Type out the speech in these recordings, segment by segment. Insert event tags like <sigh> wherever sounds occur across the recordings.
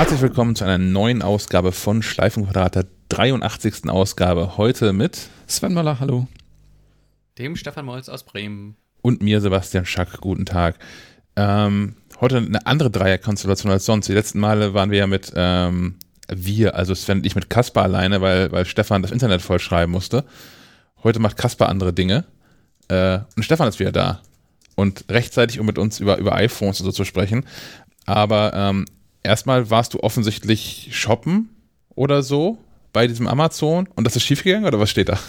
Herzlich willkommen zu einer neuen Ausgabe von Schleifenquadrat, der 83. Ausgabe. Heute mit Sven Möller, hallo. Dem Stefan Molz aus Bremen. Und mir, Sebastian Schack. Guten Tag. Ähm, heute eine andere Dreierkonstellation als sonst. Die letzten Male waren wir ja mit ähm, wir, also Sven und ich mit Kaspar alleine, weil, weil Stefan das Internet vollschreiben musste. Heute macht Kaspar andere Dinge. Äh, und Stefan ist wieder da. Und rechtzeitig, um mit uns über, über iPhones und so zu sprechen. Aber ähm, erstmal warst du offensichtlich shoppen oder so bei diesem Amazon und das ist schiefgegangen oder was steht da? <laughs>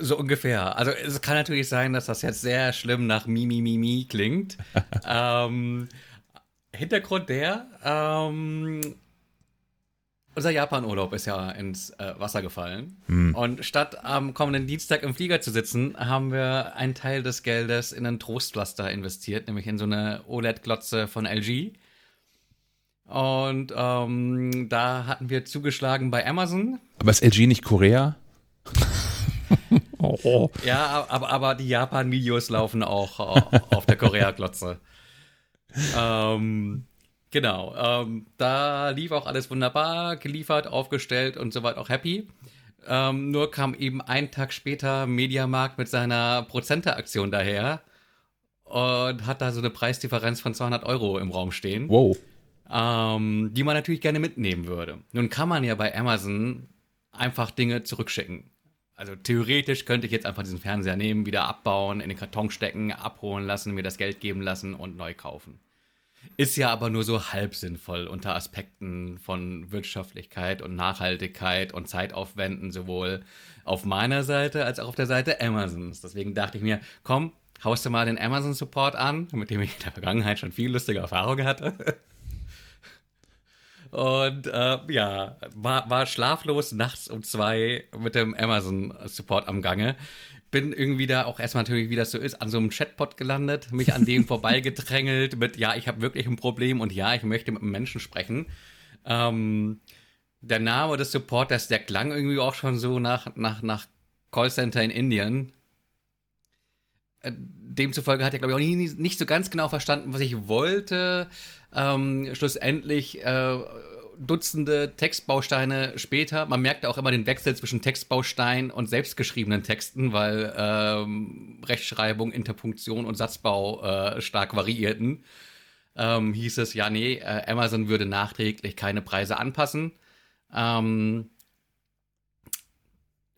So ungefähr. Also es kann natürlich sein, dass das jetzt sehr schlimm nach Mimi Mimi klingt. <laughs> ähm, Hintergrund der, ähm, unser Japan-Urlaub ist ja ins äh, Wasser gefallen. Hm. Und statt am kommenden Dienstag im Flieger zu sitzen, haben wir einen Teil des Geldes in ein Trostpflaster investiert, nämlich in so eine OLED-Glotze von LG. Und ähm, da hatten wir zugeschlagen bei Amazon. Aber ist LG nicht Korea? <laughs> oh. Ja, aber, aber die Japan-Videos laufen auch auf der Korea-Glotze. <laughs> ähm, genau. Ähm, da lief auch alles wunderbar, geliefert, aufgestellt und soweit auch happy. Ähm, nur kam eben einen Tag später Mediamarkt mit seiner Prozente-Aktion daher und hat da so eine Preisdifferenz von 200 Euro im Raum stehen. Wow. Ähm, die man natürlich gerne mitnehmen würde. Nun kann man ja bei Amazon einfach Dinge zurückschicken. Also theoretisch könnte ich jetzt einfach diesen Fernseher nehmen, wieder abbauen, in den Karton stecken, abholen lassen, mir das Geld geben lassen und neu kaufen. Ist ja aber nur so halb sinnvoll unter Aspekten von Wirtschaftlichkeit und Nachhaltigkeit und Zeitaufwänden, sowohl auf meiner Seite als auch auf der Seite Amazons. Deswegen dachte ich mir, komm, haust du mal den Amazon Support an, mit dem ich in der Vergangenheit schon viel lustige Erfahrungen hatte. <laughs> Und äh, ja, war, war schlaflos nachts um zwei mit dem Amazon-Support am Gange. Bin irgendwie da auch erstmal natürlich, wie das so ist, an so einem Chatbot gelandet, mich an dem <laughs> vorbeigedrängelt mit, ja, ich habe wirklich ein Problem und ja, ich möchte mit einem Menschen sprechen. Ähm, der Name des Supporters, der klang irgendwie auch schon so nach, nach, nach Callcenter in Indien. Demzufolge hat er, glaube ich, auch nie, nicht so ganz genau verstanden, was ich wollte. Ähm, schlussendlich äh, Dutzende Textbausteine später. Man merkte auch immer den Wechsel zwischen Textbaustein und selbstgeschriebenen Texten, weil ähm, Rechtschreibung, Interpunktion und Satzbau äh, stark variierten. Ähm, hieß es, ja, nee, äh, Amazon würde nachträglich keine Preise anpassen. Ähm,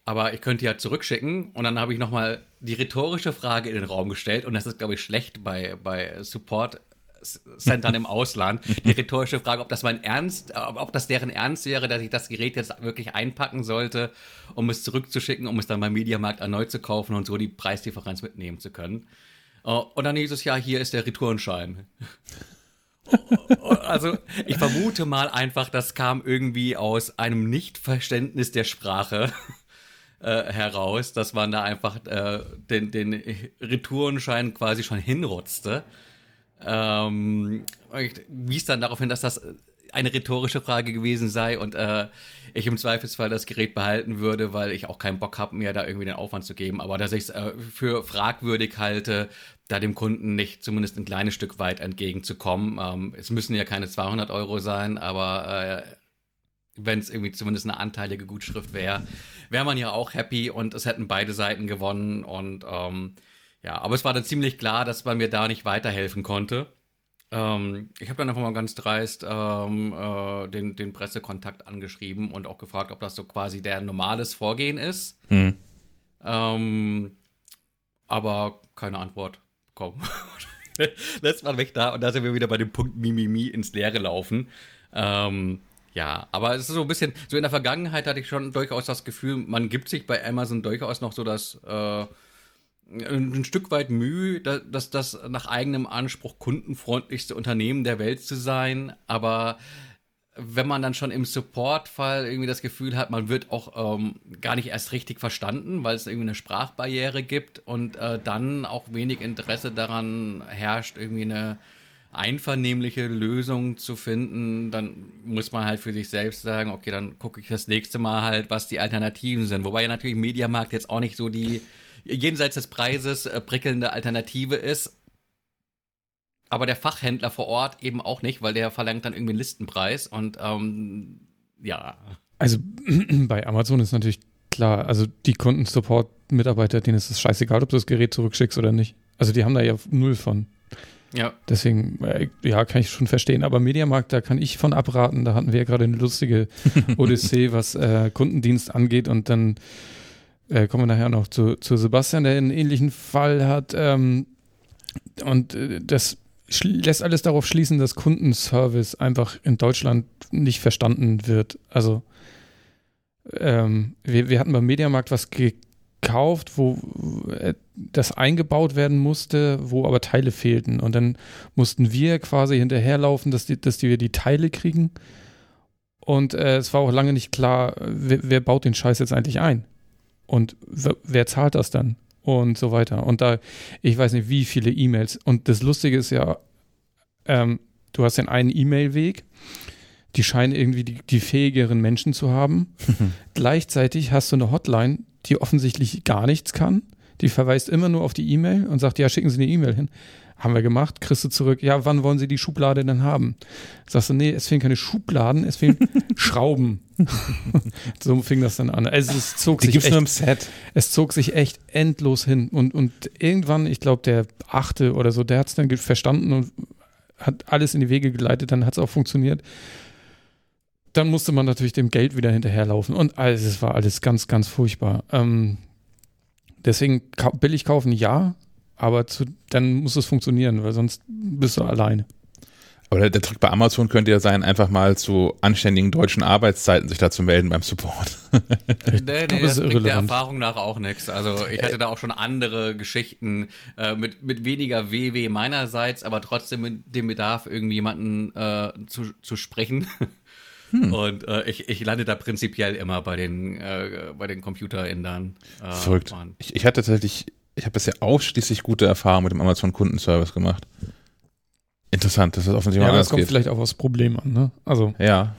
aber ich könnte ja zurückschicken und dann habe ich nochmal die rhetorische Frage in den Raum gestellt und das ist, glaube ich, schlecht bei, bei Support Centern im Ausland. Die rhetorische Frage, ob das mein Ernst, ob das deren Ernst wäre, dass ich das Gerät jetzt wirklich einpacken sollte, um es zurückzuschicken, um es dann beim Mediamarkt erneut zu kaufen und so die Preisdifferenz mitnehmen zu können. Oh, und dann hieß es ja, hier ist der Retourenschein. <laughs> also ich vermute mal einfach, das kam irgendwie aus einem Nichtverständnis der Sprache äh, heraus, dass man da einfach äh, den, den Retourenschein quasi schon hinrotzte. Ähm, wies dann darauf hin, dass das eine rhetorische Frage gewesen sei und äh, ich im Zweifelsfall das Gerät behalten würde, weil ich auch keinen Bock habe, mir da irgendwie den Aufwand zu geben. Aber dass ich es äh, für fragwürdig halte, da dem Kunden nicht zumindest ein kleines Stück weit entgegenzukommen. Ähm, es müssen ja keine 200 Euro sein, aber äh, wenn es irgendwie zumindest eine anteilige Gutschrift wäre, wäre man ja auch happy und es hätten beide Seiten gewonnen und ähm, ja, aber es war dann ziemlich klar, dass man mir da nicht weiterhelfen konnte. Ähm, ich habe dann einfach mal ganz dreist ähm, äh, den, den Pressekontakt angeschrieben und auch gefragt, ob das so quasi der normales Vorgehen ist. Hm. Ähm, aber keine Antwort bekommen. Lässt man mich da und da sind wir wieder bei dem Punkt Mimimi ins Leere laufen. Ähm, ja, aber es ist so ein bisschen, so in der Vergangenheit hatte ich schon durchaus das Gefühl, man gibt sich bei Amazon durchaus noch so das, äh, ein Stück weit Mühe, dass das nach eigenem Anspruch kundenfreundlichste Unternehmen der Welt zu sein, aber wenn man dann schon im Support-Fall irgendwie das Gefühl hat, man wird auch ähm, gar nicht erst richtig verstanden, weil es irgendwie eine Sprachbarriere gibt und äh, dann auch wenig Interesse daran herrscht, irgendwie eine einvernehmliche Lösung zu finden, dann muss man halt für sich selbst sagen, okay, dann gucke ich das nächste Mal halt, was die Alternativen sind. Wobei ja natürlich Mediamarkt jetzt auch nicht so die jenseits des Preises äh, prickelnde Alternative ist. aber der Fachhändler vor Ort eben auch nicht, weil der verlangt dann irgendwie einen Listenpreis und ähm, ja. Also <clears throat> bei Amazon ist natürlich klar, also die Kundensupport-Mitarbeiter, denen ist es scheißegal, ob du das Gerät zurückschickst oder nicht. Also die haben da ja null von. Ja. Deswegen, äh, ja, kann ich schon verstehen. Aber Mediamarkt, da kann ich von abraten. Da hatten wir ja gerade eine lustige <laughs> Odyssee, was äh, Kundendienst angeht. Und dann äh, kommen wir nachher noch zu, zu Sebastian, der einen ähnlichen Fall hat. Ähm, und äh, das lässt alles darauf schließen, dass Kundenservice einfach in Deutschland nicht verstanden wird. Also ähm, wir, wir hatten beim Mediamarkt was gekauft, wo äh, das eingebaut werden musste, wo aber Teile fehlten. Und dann mussten wir quasi hinterherlaufen, dass, die, dass die wir die Teile kriegen. Und äh, es war auch lange nicht klar, wer, wer, baut den Scheiß jetzt eigentlich ein? Und wer zahlt das dann? Und so weiter. Und da, ich weiß nicht, wie viele E-Mails. Und das Lustige ist ja, ähm, du hast den einen E-Mail-Weg, die scheinen irgendwie die, die fähigeren Menschen zu haben. <laughs> Gleichzeitig hast du eine Hotline, die offensichtlich gar nichts kann. Die verweist immer nur auf die E-Mail und sagt, ja, schicken Sie eine E-Mail hin. Haben wir gemacht, kriegst du zurück, ja, wann wollen Sie die Schublade denn haben? Sagst du, nee, es fehlen keine Schubladen, es fehlen <laughs> Schrauben. <laughs> so fing das dann an. Also es zog die sich gibt's echt, nur im Set. Es zog sich echt endlos hin. Und, und irgendwann, ich glaube, der achte oder so, der hat es dann verstanden und hat alles in die Wege geleitet, dann hat es auch funktioniert dann musste man natürlich dem Geld wieder hinterherlaufen und alles, es war alles ganz, ganz furchtbar. Ähm, deswegen billig kaufen, ja, aber zu, dann muss es funktionieren, weil sonst bist du alleine. Aber der, Trick bei Amazon könnte ja sein, einfach mal zu anständigen deutschen Arbeitszeiten sich da zu melden beim Support. <laughs> nee, nee, das bringt der Erfahrung nach auch nichts. Also ich hatte da auch schon andere Geschichten äh, mit, mit weniger WW meinerseits, aber trotzdem mit dem Bedarf, irgendwie jemanden äh, zu, zu sprechen. Hm. Und äh, ich, ich lande da prinzipiell immer bei den, äh, bei den ComputerIndern. Äh, Verrückt. Ich, ich hatte tatsächlich, ich habe bisher ausschließlich gute Erfahrungen mit dem Amazon-Kundenservice gemacht. Interessant, dass das offensichtlich ja, anders das kommt geht. vielleicht auch aufs Problem an, ne? Also. Ja.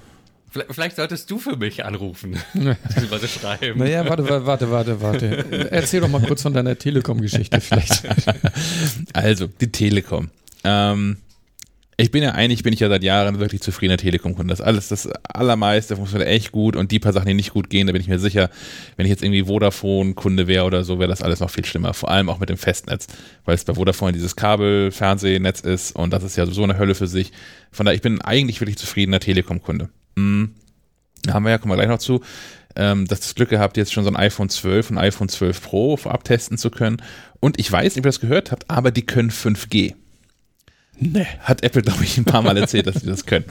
Vielleicht solltest du für mich anrufen. <laughs> <laughs> beziehungsweise schreiben. Naja, warte, warte, warte, warte. Erzähl doch mal kurz von deiner Telekom-Geschichte vielleicht. <laughs> Also, die Telekom. Ähm, ich bin ja eigentlich, bin ich ja seit Jahren wirklich zufriedener Telekom-Kunde. Das alles, das allermeiste funktioniert echt gut und die paar Sachen, die nicht gut gehen, da bin ich mir sicher, wenn ich jetzt irgendwie Vodafone-Kunde wäre oder so, wäre das alles noch viel schlimmer. Vor allem auch mit dem Festnetz, weil es bei Vodafone dieses Kabel-Fernsehnetz ist und das ist ja so eine Hölle für sich. Von daher, ich bin eigentlich wirklich zufriedener Telekom-Kunde. Hm. Da haben wir ja, kommen wir gleich noch zu, ähm, das Glück gehabt, jetzt schon so ein iPhone 12 und iPhone 12 Pro vorab testen zu können. Und ich weiß nicht, ob ihr das gehört habt, aber die können 5G. Nee. Hat Apple, glaube ich, ein paar Mal erzählt, dass sie das können.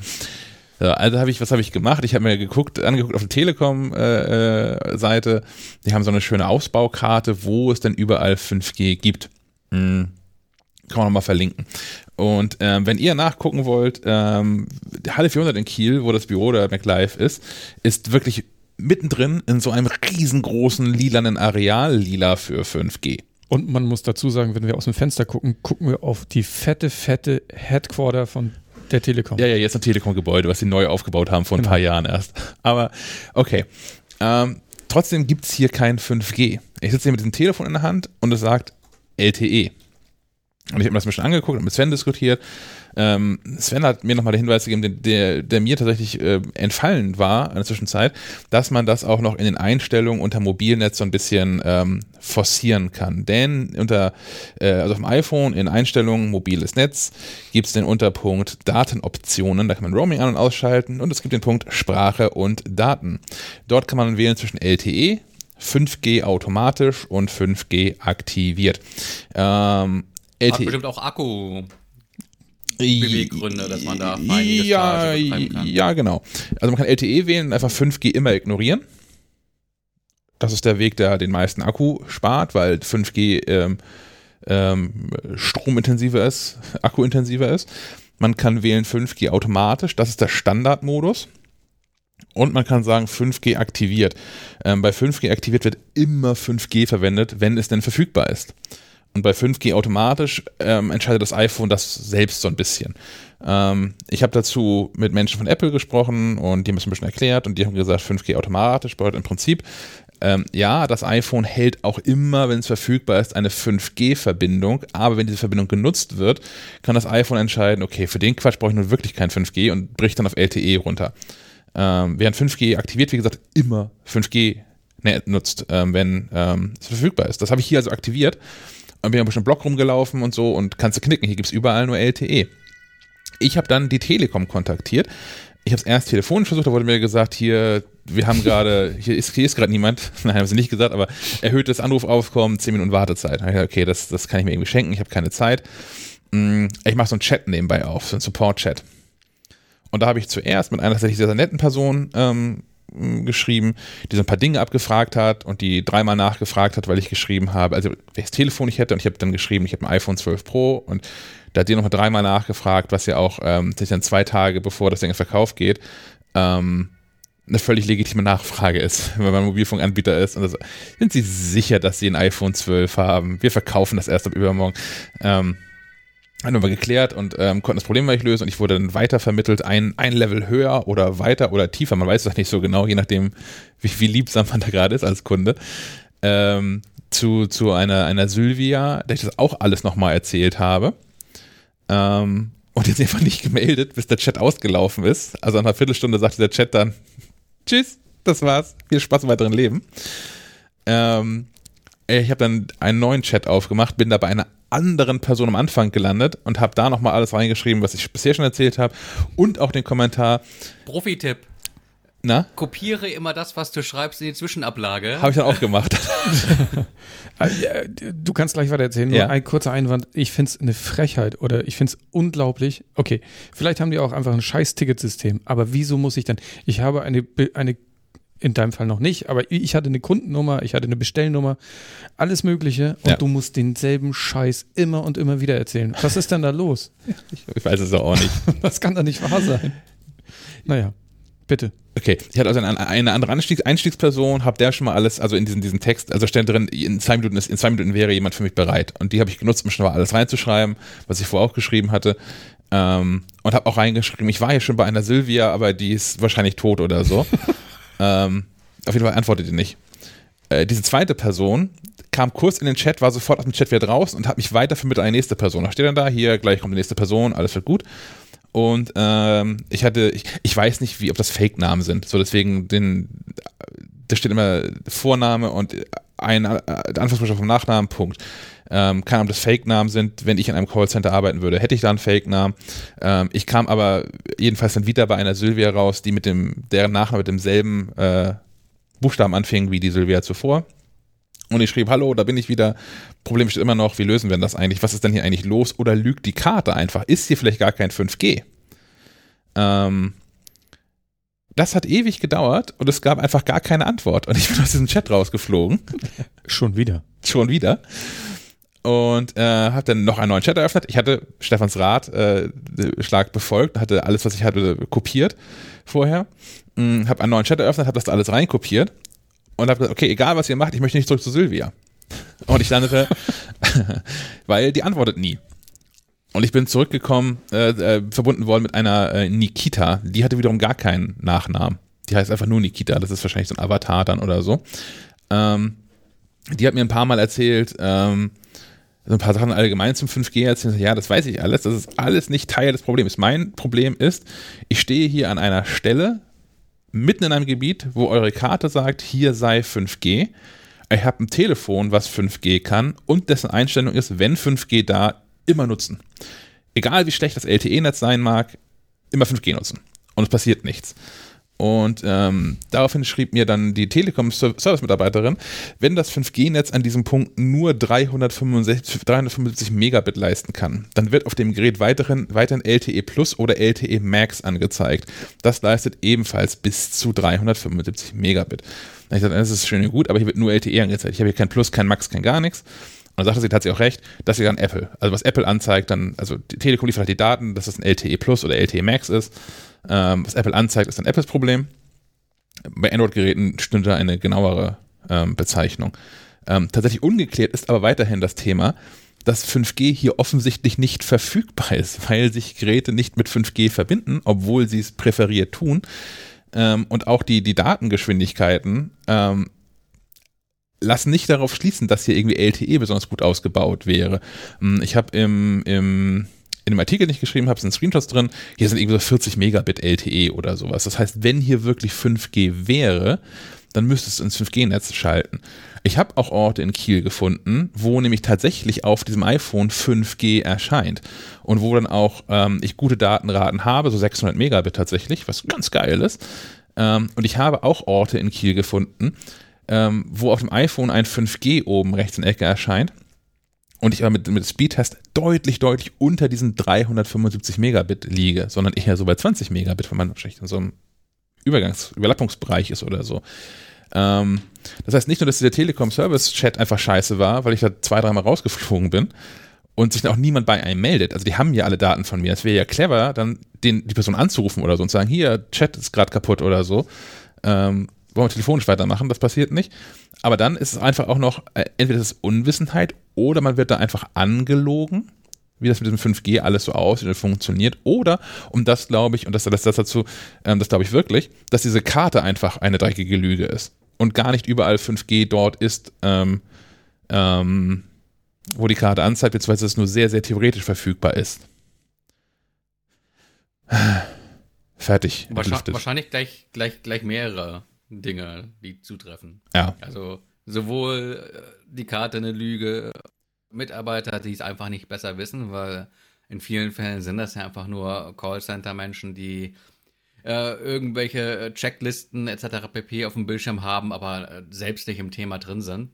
So, also habe ich, was habe ich gemacht? Ich habe mir geguckt, angeguckt auf der Telekom-Seite. Äh, die haben so eine schöne Ausbaukarte, wo es denn überall 5G gibt. Hm. Kann man nochmal verlinken. Und ähm, wenn ihr nachgucken wollt, ähm, Halle 400 in Kiel, wo das Büro der MacLife ist, ist wirklich mittendrin in so einem riesengroßen lilanen Areal lila für 5G. Und man muss dazu sagen, wenn wir aus dem Fenster gucken, gucken wir auf die fette, fette Headquarter von der Telekom. Ja, ja, jetzt ein Telekom-Gebäude, was sie neu aufgebaut haben vor ein genau. paar Jahren erst. Aber okay. Ähm, trotzdem gibt es hier kein 5G. Ich sitze hier mit dem Telefon in der Hand und es sagt LTE. Und ich habe mir das ein bisschen angeguckt und mit Sven diskutiert. Ähm, Sven hat mir nochmal den Hinweis gegeben, der, der mir tatsächlich äh, entfallen war in der Zwischenzeit, dass man das auch noch in den Einstellungen unter Mobilnetz so ein bisschen ähm, forcieren kann. Denn unter, äh, also auf dem iPhone in Einstellungen mobiles Netz gibt es den Unterpunkt Datenoptionen, da kann man Roaming an- und ausschalten und es gibt den Punkt Sprache und Daten. Dort kann man wählen zwischen LTE, 5G automatisch und 5G aktiviert. Ähm, LTE. Hat bestimmt auch Akku. Beweggründe, dass man da ja, ja, genau. Also man kann LTE wählen und einfach 5G immer ignorieren. Das ist der Weg, der den meisten Akku spart, weil 5G ähm, ähm, stromintensiver ist, <laughs> akkuintensiver ist. Man kann wählen 5G automatisch, das ist der Standardmodus. Und man kann sagen 5G aktiviert. Ähm, bei 5G aktiviert wird immer 5G verwendet, wenn es denn verfügbar ist. Und bei 5G automatisch ähm, entscheidet das iPhone das selbst so ein bisschen. Ähm, ich habe dazu mit Menschen von Apple gesprochen und die haben es ein bisschen erklärt und die haben gesagt, 5G automatisch bedeutet im Prinzip, Ähm, ja, das iPhone hält auch immer, wenn es verfügbar ist, eine 5G-Verbindung, aber wenn diese Verbindung genutzt wird, kann das iPhone entscheiden, okay, für den Quatsch brauche ich nun wirklich kein 5G und bricht dann auf LTE runter. Ähm, während 5G aktiviert, wie gesagt, immer 5G ne, nutzt, ähm, wenn ähm, es verfügbar ist. Das habe ich hier also aktiviert bin ein bisschen Block rumgelaufen und so und kannst du knicken, hier gibt es überall nur LTE. Ich habe dann die Telekom kontaktiert. Ich habe es erst telefonisch versucht, da wurde mir gesagt, hier, wir haben gerade, <laughs> hier ist, hier ist gerade niemand. <laughs> Nein, haben sie nicht gesagt, aber erhöhtes Anrufaufkommen, 10 Minuten Wartezeit. Da ich gesagt, okay, das, das kann ich mir irgendwie schenken, ich habe keine Zeit. Mm, ich mache so einen Chat nebenbei auf, so einen Support-Chat. Und da habe ich zuerst mit einer tatsächlich sehr, sehr netten Person ähm, geschrieben, die so ein paar Dinge abgefragt hat und die dreimal nachgefragt hat, weil ich geschrieben habe, also welches Telefon ich hätte und ich habe dann geschrieben, ich habe ein iPhone 12 Pro und da hat die nochmal dreimal nachgefragt, was ja auch ähm, sich dann zwei Tage bevor das Ding in Verkauf geht, ähm, eine völlig legitime Nachfrage ist, <laughs> wenn man Mobilfunkanbieter ist. Und das, sind Sie sicher, dass Sie ein iPhone 12 haben? Wir verkaufen das erst ab übermorgen. Ähm, haben wir geklärt und ähm, konnten das Problem nicht lösen und ich wurde dann weiter vermittelt, ein, ein Level höher oder weiter oder tiefer, man weiß das nicht so genau, je nachdem, wie, wie liebsam man da gerade ist als Kunde, ähm, zu, zu einer, einer Sylvia, der ich das auch alles nochmal erzählt habe. Ähm, und jetzt einfach nicht gemeldet, bis der Chat ausgelaufen ist. Also nach einer Viertelstunde sagte der Chat dann, tschüss, das war's, viel Spaß im weiteren Leben. Ähm, ich habe dann einen neuen Chat aufgemacht, bin da bei einer anderen Person am Anfang gelandet und habe da nochmal alles reingeschrieben, was ich bisher schon erzählt habe und auch den Kommentar. Profi-Tipp. Na? Kopiere immer das, was du schreibst, in die Zwischenablage. Habe ich dann auch gemacht. <laughs> Äh, du kannst gleich weiter erzählen. Nur Ja. ein kurzer Einwand. Ich finde es eine Frechheit oder ich finde es unglaublich. Okay, vielleicht haben die auch einfach ein scheiß Ticketsystem. Aber wieso muss ich dann? Ich habe eine, eine in deinem Fall noch nicht, aber ich hatte eine Kundennummer, ich hatte eine Bestellnummer, alles Mögliche und Ja. du musst denselben Scheiß immer und immer wieder erzählen. Was ist denn da los? <laughs> ich weiß es auch nicht. <laughs> Das kann doch nicht wahr sein. Naja, bitte. Okay, ich hatte also eine, eine andere Einstiegs Einstiegsperson, habe der schon mal alles, also in diesem, diesem Text, also stand drin, in zwei Minuten ist, in zwei Minuten wäre jemand für mich bereit. Und die habe ich genutzt, um schon mal alles reinzuschreiben, was ich vorher auch geschrieben hatte. Ähm, und habe auch reingeschrieben, ich war ja schon bei einer Sylvia, aber die ist wahrscheinlich tot oder so. <laughs> ähm, auf jeden Fall antwortet die nicht. Äh, diese zweite Person kam kurz in den Chat, war sofort aus dem Chat wieder draußen und hat mich weiter vermittelt an die nächste Person. Da steht dann da, hier, gleich kommt die nächste Person, alles wird gut. Und ähm, ich hatte, ich, ich weiß nicht, wie, ob das Fake-Namen sind. So deswegen, den, da steht immer Vorname und ein äh, Anfangsbuchstabe vom Nachnamen, Punkt. Ähm, keine Ahnung, ob das Fake-Namen sind, wenn ich in einem Callcenter arbeiten würde, hätte ich da einen Fake-Namen. Ähm, ich kam aber jedenfalls dann wieder bei einer Sylvia raus, die mit dem, deren Nachname mit demselben äh, Buchstaben anfing wie die Sylvia zuvor. Und ich schrieb, hallo, da bin ich wieder. Problem steht immer noch, wie lösen wir denn das eigentlich? Was ist denn hier eigentlich los? Oder lügt die Karte einfach? Ist hier vielleicht gar kein 5G? Ähm, das hat ewig gedauert und es gab einfach gar keine Antwort. Und ich bin aus diesem Chat rausgeflogen. Schon wieder. Schon wieder. Und äh, habe dann noch einen neuen Chat eröffnet. Ich hatte Stefans Rat äh, Schlag befolgt, hatte alles, was ich hatte, kopiert vorher. Hm, habe einen neuen Chat eröffnet, habe das da alles reinkopiert und habe gesagt, okay, egal was ihr macht, ich möchte nicht zurück zu Sylvia. Und ich landete, <laughs> weil die antwortet nie. Und ich bin zurückgekommen, äh, äh, verbunden worden mit einer äh, Nikita. Die hatte wiederum gar keinen Nachnamen. Die heißt einfach nur Nikita. Das ist wahrscheinlich so ein Avatar dann oder so. Ähm, die hat mir ein paar Mal erzählt, ähm, so ein paar Sachen allgemein zum 5G erzählen. Ja, das weiß ich alles. Das ist alles nicht Teil des Problems. Mein Problem ist, ich stehe hier an einer Stelle, mitten in einem Gebiet, wo eure Karte sagt, hier sei 5G. Ich habe ein Telefon, was 5G kann und dessen Einstellung ist, wenn 5G da, immer nutzen. Egal wie schlecht das LTE-Netz sein mag, immer 5G nutzen. Und es passiert nichts. Und ähm, daraufhin schrieb mir dann die Telekom-Service-Mitarbeiterin, wenn das 5G-Netz an diesem Punkt nur 365, 375 Megabit leisten kann, dann wird auf dem Gerät weiterhin, weiterhin LTE Plus oder LTE Max angezeigt. Das leistet ebenfalls bis zu 375 Megabit. Ich gesagt, das ist schön und gut, aber hier wird nur LTE angezeigt. Ich habe hier kein Plus, kein Max, kein gar nichts. Und dann sagte sie, hat sie auch recht, das ist dann Apple. Also was Apple anzeigt, dann, also die Telekom liefert halt die Daten, dass das ein LTE Plus oder LTE Max ist. Ähm, was Apple anzeigt, ist dann Apples Problem. Bei Android-Geräten stünde da eine genauere ähm, Bezeichnung. Ähm, tatsächlich ungeklärt ist aber weiterhin das Thema, dass 5G hier offensichtlich nicht verfügbar ist, <laughs> weil sich Geräte nicht mit 5G verbinden, obwohl sie es präferiert tun. Ähm, und auch die, die Datengeschwindigkeiten ähm, lassen nicht darauf schließen, dass hier irgendwie LTE besonders gut ausgebaut wäre. Hm, ich habe im, im in dem Artikel, den ich geschrieben habe, sind Screenshots drin. Hier sind irgendwie so 40 Megabit LTE oder sowas. Das heißt, wenn hier wirklich 5G wäre, dann müsstest du ins 5G-Netz schalten. Ich habe auch Orte in Kiel gefunden, wo nämlich tatsächlich auf diesem iPhone 5G erscheint und wo dann auch ähm, ich gute Datenraten habe, so 600 Megabit tatsächlich, was ganz geil ist. Ähm, und ich habe auch Orte in Kiel gefunden, ähm, wo auf dem iPhone ein 5G oben rechts in der Ecke erscheint und ich aber mit, mit Speedtest deutlich, deutlich unter diesen 375 Megabit liege, sondern eher so bei 20 Megabit, wenn man wahrscheinlich in so einem Übergangs-, Überlappungsbereich ist oder so. Ähm, das heißt nicht nur, dass der Telekom-Service-Chat einfach scheiße war, weil ich da zwei, dreimal rausgeflogen bin und sich dann auch niemand bei einem meldet. Also die haben ja alle Daten von mir. Es wäre ja clever, dann den, die Person anzurufen oder so und sagen, hier, Chat ist gerade kaputt oder so. Ähm, wollen wir telefonisch weitermachen, das passiert nicht. Aber dann ist es einfach auch noch, äh, entweder ist es Unwissenheit oder man wird da einfach angelogen, wie das mit diesem 5G alles so aussieht und funktioniert. Oder, um das glaube ich, und das, das, das dazu, ähm, das glaube ich wirklich, dass diese Karte einfach eine dreckige Lüge ist und gar nicht überall 5G dort ist, ähm, ähm, wo die Karte anzeigt, beziehungsweise es nur sehr, sehr theoretisch verfügbar ist. Fertig. Wahrscheinlich, wahrscheinlich gleich, gleich, gleich mehrere Dinge, die zutreffen. Ja. Also sowohl äh, die Karte eine Lüge, Mitarbeiter, die es einfach nicht besser wissen, weil in vielen Fällen sind das ja einfach nur Callcenter-Menschen, die äh, irgendwelche Checklisten etc. pp. auf dem Bildschirm haben, aber äh, selbst nicht im Thema drin sind.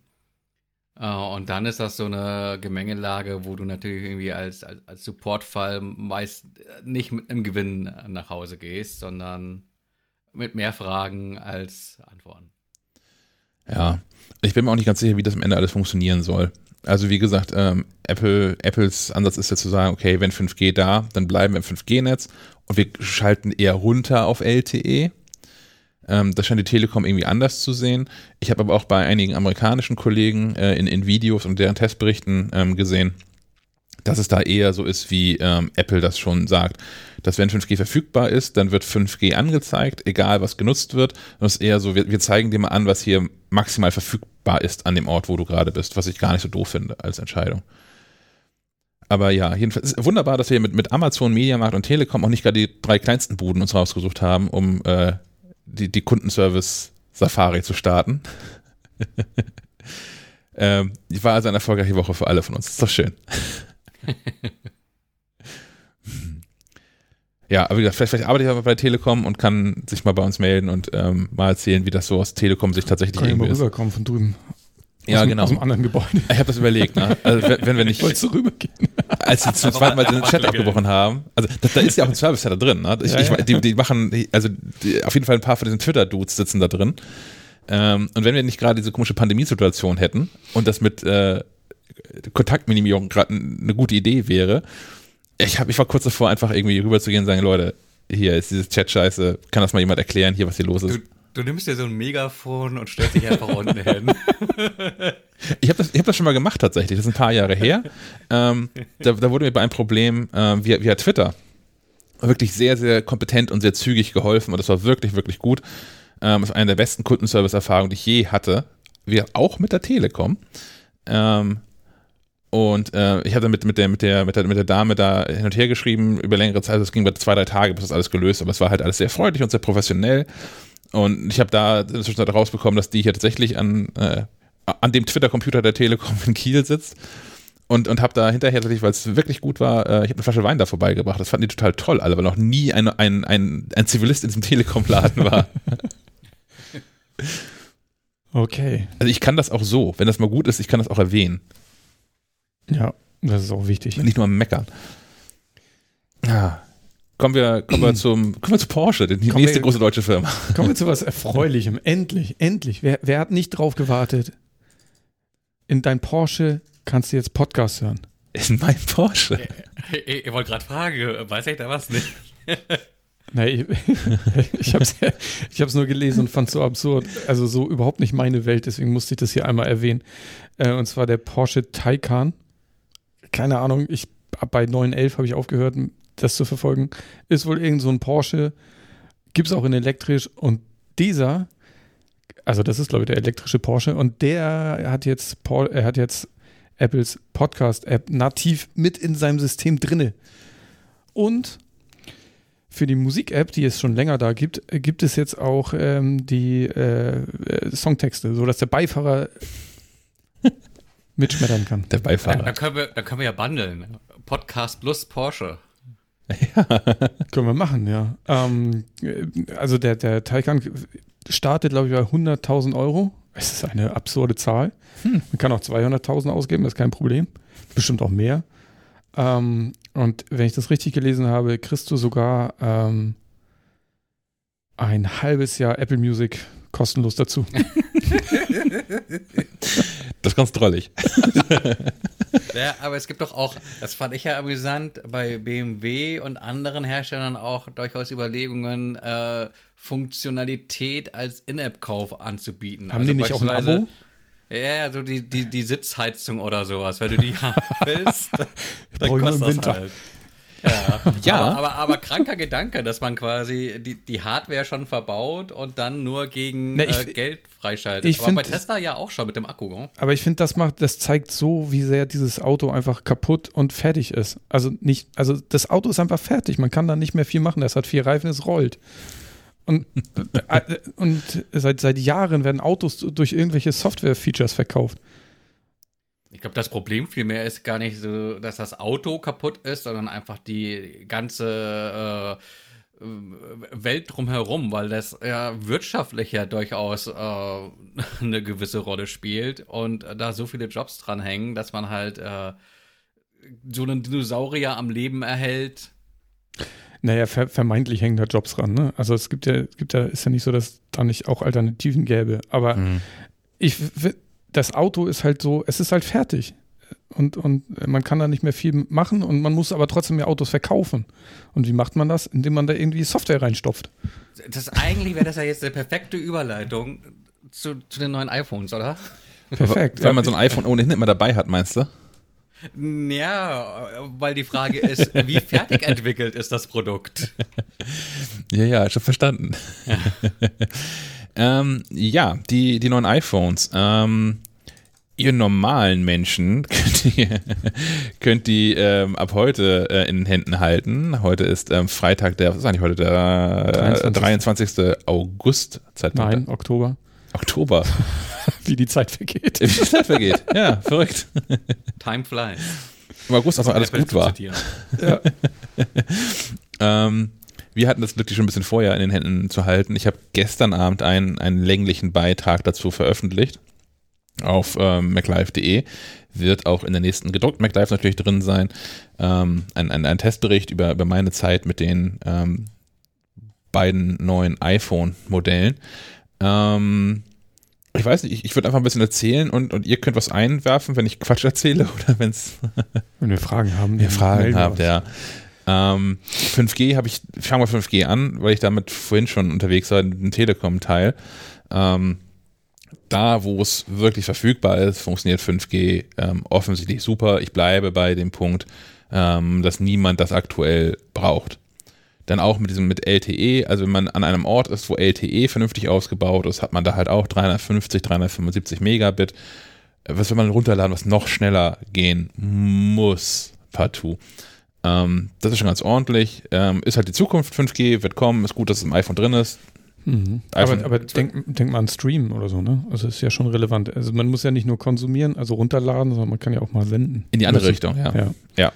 Äh, und dann ist das so eine Gemengelage, wo du natürlich irgendwie als, als, als Supportfall meist nicht mit einem Gewinn nach Hause gehst, sondern mit mehr Fragen als Antworten. Ja, ich bin mir auch nicht ganz sicher, wie das am Ende alles funktionieren soll. Also wie gesagt, ähm, Apple, Apples Ansatz ist ja zu sagen, okay, wenn 5G da, dann bleiben wir im 5G-Netz und wir schalten eher runter auf LTE. Ähm, das scheint die Telekom irgendwie anders zu sehen. Ich habe aber auch bei einigen amerikanischen Kollegen äh, in, in Videos und deren Testberichten ähm, gesehen, dass es da eher so ist, wie ähm, Apple das schon sagt, dass wenn 5G verfügbar ist, dann wird 5G angezeigt, egal was genutzt wird. Und es ist eher so, wir, wir zeigen dir mal an, was hier maximal verfügbar ist an dem Ort, wo du gerade bist, was ich gar nicht so doof finde als Entscheidung. Aber ja, jedenfalls ist wunderbar, dass wir mit, mit Amazon, Mediamarkt und Telekom auch nicht gerade die drei kleinsten Buden uns rausgesucht haben, um äh, die, die Kundenservice Safari zu starten. <laughs> ähm, war also eine erfolgreiche Woche für alle von uns. ist doch schön. <laughs> ja, aber wie gesagt, vielleicht, vielleicht arbeite ich aber bei Telekom und kann sich mal bei uns melden und ähm, mal erzählen, wie das so aus Telekom sich tatsächlich Kann irgendwie mal ist. rüberkommen von drüben. Ja, aus genau. Aus dem anderen Gebäude. Ich habe das überlegt, ne? Also wenn, wir nicht, Wolltest du rübergehen? als sie zum zweiten Mal den Chat abgebrochen haben, also da, da ist ja auch ein Service da drin, ne? Ich, Ja, ja. ich, die, die machen, also die, auf jeden Fall ein paar von diesen Twitter-Dudes sitzen da drin. Ähm, und wenn wir nicht gerade diese komische Pandemiesituation hätten und das mit äh, Kontaktminimierung gerade eine gute Idee wäre, ich, hab, ich war kurz davor, einfach irgendwie rüberzugehen und sagen, Leute, hier ist dieses Chat-Scheiße, kann das mal jemand erklären, hier, was hier los ist? Du, du nimmst dir so ein Megafon und stellst dich einfach unten hin. <laughs> Ich habe das, ich hab das schon mal gemacht tatsächlich, das ist ein paar Jahre her. ähm, da, da wurde mir bei einem Problem ähm, via, via Twitter wirklich sehr, sehr kompetent und sehr zügig geholfen und das war wirklich, wirklich gut. Ähm, das ist eine der besten Kundenservice-Erfahrungen, die ich je hatte. Wir auch mit der Telekom. Ähm, und äh, ich hatte mit, mit, der, mit, der, mit, der, mit der Dame da hin und her geschrieben über längere Zeit. Es ging bei zwei, drei Tage, bis das alles gelöst, aber es war halt alles sehr freundlich und sehr professionell. Und ich habe da inzwischen rausbekommen, dass die hier tatsächlich an, äh, an dem Twitter-Computer der Telekom in Kiel sitzt. Und, und habe da hinterher tatsächlich, weil es wirklich gut war, äh, ich habe eine Flasche Wein da vorbeigebracht. Das fanden die total toll, alle, weil noch nie ein, ein, ein, ein Zivilist in diesem Telekom-Laden war. <laughs> Okay. Also ich kann das auch so. Wenn das mal gut ist, ich kann das auch erwähnen. Ja, das ist auch wichtig. Nicht nur am Meckern. Ja. Kommen wir, kommen wir <clears throat> zum, kommen wir zu Porsche, die Kommen nächste wir- große deutsche Firma. Kommen wir zu was Erfreulichem. <laughs> Endlich, endlich. Wer, wer hat nicht drauf gewartet? In dein Porsche kannst du jetzt Podcast hören. In meinem Porsche. ich ich wollte gerade fragen, weiß ich da was nicht? <laughs> Nee, ich, <laughs> ich habe es ich hab's nur gelesen und fand es so absurd. Also so überhaupt nicht meine Welt, deswegen musste ich das hier einmal erwähnen. Äh, und zwar der Porsche Taycan. Keine Ahnung, ich bei 911 habe ich aufgehört, das zu verfolgen. Ist wohl irgend so ein Porsche, gibt es auch in elektrisch und dieser also das ist, glaube ich, der elektrische Porsche und der hat jetzt, er hat jetzt Apples Podcast-App nativ mit in seinem System drinne. Und für die Musik-App, die es schon länger da gibt, gibt es jetzt auch ähm, die äh, äh Songtexte, sodass der Beifahrer mitschmettern kann. Der Beifahrer. Da, können wir, da können wir ja bundeln. Podcast plus Porsche. Ja. <laughs> können wir machen, ja. Ähm, also der, der Taycan startet, glaube ich, bei 100.000 Euro. Es ist eine absurde Zahl. Hm. Man kann auch 200.000 ausgeben, das ist kein Problem. Bestimmt auch mehr. Ähm, und wenn ich das richtig gelesen habe, kriegst du sogar ähm, ein halbes Jahr Apple Music kostenlos dazu. <laughs> <laughs> das ist ganz drollig. <laughs> ja, aber es gibt doch auch, das fand ich ja amüsant, bei BMW und anderen Herstellern auch durchaus Überlegungen, äh, Funktionalität als In-App-Kauf anzubieten. Haben also die nicht auch ein Abo? Ja, so die, die, die Sitzheizung oder sowas. Wenn du die haben <laughs> willst, dann kostet das Winter. halt. Ja, ja. Aber, aber, aber, kranker Gedanke, dass man quasi die, die Hardware schon verbaut und dann nur gegen Na, ich, äh, Geld freischaltet. Ich aber find, bei Tesla ja auch schon mit dem Akku. Ne? Aber ich finde, das macht, das zeigt so, wie sehr dieses Auto einfach kaputt und fertig ist. Also nicht, also das Auto ist einfach fertig. Man kann da nicht mehr viel machen. Es hat vier Reifen, es rollt. Und, <laughs> äh, und seit, seit Jahren werden Autos durch irgendwelche Software-Features verkauft. Ich glaube, das Problem vielmehr ist gar nicht so, dass das Auto kaputt ist, sondern einfach die ganze äh, Welt drumherum, weil das ja wirtschaftlich ja durchaus äh, <laughs> eine gewisse Rolle spielt und da so viele Jobs dran hängen, dass man halt äh, so einen Dinosaurier am Leben erhält. Naja, ver vermeintlich hängen da Jobs ran. Ne? Also es gibt ja, es gibt ja, ist ja nicht so, dass da nicht auch Alternativen gäbe. Aber mhm. ich, das Auto ist halt so, es ist halt fertig. Und, und man kann da nicht mehr viel machen und man muss aber trotzdem mehr Autos verkaufen. Und wie macht man das? Indem man da irgendwie Software reinstopft. Das eigentlich wäre das ja jetzt eine perfekte Überleitung zu, zu den neuen iPhones, oder? Perfekt. Weil man so ein iPhone ohnehin immer dabei hat, meinst du? Ja, weil die Frage ist, wie fertig entwickelt ist das Produkt? Ja, ja, schon verstanden. Ja, ähm, ja die, die neuen iPhones. Ähm, ihr normalen Menschen <laughs> könnt ihr, könnt die ähm, ab heute äh, in den Händen halten. Heute ist ähm, Freitag, der, was ist eigentlich heute, der 23. 23. August. Zeitpunkt. Nein, Oktober. Oktober. <laughs> Wie die Zeit vergeht. Wie die Zeit vergeht. Ja, verrückt. Time flies. Im August, als noch alles gut war. Ja. <laughs> ähm, wir hatten das wirklich schon ein bisschen vorher in den Händen zu halten. Ich habe gestern Abend einen, einen länglichen Beitrag dazu veröffentlicht auf ähm, maclife.de. Wird auch in der nächsten gedruckten MacLife natürlich drin sein. Ähm, ein, ein, ein, Testbericht über, über meine Zeit mit den ähm, beiden neuen iPhone-Modellen. Ähm, ich weiß nicht, ich, ich würde einfach ein bisschen erzählen und, und ihr könnt was einwerfen, wenn ich Quatsch erzähle oder wenn's wenn wir Fragen haben. Wir Fragen habt, ja. Ähm, 5G habe ich, ich fange mal 5G an, weil ich damit vorhin schon unterwegs war, dem Telekom-Teil. Ähm, da, wo es wirklich verfügbar ist, funktioniert 5G ähm, offensichtlich super. Ich bleibe bei dem Punkt, ähm, dass niemand das aktuell braucht. Dann auch mit diesem mit LTE, also wenn man an einem Ort ist, wo LTE vernünftig ausgebaut ist, hat man da halt auch 350, 375 Megabit. Was will man runterladen, was noch schneller gehen muss, partout. Ähm, das ist schon ganz ordentlich. Ähm, ist halt die Zukunft, 5G wird kommen, ist gut, dass es im iPhone drin ist. Mhm. aber, aber denk, denk mal an Streamen oder so, ne? Also ist ja schon relevant. Also man muss ja nicht nur konsumieren, also runterladen, sondern man kann ja auch mal senden. In die andere Richtung, ja. ja. ja.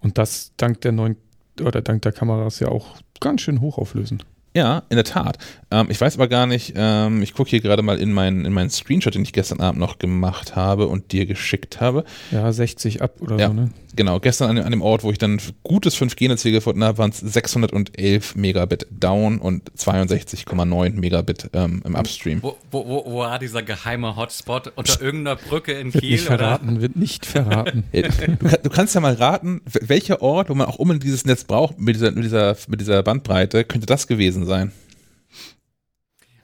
Und das dank der neuen oder dank der Kameras ja auch ganz schön hochauflösend. Ja, in der Tat. Ähm, ich weiß aber gar nicht, ähm, ich gucke hier gerade mal in meinen, in meinen Screenshot, den ich gestern Abend noch gemacht habe und dir geschickt habe. Ja, 60 ab oder ja, so, ne? Genau, gestern an, an, dem Ort, wo ich dann gutes 5G-Netz hier gefunden habe, waren es 611 Megabit down und 62,9 Megabit ähm, im Upstream. Wo, wo, wo, wo war dieser geheime Hotspot? Unter irgendeiner Brücke in wird Kiel? Nicht verraten, oder? wird nicht verraten. <laughs> du, du, kannst ja mal raten, welcher Ort, wo man auch unbedingt dieses Netz braucht, mit dieser, mit dieser, mit dieser Bandbreite, könnte das gewesen sein?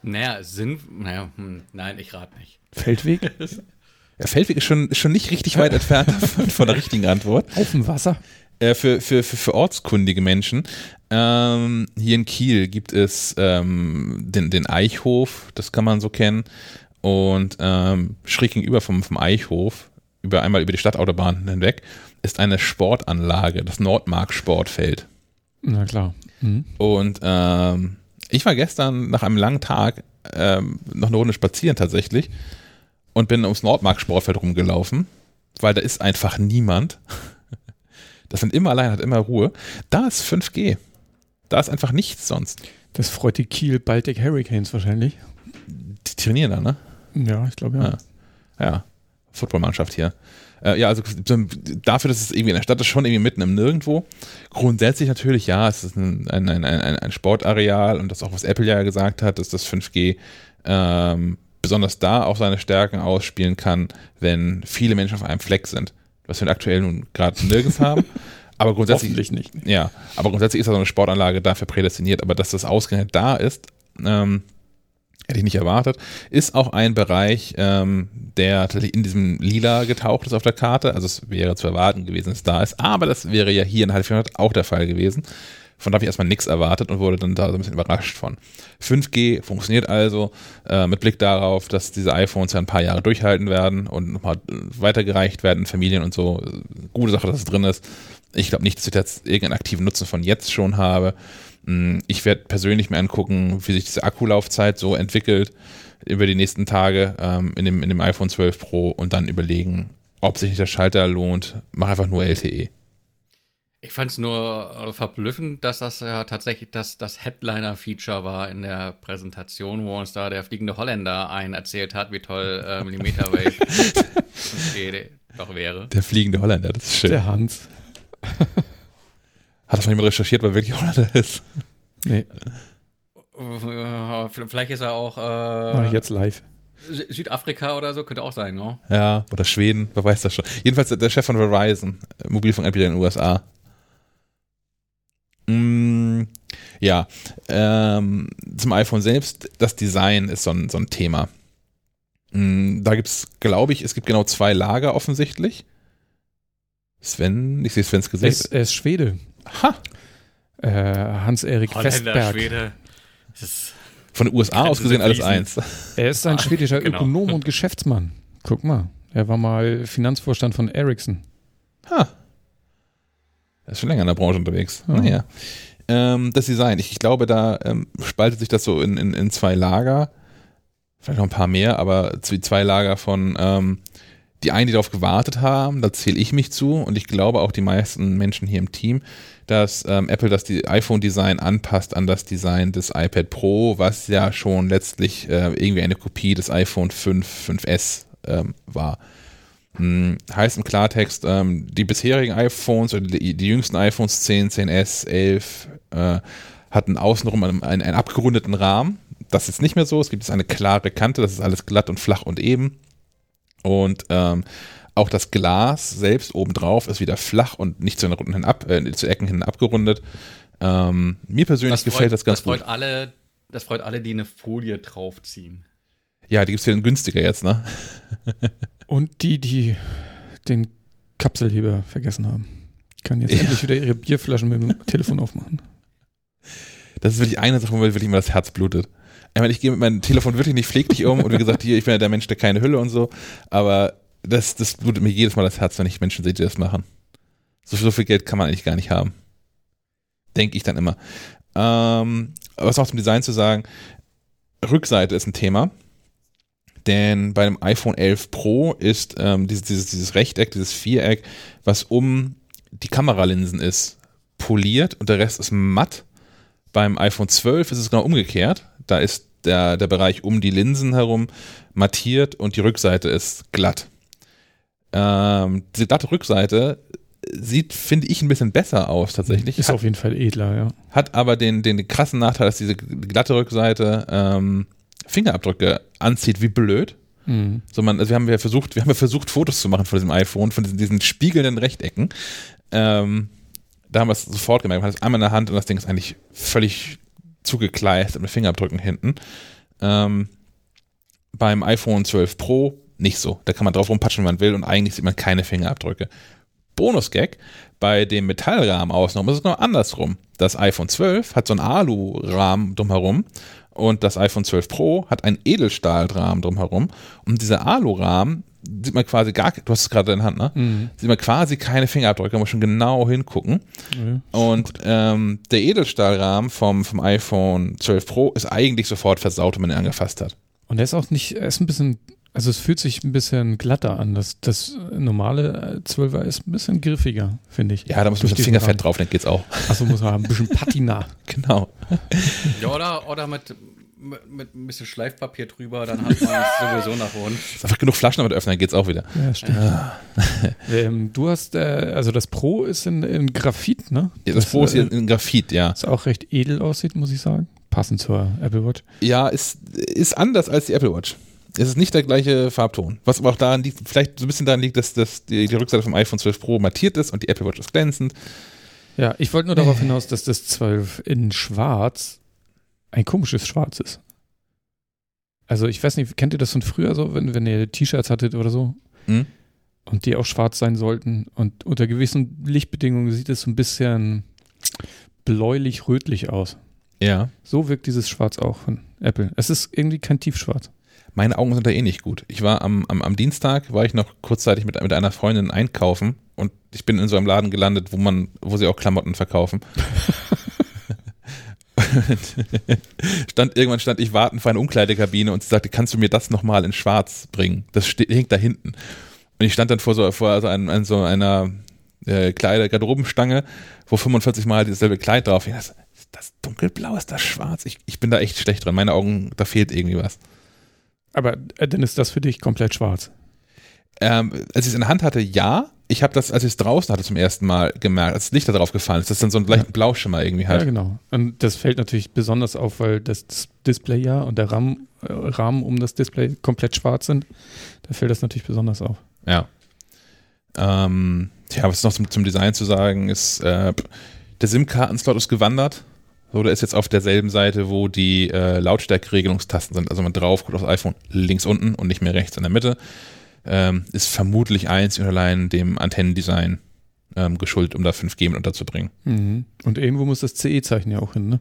Naja, Sinn, naja, hm, nein, ich rate nicht. Feldweg? <laughs> Ja, Feldweg ist schon, ist schon nicht richtig weit entfernt <laughs> von, von der richtigen Antwort. Auf dem Wasser? Äh, für, für, für, für ortskundige Menschen. Ähm, hier in Kiel gibt es ähm, den, den Eichhof, das kann man so kennen. Und ähm, schräg gegenüber vom, vom Eichhof, über einmal über die Stadtautobahn hinweg, ist eine Sportanlage, das Nordmark Sportfeld. Na klar. Mhm. Und ähm, ich war gestern nach einem langen Tag ähm, noch eine Runde spazieren tatsächlich und bin ums Nordmark Sportfeld rumgelaufen, weil da ist einfach niemand. <laughs> Das sind immer allein, hat immer Ruhe. Da ist 5G. Da ist einfach nichts sonst. Das freut die Kiel Baltic Hurricanes wahrscheinlich. Die trainieren da, ne? Ja, ich glaube ja. Ja, ja. Footballmannschaft hier. Äh, ja, also dafür, dass es irgendwie in der Stadt ist, schon irgendwie mitten im Nirgendwo. Grundsätzlich natürlich, ja, es ist ein, ein, ein, ein Sportareal und das auch, was Apple ja gesagt hat, dass das 5G ähm, besonders da auch seine Stärken ausspielen kann, wenn viele Menschen auf einem Fleck sind was wir aktuell nun gerade nirgends haben. <laughs> Aber grundsätzlich. Nicht. Ja, aber grundsätzlich ist da so eine Sportanlage dafür prädestiniert. Aber dass das ausgerechnet da ist, ähm, hätte ich nicht erwartet, ist auch ein Bereich, ähm, der tatsächlich in diesem Lila getaucht ist auf der Karte. Also es wäre zu erwarten gewesen, dass es da ist. Aber das wäre ja hier in Halbfinale auch der Fall gewesen. Von da habe ich erstmal nichts erwartet und wurde dann da so ein bisschen überrascht von. 5G funktioniert also äh, mit Blick darauf, dass diese iPhones ja ein paar Jahre durchhalten werden und nochmal weitergereicht werden Familien und so. Gute Sache, dass es drin ist. Ich glaube nicht, dass ich jetzt irgendeinen aktiven Nutzen von jetzt schon habe. Hm, ich werde persönlich mir angucken, wie sich diese Akkulaufzeit so entwickelt über die nächsten Tage ähm, in, dem, in dem iPhone 12 Pro und dann überlegen, ob sich nicht der Schalter lohnt. Mach einfach nur LTE. Ich fand es nur äh, verblüffend, dass das ja tatsächlich das, das Headliner-Feature war in der Präsentation, wo uns da der fliegende Holländer einen erzählt hat, wie toll äh, Millimeter Wave <laughs> doch wäre. Der fliegende Holländer, das ist schön. Der Hans. Hat das mal jemand recherchiert, weil wirklich Holländer ist? Nee. Äh, vielleicht ist er auch. Äh, jetzt live. Südafrika oder so, könnte auch sein, ne? Ja, oder Schweden, wer weiß das schon. Jedenfalls der Chef von Verizon, Mobilfunkanbieter in den USA, Mm, ja, ähm, zum iPhone selbst, das Design ist so ein, so ein Thema. Mm, da gibt es, glaube ich, es gibt genau zwei Lager offensichtlich. Sven, ich sehe Svens Gesicht. Er ist, Schwede. Ha! Äh, Hans-Erik Festberg. Schwede. Von den USA aus gesehen alles eins. Er ist ein schwedischer <laughs> genau. Ökonom und Geschäftsmann. Guck mal, er war mal Finanzvorstand von Ericsson. Ha. Er ist schon länger in der Branche unterwegs. Ja. Naja. Ähm, das Design, ich, ich glaube, da ähm, spaltet sich das so in, in, in zwei Lager. Vielleicht noch ein paar mehr, aber zwei Lager von ähm, die einen, die darauf gewartet haben, da zähle ich mich zu und ich glaube auch die meisten Menschen hier im Team, dass ähm, Apple das iPhone-Design anpasst an das Design des iPad Pro, was ja schon letztlich äh, irgendwie eine Kopie des iPhone 5, 5S ähm, war. Hm, heißt im Klartext, ähm, die bisherigen iPhones oder die, die jüngsten iPhones 10, 10S, 11 äh, hatten außenrum einen, einen, einen abgerundeten Rahmen. Das ist nicht mehr so. Es gibt jetzt eine klare Kante, das ist alles glatt und flach und eben. Und ähm, auch das Glas selbst obendrauf ist wieder flach und nicht zu den Runden hin ab, äh, zu Ecken hin abgerundet. Ähm, mir persönlich gefällt das ganz das freut gut. Alle, das freut alle, die eine Folie draufziehen. Ja, die gibt es ja günstiger jetzt, ne? <laughs> Und die, die den Kapselheber vergessen haben. Kann jetzt Ja. endlich wieder ihre Bierflaschen mit dem <laughs> Telefon aufmachen. Das ist wirklich eine Sache, wo mir wirklich immer das Herz blutet. Ich meine, ich gehe mit meinem Telefon wirklich nicht pfleglich um und wie gesagt, hier, ich bin ja der Mensch, der keine Hülle und so, aber das, das blutet mir jedes Mal das Herz, wenn ich Menschen sehe, die das machen. So, so viel Geld kann man eigentlich gar nicht haben. Denke ich dann immer. Ähm, was noch zum Design zu sagen, Rückseite ist ein Thema. Denn bei dem iPhone 11 Pro ist ähm, dieses, dieses, dieses Rechteck, dieses Viereck, was um die Kameralinsen ist, poliert und der Rest ist matt. Beim iPhone 12 ist es genau umgekehrt. Da ist der, der Bereich um die Linsen herum mattiert und die Rückseite ist glatt. Ähm, diese glatte Rückseite sieht, finde ich, ein bisschen besser aus tatsächlich. Ist Hat, auf jeden Fall edler, ja. hat aber den, den krassen Nachteil, dass diese glatte Rückseite ähm, Fingerabdrücke anzieht wie blöd. Mhm. So man, also wir haben ja versucht, wir haben ja versucht, Fotos zu machen von diesem iPhone, von diesen, diesen spiegelnden Rechtecken. Ähm, da haben wir es sofort gemerkt. Man hat es einmal in der Hand und das Ding ist eigentlich völlig zugekleistert mit Fingerabdrücken hinten. Ähm, beim iPhone 12 Pro nicht so. Da kann man drauf rumpatschen, wie man will und eigentlich sieht man keine Fingerabdrücke. Bonus-Gag, bei dem Metallrahmen außenrum ist es noch andersrum. Das iPhone 12 hat so einen Alu-Rahmen drumherum und das iPhone 12 Pro hat einen Edelstahlrahmen drumherum. Und dieser Alu-Rahmen sieht man quasi gar, du hast es gerade in der Hand, ne? Mhm. Sieht man quasi keine Fingerabdrücke, kann man schon genau hingucken. Ja. Und ähm, der Edelstahlrahmen vom, vom iPhone 12 Pro ist eigentlich sofort versaut, wenn man ihn angefasst hat. Und er ist auch nicht, er ist ein bisschen, also es fühlt sich ein bisschen glatter an. Das, das normale äh, 12er ist ein bisschen griffiger, finde ich. Ja, da muss man diesen Fingerfett drauf, dann geht's auch. Achso, muss man haben, ein bisschen <laughs> Patina. Genau. Ja, oder, oder mit, mit, ein bisschen Schleifpapier drüber, dann hat man es sowieso nach unten. <laughs> Ist einfach genug Flaschen damit öffnen, dann geht's auch wieder. Ja, stimmt. <laughs> ähm, du hast, äh, also das Pro ist in, in Graphit, ne? Ja, das Pro ist äh, hier in Graphit, ja. das auch recht edel aussieht, muss ich sagen. Passend zur Apple Watch. Ja, ist, ist anders als die Apple Watch. Es ist nicht der gleiche Farbton. Was aber auch daran liegt, vielleicht so ein bisschen daran liegt, dass, dass die, die Rückseite vom iPhone 12 Pro mattiert ist und die Apple Watch ist glänzend. Ja, ich wollte nur darauf hinaus, dass das 12 in Schwarz ein komisches Schwarz ist. Also ich weiß nicht, kennt ihr das von früher so, wenn, wenn ihr T-Shirts hattet oder so Hm? und die auch schwarz sein sollten und unter gewissen Lichtbedingungen sieht es so ein bisschen bläulich-rötlich aus. Ja. So wirkt dieses Schwarz auch von Apple. Es ist irgendwie kein Tiefschwarz. Meine Augen sind da eh nicht gut. Ich war am, am, am Dienstag, war ich noch kurzzeitig mit, mit einer Freundin einkaufen und ich bin in so einem Laden gelandet, wo man, wo sie auch Klamotten verkaufen. <laughs> <laughs> Stand irgendwann stand ich warten vor einer Umkleidekabine und sie sagte, kannst du mir das nochmal in Schwarz bringen? Das steht, hängt da hinten. Und ich stand dann vor so vor so, ein, an so einer äh, Kleider Garderobenstange, wo 45 Mal dasselbe Kleid drauf. Ich dachte, ist das dunkelblau, ist das schwarz? Ich, ich bin da echt schlecht dran. Meine Augen, da fehlt irgendwie was. Aber äh, dann ist das für dich komplett schwarz. Ähm, als ich es in der Hand hatte, ja. Ich habe das, als ich es draußen hatte, zum ersten Mal gemerkt, als das Licht da drauf gefallen ist, dass dann so ein leichten Blauschimmer irgendwie Ja, hat. genau. Und das fällt natürlich besonders auf, weil das das Display ja und der Rahmen, äh, Rahmen um das Display komplett schwarz sind. Da fällt das natürlich besonders auf. Ja. Ähm, ja, was noch zum, zum Design zu sagen ist, äh, der SIM-Kartenslot ist gewandert. So, der ist jetzt auf derselben Seite, wo die äh, Lautstärkeregelungstasten sind. Also man drauf guckt aufs iPhone links unten und nicht mehr rechts in der Mitte. Ähm, ist vermutlich einzig und allein dem Antennendesign ähm, geschuldet, um da 5G mit unterzubringen. Mhm. Und irgendwo muss das CE-Zeichen ja auch hin, ne?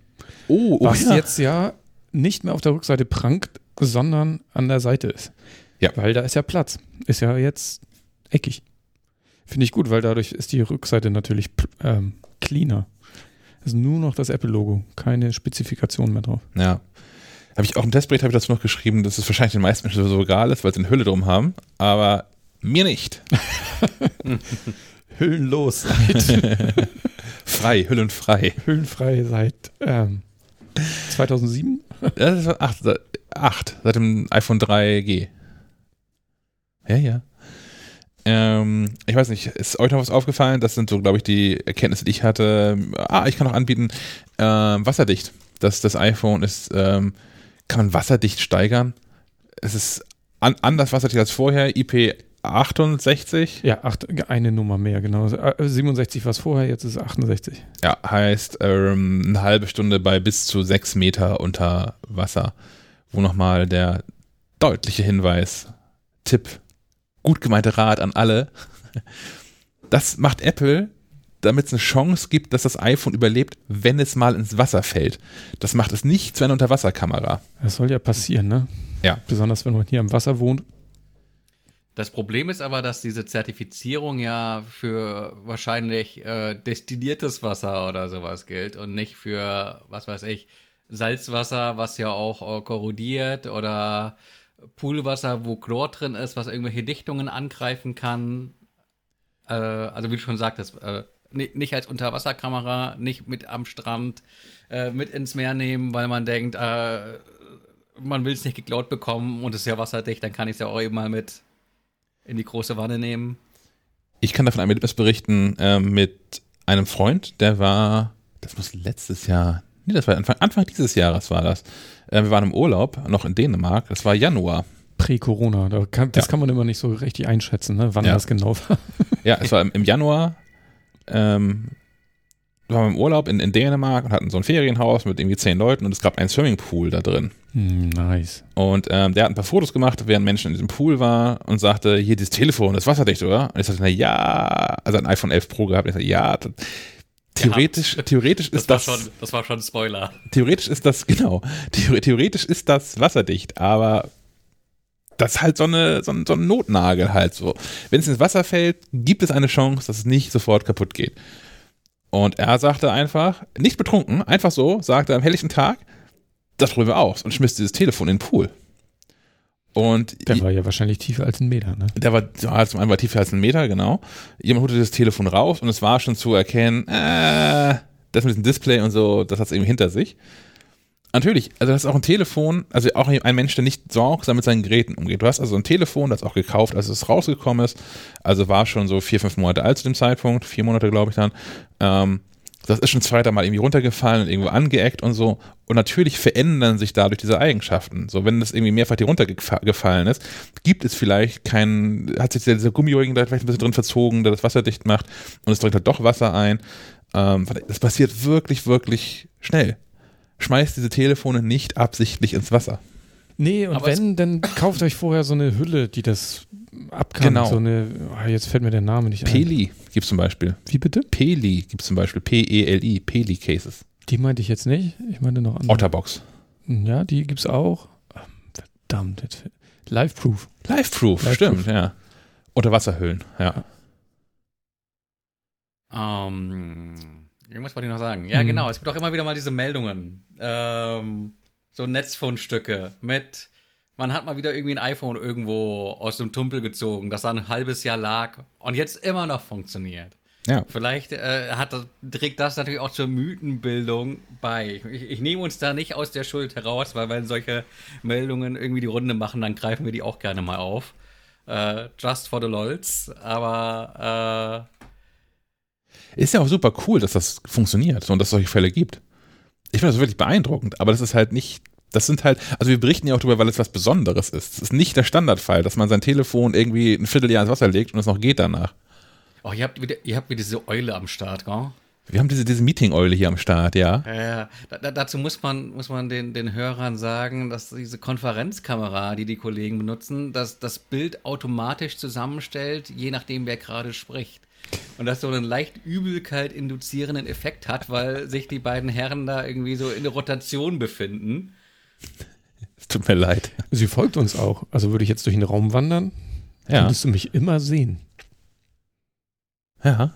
Oh, Was jetzt ja nicht mehr auf der Rückseite prangt, sondern an der Seite ist. Ja. Weil da ist ja Platz. Ist ja jetzt eckig. Finde ich gut, weil dadurch ist die Rückseite natürlich ähm, cleaner. Es ist nur noch das Apple-Logo, keine Spezifikation mehr drauf. Ja. Habe ich auch im Testbericht habe ich dazu noch geschrieben, dass es wahrscheinlich den meisten Menschen so egal ist, weil sie eine Hülle drum haben, aber mir nicht. <laughs> Hüllenlos seit, <laughs> Frei, hüllenfrei. hüllenfrei seit ähm, 2007. Ja, das war 8, 8 seit dem iPhone 3G. Ja, ja. Ähm, ich weiß nicht, ist euch noch was aufgefallen? Das sind so, glaube ich, die Erkenntnisse, die ich hatte. Ah, ich kann auch anbieten, ähm, wasserdicht. Das, das iPhone ist, ähm, kann man wasserdicht steigern. Es ist an, anders wasserdicht als vorher. IP68. Ja, acht, eine Nummer mehr, genau. Äh, 67 war es vorher, jetzt ist es 68. Ja, heißt ähm, eine halbe Stunde bei bis zu sechs Meter unter Wasser. Wo nochmal der deutliche Hinweis, Tipp, gut gemeinte Rat an alle. <laughs> Das macht Apple, damit es eine Chance gibt, dass das iPhone überlebt, wenn es mal ins Wasser fällt. Das macht es nicht zu einer Unterwasserkamera. Das soll ja passieren, ne? Ja. Besonders wenn man hier am Wasser wohnt. Das Problem ist aber, dass diese Zertifizierung ja für wahrscheinlich äh, destilliertes Wasser oder sowas gilt und nicht für, was weiß ich, Salzwasser, was ja auch äh, korrodiert oder Poolwasser, wo Chlor drin ist, was irgendwelche Dichtungen angreifen kann. Äh, also wie du schon sagtest, äh, nicht als Unterwasserkamera, nicht mit am Strand, äh, mit ins Meer nehmen, weil man denkt, äh, man will es nicht geklaut bekommen und es ist ja wasserdicht, dann kann ich es ja auch eben mal mit in die große Wanne nehmen. Ich kann davon ein Erlebnis berichten ähm, mit einem Freund, der war, das muss letztes Jahr, nee, das war Anfang, Anfang dieses Jahres war das. Äh, wir waren im Urlaub, noch in Dänemark, das war Januar. Prä-Corona. Da das Ja. kann man immer nicht so richtig einschätzen, ne? wann Ja. das genau war. Ja, es war im Januar. Ähm, waren im Urlaub in, in Dänemark und hatten so ein Ferienhaus mit irgendwie zehn Leuten und es gab einen Swimmingpool da drin. Hm, nice. Und ähm, der hat ein paar Fotos gemacht, während Menschen in diesem Pool war und sagte, hier dieses Telefon, das ist wasserdicht, oder? Und ich sagte, na ja, also ein iPhone 11 Pro gehabt. Und ich sagte, ja, das, theoretisch, theoretisch Das ist war das, schon, das war schon ein Spoiler. theoretisch ist das, <laughs> genau, theor- theoretisch ist das wasserdicht, aber das ist halt so, eine, so, ein, so ein Notnagel halt so. Wenn es ins Wasser fällt, gibt es eine Chance, dass es nicht sofort kaputt geht. Und er sagte einfach, nicht betrunken, einfach so, sagte am helllichten Tag, das probieren wir aus und schmiss dieses Telefon in den Pool. Und Der war ja wahrscheinlich tiefer als ein Meter, ne? der war ja, zum einen war tiefer als ein Meter, genau. Jemand holte das Telefon raus und es war schon zu erkennen, äh, das mit diesem Display und so, das hat es irgendwie hinter sich. Natürlich, also das ist auch ein Telefon, also auch ein Mensch, der nicht sorgsam mit seinen Geräten umgeht. Du hast also ein Telefon, das auch gekauft, als es rausgekommen ist. Also war schon so vier, fünf Monate alt zu dem Zeitpunkt, vier Monate glaube ich dann. Ähm, das ist schon zweiter Mal irgendwie runtergefallen und irgendwo angeeckt und so. Und natürlich verändern sich dadurch diese Eigenschaften. So, wenn das irgendwie mehrfach hier runtergefallen ist, gibt es vielleicht keinen, hat sich dieser Gummiring da vielleicht ein bisschen drin verzogen, der das Wasser dicht macht und es drückt halt doch Wasser ein. Ähm, das passiert wirklich, wirklich schnell. Schmeißt diese Telefone nicht absichtlich ins Wasser. Nee, und Aber es- wenn, dann <coughs> kauft euch vorher so eine Hülle, die das abkann. Genau. So eine, ah, jetzt fällt mir der Name nicht ein. Peli gibt es zum Beispiel. Wie bitte? Peli gibt es zum Beispiel. P-E-L-I, Peli Cases. Die meinte ich jetzt nicht. Ich meinte noch andere. Otterbox. Ja, die gibt's auch. Ähm, Verdammt. Jetzt Live-Proof. Live-Proof, stimmt, ja. Unterwasserhüllen, ja. Ähm, irgendwas wollte ich noch sagen. Ja, Hm. genau. Es gibt auch immer wieder mal diese Meldungen. Ähm, so Netzfundstücke mit, man hat mal wieder irgendwie ein iPhone irgendwo aus dem Tumpel gezogen, das da ein halbes Jahr lag und jetzt immer noch funktioniert. Ja. Vielleicht äh, hat, trägt das natürlich auch zur Mythenbildung bei. Ich, ich nehme uns da nicht aus der Schuld heraus, weil wenn solche Meldungen irgendwie die Runde machen, dann greifen wir die auch gerne mal auf. Äh, just for the lols. Aber äh, Ist ja auch super cool, dass das funktioniert und dass es solche Fälle gibt. Ich finde das wirklich beeindruckend, aber das ist halt nicht, das sind halt, also wir berichten ja auch darüber, weil es was Besonderes ist. Es ist nicht der Standardfall, dass man sein Telefon irgendwie ein Vierteljahr ins Wasser legt und es noch geht danach. Oh, ihr habt wieder, ihr habt wieder diese Eule am Start, gell? Wir haben diese, diese Meeting-Eule hier am Start, ja. Äh, da, dazu muss man, muss man den, den Hörern sagen, dass diese Konferenzkamera, die die Kollegen benutzen, dass das Bild automatisch zusammenstellt, je nachdem, wer gerade spricht. Und das so einen leicht Übelkeit induzierenden Effekt hat, weil sich die beiden Herren da irgendwie so in der Rotation befinden. Es <laughs> tut mir leid. Sie folgt uns auch. Also würde ich jetzt durch den Raum wandern, Ja. könntest du mich immer sehen. Ja.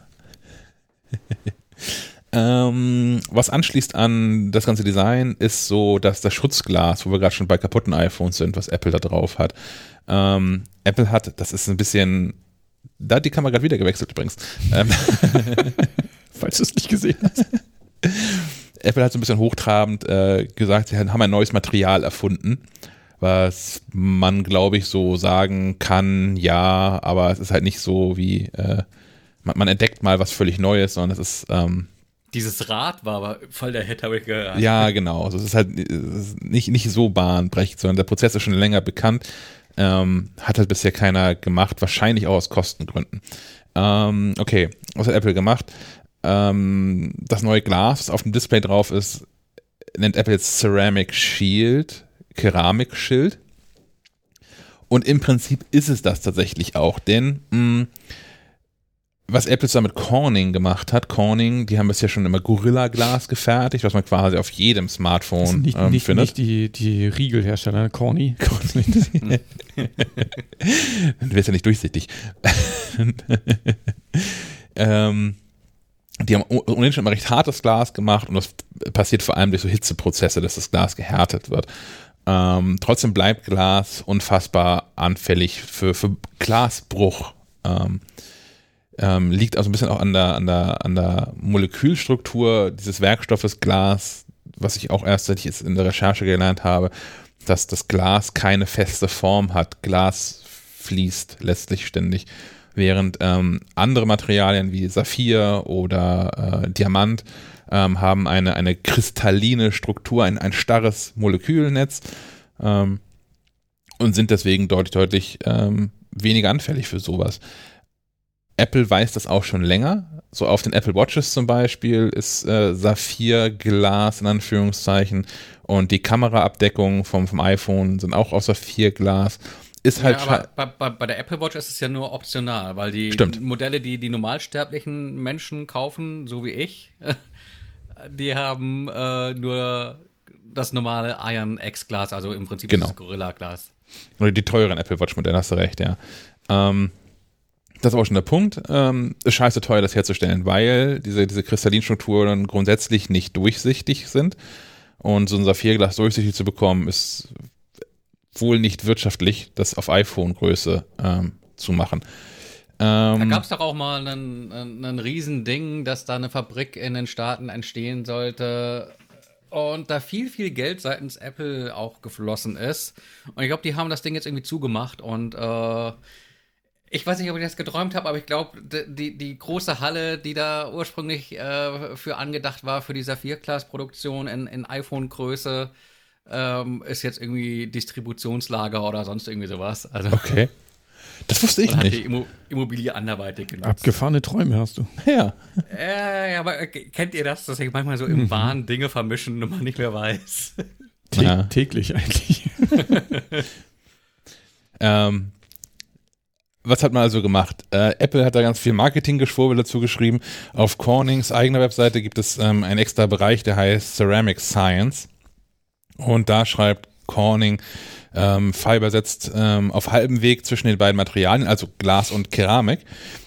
<laughs> ähm, was anschließt an das ganze Design, ist so, dass das Schutzglas, wo wir gerade schon bei kaputten iPhones sind, was Apple da drauf hat. Ähm, Apple hat, das ist ein bisschen, da hat die Kamera gerade wieder gewechselt übrigens. Ähm, <laughs> Falls du es nicht gesehen hast. <laughs> Apple hat so ein bisschen hochtrabend äh, gesagt, sie haben ein neues Material erfunden, was man, glaube ich, so sagen kann, ja, aber es ist halt nicht so wie, äh, man, man entdeckt mal was völlig Neues, sondern es ist, ähm, Dieses Rad war aber voll der Hit, habe ich gehört. ja, genau, also es ist halt es ist nicht, nicht so bahnbrechend, sondern der Prozess ist schon länger bekannt, ähm, hat halt bisher keiner gemacht, wahrscheinlich auch aus Kostengründen. Ähm, okay, was hat Apple gemacht? Ähm, das neue Glas, was auf dem Display drauf ist, nennt Apple jetzt Ceramic Shield, Keramikschild. Und im Prinzip ist es das tatsächlich auch, denn mh, was Apple mit Corning gemacht hat, Corning, die haben bisher schon immer Gorilla-Glas gefertigt, was man quasi auf jedem Smartphone sind nicht, ähm, nicht, findet. nicht die, die Riegelhersteller, ne? Corny. Dann wäre es ja nicht durchsichtig. <laughs> ähm, die haben oh- ohnehin schon immer recht hartes Glas gemacht und das passiert vor allem durch so Hitzeprozesse, dass das Glas gehärtet wird. Ähm, trotzdem bleibt Glas unfassbar anfällig für, für Glasbruch. Ähm, ähm, liegt also ein bisschen auch an der, an der, an der Molekülstruktur dieses Werkstoffes Glas, was ich auch erst seit ich jetzt in der Recherche gelernt habe, dass das Glas keine feste Form hat. Glas fließt letztlich ständig, während ähm, andere Materialien wie Saphir oder äh, Diamant ähm, haben eine, eine kristalline Struktur, ein, ein starres Molekülnetz ähm, und sind deswegen deutlich, deutlich ähm, weniger anfällig für sowas. Apple weiß das auch schon länger. so auf den Apple Watches zum Beispiel ist äh, Saphirglas in Anführungszeichen und die Kameraabdeckung vom, vom iPhone sind auch aus Saphirglas. Ist halt ja, bei, bei, bei, der Apple Watch ist es ja nur optional, weil die Stimmt. Modelle, die die normalsterblichen Menschen kaufen, so wie ich, <laughs> die haben äh, nur das normale Iron X Glas, also im Prinzip Genau. das Gorilla Glas. Oder die teuren Apple Watch Modelle, hast du recht, ja. Ähm, das ist auch schon der Punkt. Ähm, ist scheiße teuer, das herzustellen, weil diese, diese Kristallinstrukturen grundsätzlich nicht durchsichtig sind. Und so ein Saphirglas durchsichtig zu bekommen, ist wohl nicht wirtschaftlich, das auf iPhone-Größe ähm, zu machen. Da Ähm, gab es doch auch mal ein, ein, ein Riesending, dass da eine Fabrik in den Staaten entstehen sollte. Und da viel, viel Geld seitens Apple auch geflossen ist. Und ich glaube, die haben das Ding jetzt irgendwie zugemacht. Und äh, ich weiß nicht, ob ich das geträumt habe, aber ich glaube, die, die große Halle, die da ursprünglich äh, für angedacht war, für die Saphir-Class-Produktion in, in iPhone-Größe, ähm, ist jetzt irgendwie Distributionslager oder sonst irgendwie sowas. Also okay. Das wusste ich <laughs> man hat die nicht. Immo Immobilie anderweitig genutzt. Abgefahrene Träume hast du. <laughs> Ja. Äh, ja, aber äh, kennt ihr das, dass ich manchmal so im Wahn Dinge vermischen und man nicht mehr weiß? Tä Ja. Täglich eigentlich. <laughs> Ähm, was hat man also gemacht? Äh, Apple hat da ganz viel Marketinggeschwurbel dazu geschrieben. Auf Cornings eigener Webseite gibt es ähm, einen extra Bereich, der heißt Ceramic Science. Und da schreibt Corning, ähm, Fiber setzt ähm, auf halbem Weg zwischen den beiden Materialien, also Glas und Keramik,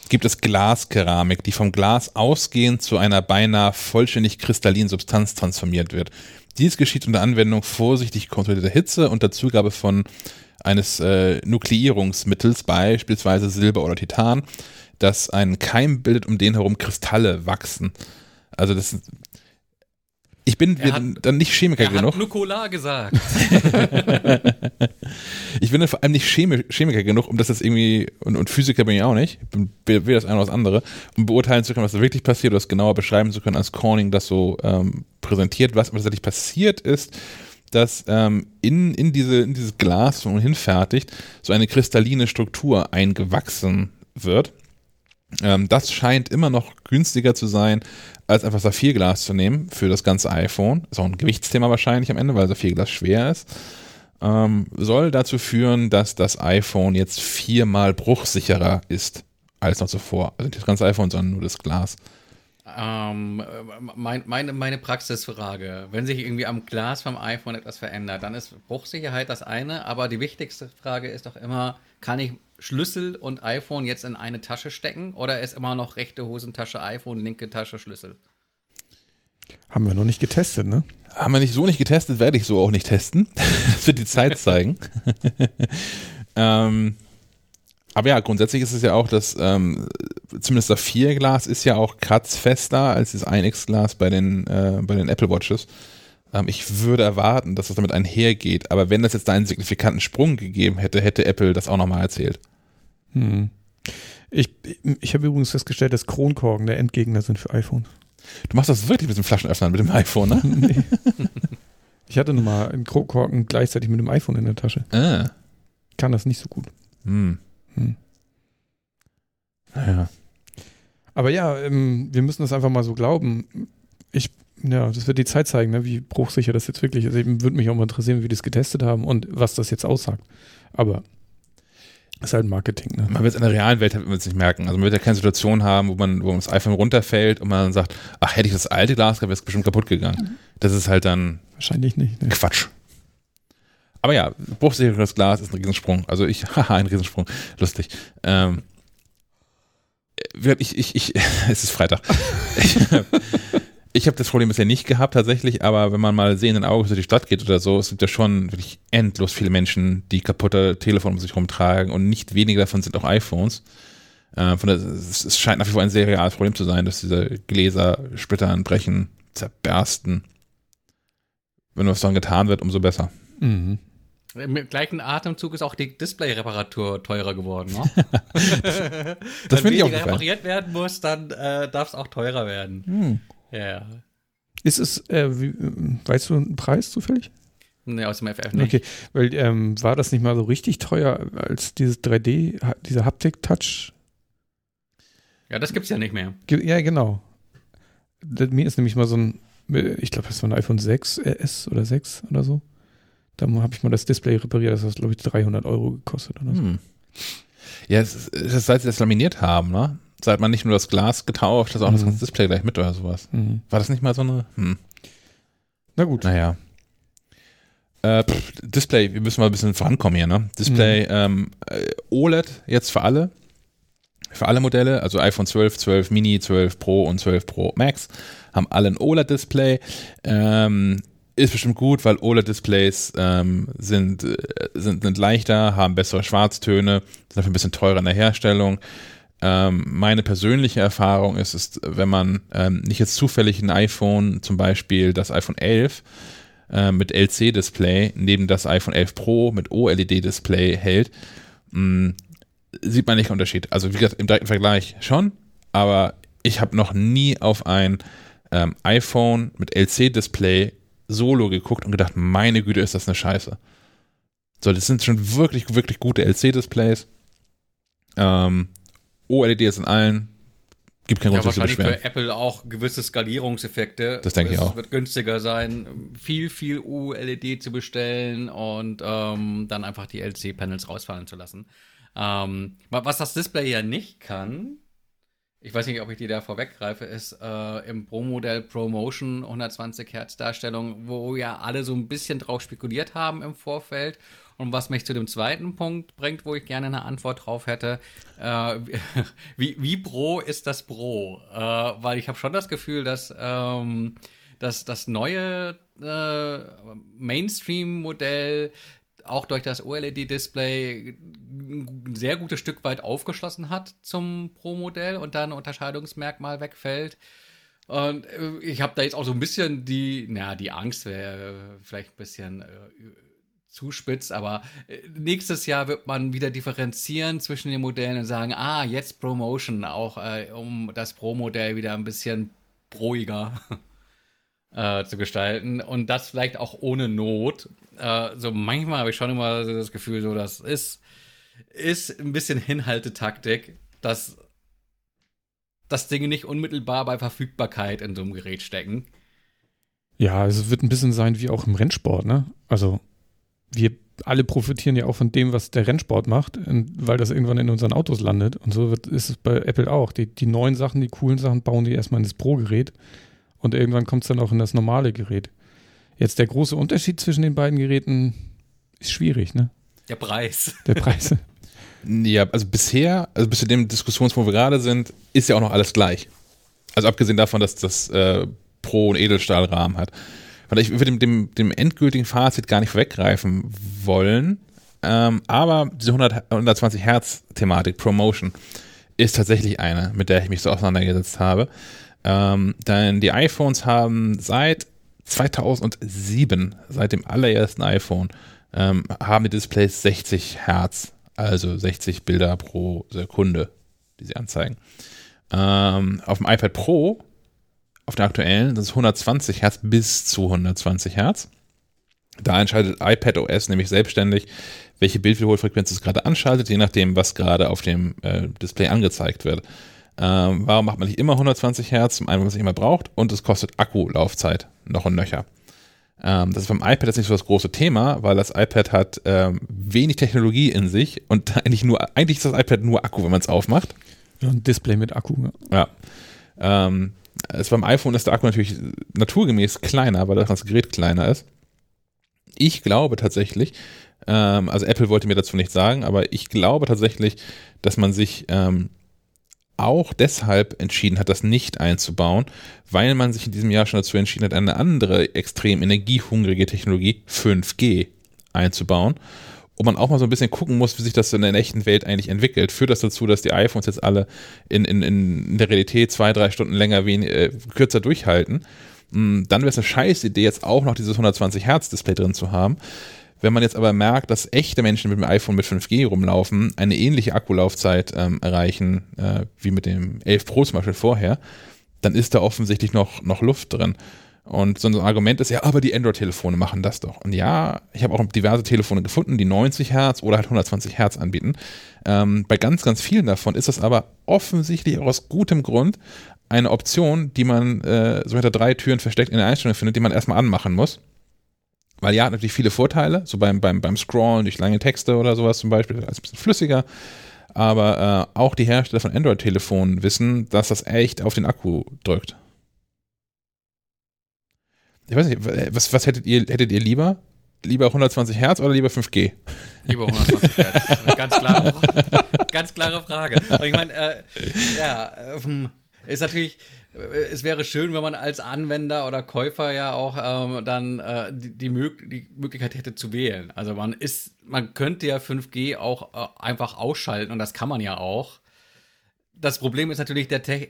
gibt es Glaskeramik, die vom Glas ausgehend zu einer beinahe vollständig kristallinen Substanz transformiert wird. Dies geschieht unter Anwendung vorsichtig kontrollierter Hitze und der Zugabe von eines äh, Nukleierungsmittels, beispielsweise Silber oder Titan, das einen Keim bildet, um den herum Kristalle wachsen. Also das ich bin hat- dann nicht Chemiker Er genug. hat Nukola gesagt. <laughs> Ich bin dann vor allem nicht Chemi Chemiker genug, um das jetzt irgendwie, und, und Physiker bin ich auch nicht, bin, will das eine oder das andere, um beurteilen zu können, was da wirklich passiert oder das genauer beschreiben zu können, als Corning das so ähm, präsentiert. Was tatsächlich passiert ist, dass ähm, in, in, diese, in dieses Glas, das man hinfertigt, so eine kristalline Struktur eingewachsen wird. Ähm, das scheint immer noch günstiger zu sein, als einfach Saphirglas zu nehmen für das ganze iPhone. Ist auch ein Gewichtsthema wahrscheinlich am Ende, weil Saphirglas schwer ist. Ähm, soll dazu führen, dass das iPhone jetzt viermal bruchsicherer ist als noch zuvor. Also nicht das ganze iPhone, sondern nur das Glas. Ähm, äh, mein, meine, meine Praxisfrage. Wenn sich irgendwie am Glas vom iPhone etwas verändert, dann ist Bruchsicherheit das eine, aber die wichtigste Frage ist doch immer, kann ich Schlüssel und iPhone jetzt in eine Tasche stecken oder ist immer noch rechte Hosentasche iPhone, linke Tasche Schlüssel? Haben wir noch nicht getestet, ne? Haben wir nicht so nicht getestet, werde ich so auch nicht testen. <laughs> Das wird die Zeit zeigen. <laughs> ähm, aber ja, grundsätzlich ist es ja auch, dass ähm, zumindest Saphirglas ist ja auch kratzfester als das 1X-Glas bei den, äh, bei den Apple Watches. Ähm, ich würde erwarten, dass das damit einhergeht. Aber wenn das jetzt da einen signifikanten Sprung gegeben hätte, hätte Apple das auch nochmal erzählt. Hm. Ich, ich habe übrigens festgestellt, dass Kronkorken der Endgegner sind für iPhone. Du machst das wirklich mit dem Flaschenöffner mit dem iPhone, ne? <laughs> Nee. Ich hatte nun mal einen Kronkorken gleichzeitig mit dem iPhone in der Tasche. ah. Kann das nicht so gut. Hm. Hm. Naja. Aber ja, ähm, wir müssen das einfach mal so glauben. Ich, ja, das wird die Zeit zeigen, ne, wie bruchsicher das jetzt wirklich ist. Eben würde mich auch mal interessieren, wie die es getestet haben und was das jetzt aussagt. Aber ist halt Marketing, ne? Man wird es in der realen Welt man es nicht merken. Also man wird ja keine Situation haben, wo man, wo das iPhone runterfällt und man dann sagt, ach, hätte ich das alte Glas gehabt, wäre es bestimmt kaputt gegangen. Das ist halt dann Wahrscheinlich nicht. Ne? Quatsch. Aber ja, bruchsicheres Glas ist ein Riesensprung. Also ich, <laughs> haha, ein Riesensprung. Lustig. Ähm, wir- ich, ich, ich, <laughs> es ist Freitag. <laughs> ich ich habe das Problem bisher nicht gehabt tatsächlich, aber wenn man mal sehenden Auges durch die Stadt geht oder so, es gibt ja schon wirklich endlos viele Menschen, die kaputte Telefone um sich rumtragen und nicht wenige davon sind auch iPhones. Äh, von der, es, es scheint nach wie vor ein sehr reales Problem zu sein, dass diese Gläser splittern, brechen, zerbersten. Wenn was daran getan wird, umso besser. Mhm. Im gleichen Atemzug ist auch die Display-Reparatur teurer geworden. Ne? <laughs> Das Wenn finde ich auch weniger gefallen. repariert werden muss, dann äh, darf es auch teurer werden. Hm. Ja. Ist es, äh, wie, äh, weißt du einen Preis zufällig? Ne, aus dem FF nicht. Okay, weil ähm, war das nicht mal so richtig teuer als dieses 3D, ha- dieser Haptik-Touch? Ja, das gibt's ja nicht mehr. Ja, genau. Mir ist nämlich mal so ein, ich glaube, das war ein iPhone 6S oder 6 oder so. Da habe ich mal das Display repariert, das hat, glaube ich, 300 Euro gekostet oder so. Hm. Ja, es ist, es ist, seit sie das laminiert haben, ne? Seit man nicht nur das Glas getauft, das auch mhm. das ganze Display gleich mit oder sowas. Mhm. War das nicht mal so eine? Hm. Na gut. Naja. Äh, pff, Display, wir müssen mal ein bisschen vorankommen hier, ne? Display, mhm. ähm, äh, OLED jetzt für alle. Für alle Modelle, also iPhone 12, 12 Mini, 12 Pro und 12 Pro Max, haben alle ein OLED-Display. Ähm, ist bestimmt gut, weil OLED-Displays ähm, sind, äh, sind, sind leichter, haben bessere Schwarztöne, sind dafür ein bisschen teurer in der Herstellung. Ähm, meine persönliche Erfahrung ist, ist wenn man ähm, nicht jetzt zufällig ein iPhone, zum Beispiel das iPhone 11 äh, mit LC-Display, neben das iPhone 11 Pro mit OLED-Display hält, mh, mm, sieht man nicht einen Unterschied. Also wie gesagt, im direkten Vergleich schon, aber ich habe noch nie auf ein ähm, iPhone mit LC-Display Solo geguckt und gedacht, meine Güte, ist das eine Scheiße. So, das sind schon wirklich, wirklich gute LC-Displays. Ähm, OLED ist in allen. Gibt keinen Grund, ja, wahrscheinlich zu für Apple auch gewisse Skalierungseffekte. Das denke ich auch. Es wird günstiger sein, viel, viel OLED zu bestellen und ähm, dann einfach die LC-Panels rausfallen zu lassen. Ähm, was das Display ja nicht kann, ich weiß nicht, ob ich die da vorweggreife, ist äh, im Pro-Modell ProMotion 120 Hertz Darstellung, wo ja alle so ein bisschen drauf spekuliert haben im Vorfeld. Und was mich zu dem zweiten Punkt bringt, wo ich gerne eine Antwort drauf hätte, äh, <laughs> wie, wie Pro ist das Pro? Äh, weil ich habe schon das Gefühl, dass, ähm, dass das neue äh, Mainstream-Modell auch durch das OLED-Display ein sehr gutes Stück weit aufgeschlossen hat zum Pro-Modell und da ein Unterscheidungsmerkmal wegfällt. Und äh, ich habe da jetzt auch so ein bisschen die, naja, die Angst wäre vielleicht ein bisschen äh, zuspitzt, aber äh, nächstes Jahr wird man wieder differenzieren zwischen den Modellen und sagen, ah, jetzt Promotion, auch äh, um das Pro-Modell wieder ein bisschen proiger <laughs> äh, zu gestalten und das vielleicht auch ohne Not. Äh, so manchmal habe ich schon immer das Gefühl, so das ist ist ein bisschen Hinhaltetaktik, dass das Dinge nicht unmittelbar bei Verfügbarkeit in so einem Gerät stecken. Ja, es wird ein bisschen sein wie auch im Rennsport, ne? Also wir alle profitieren ja auch von dem, was der Rennsport macht, weil das irgendwann in unseren Autos landet. Und so wird, ist es bei Apple auch. Die, die neuen Sachen, die coolen Sachen bauen die erstmal in das Pro-Gerät und irgendwann kommt es dann auch in das normale Gerät. Jetzt der große Unterschied zwischen den beiden Geräten ist schwierig, ne? Der Preis. <laughs> Der Preis. ja, also bisher, also bis zu dem Diskussionspunkt, wo wir gerade sind, ist ja auch noch alles gleich. Also abgesehen davon, dass das äh, Pro- und Edelstahlrahmen hat. Weil ich würde dem, dem, dem endgültigen Fazit gar nicht vorweggreifen wollen. Ähm, aber diese 100, 120 Hertz Thematik, Promotion, ist tatsächlich eine, mit der ich mich so auseinandergesetzt habe. Ähm, denn die iPhones haben seit 2007, seit dem allerersten iPhone, ähm, haben die Displays 60 Hertz, also 60 Bilder pro Sekunde, die sie anzeigen. Ähm, auf dem iPad Pro, auf der aktuellen, das ist 120 Hertz bis zu 120 Hertz. Da entscheidet iPad OS nämlich selbstständig, welche Bildwiederholfrequenz es gerade anschaltet, je nachdem, was gerade auf dem äh, Display angezeigt wird. Ähm, warum macht man nicht immer 120 Hertz? Zum einen, weil man es nicht immer braucht und es kostet Akkulaufzeit noch und nöcher. Ähm, das ist beim iPad jetzt nicht so das große Thema, weil das iPad hat ähm, wenig Technologie in sich und <laughs> eigentlich nur, eigentlich ist das iPad nur Akku, wenn man es aufmacht. Ja, ein Display mit Akku. Ja. ja. Ähm, es beim iPhone ist der Akku natürlich naturgemäß kleiner, weil das Gerät kleiner ist. Ich glaube tatsächlich, ähm, also Apple wollte mir dazu nichts sagen, aber ich glaube tatsächlich, dass man sich ähm, auch deshalb entschieden hat, das nicht einzubauen, weil man sich in diesem Jahr schon dazu entschieden hat, eine andere extrem energiehungrige Technologie, 5G, einzubauen. Und man auch mal so ein bisschen gucken muss, wie sich das in der echten Welt eigentlich entwickelt. Führt das dazu, dass die iPhones jetzt alle in, in, in der Realität zwei, drei Stunden länger, wen, äh, kürzer durchhalten? Hm, dann wäre es eine scheiß Idee, jetzt auch noch dieses 120 Hertz Display drin zu haben. Wenn man jetzt aber merkt, dass echte Menschen mit dem iPhone mit 5G rumlaufen, eine ähnliche Akkulaufzeit ähm, erreichen, äh, wie mit dem 11 Pro zum Beispiel vorher, dann ist da offensichtlich noch, noch Luft drin. Und so ein Argument ist ja, aber die Android-Telefone machen das doch. Und ja, ich habe auch diverse Telefone gefunden, die 90 Hertz oder halt 120 Hertz anbieten. Ähm, bei ganz, ganz vielen davon ist das aber offensichtlich auch aus gutem Grund eine Option, die man äh, so hinter drei Türen versteckt in der Einstellung findet, die man erstmal anmachen muss. Weil ja, hat natürlich viele Vorteile, so beim, beim, beim Scrollen durch lange Texte oder sowas zum Beispiel, ist ein bisschen flüssiger. Aber äh, auch die Hersteller von Android-Telefonen wissen, dass das echt auf den Akku drückt. Ich weiß nicht, was, was hättet ihr, hättet ihr lieber? Lieber 120 Hertz oder lieber 5G? Lieber 120 Hertz. ganz, klare, ganz klare Frage. Aber ich meine, äh, ja, ähm, ist natürlich, äh, es wäre schön, wenn man als Anwender oder Käufer ja auch ähm, dann äh, die, die, Mög die, Möglichkeit hätte zu wählen. Also man ist, man könnte ja 5G auch äh, einfach ausschalten und das kann man ja auch das Problem ist natürlich, der, Te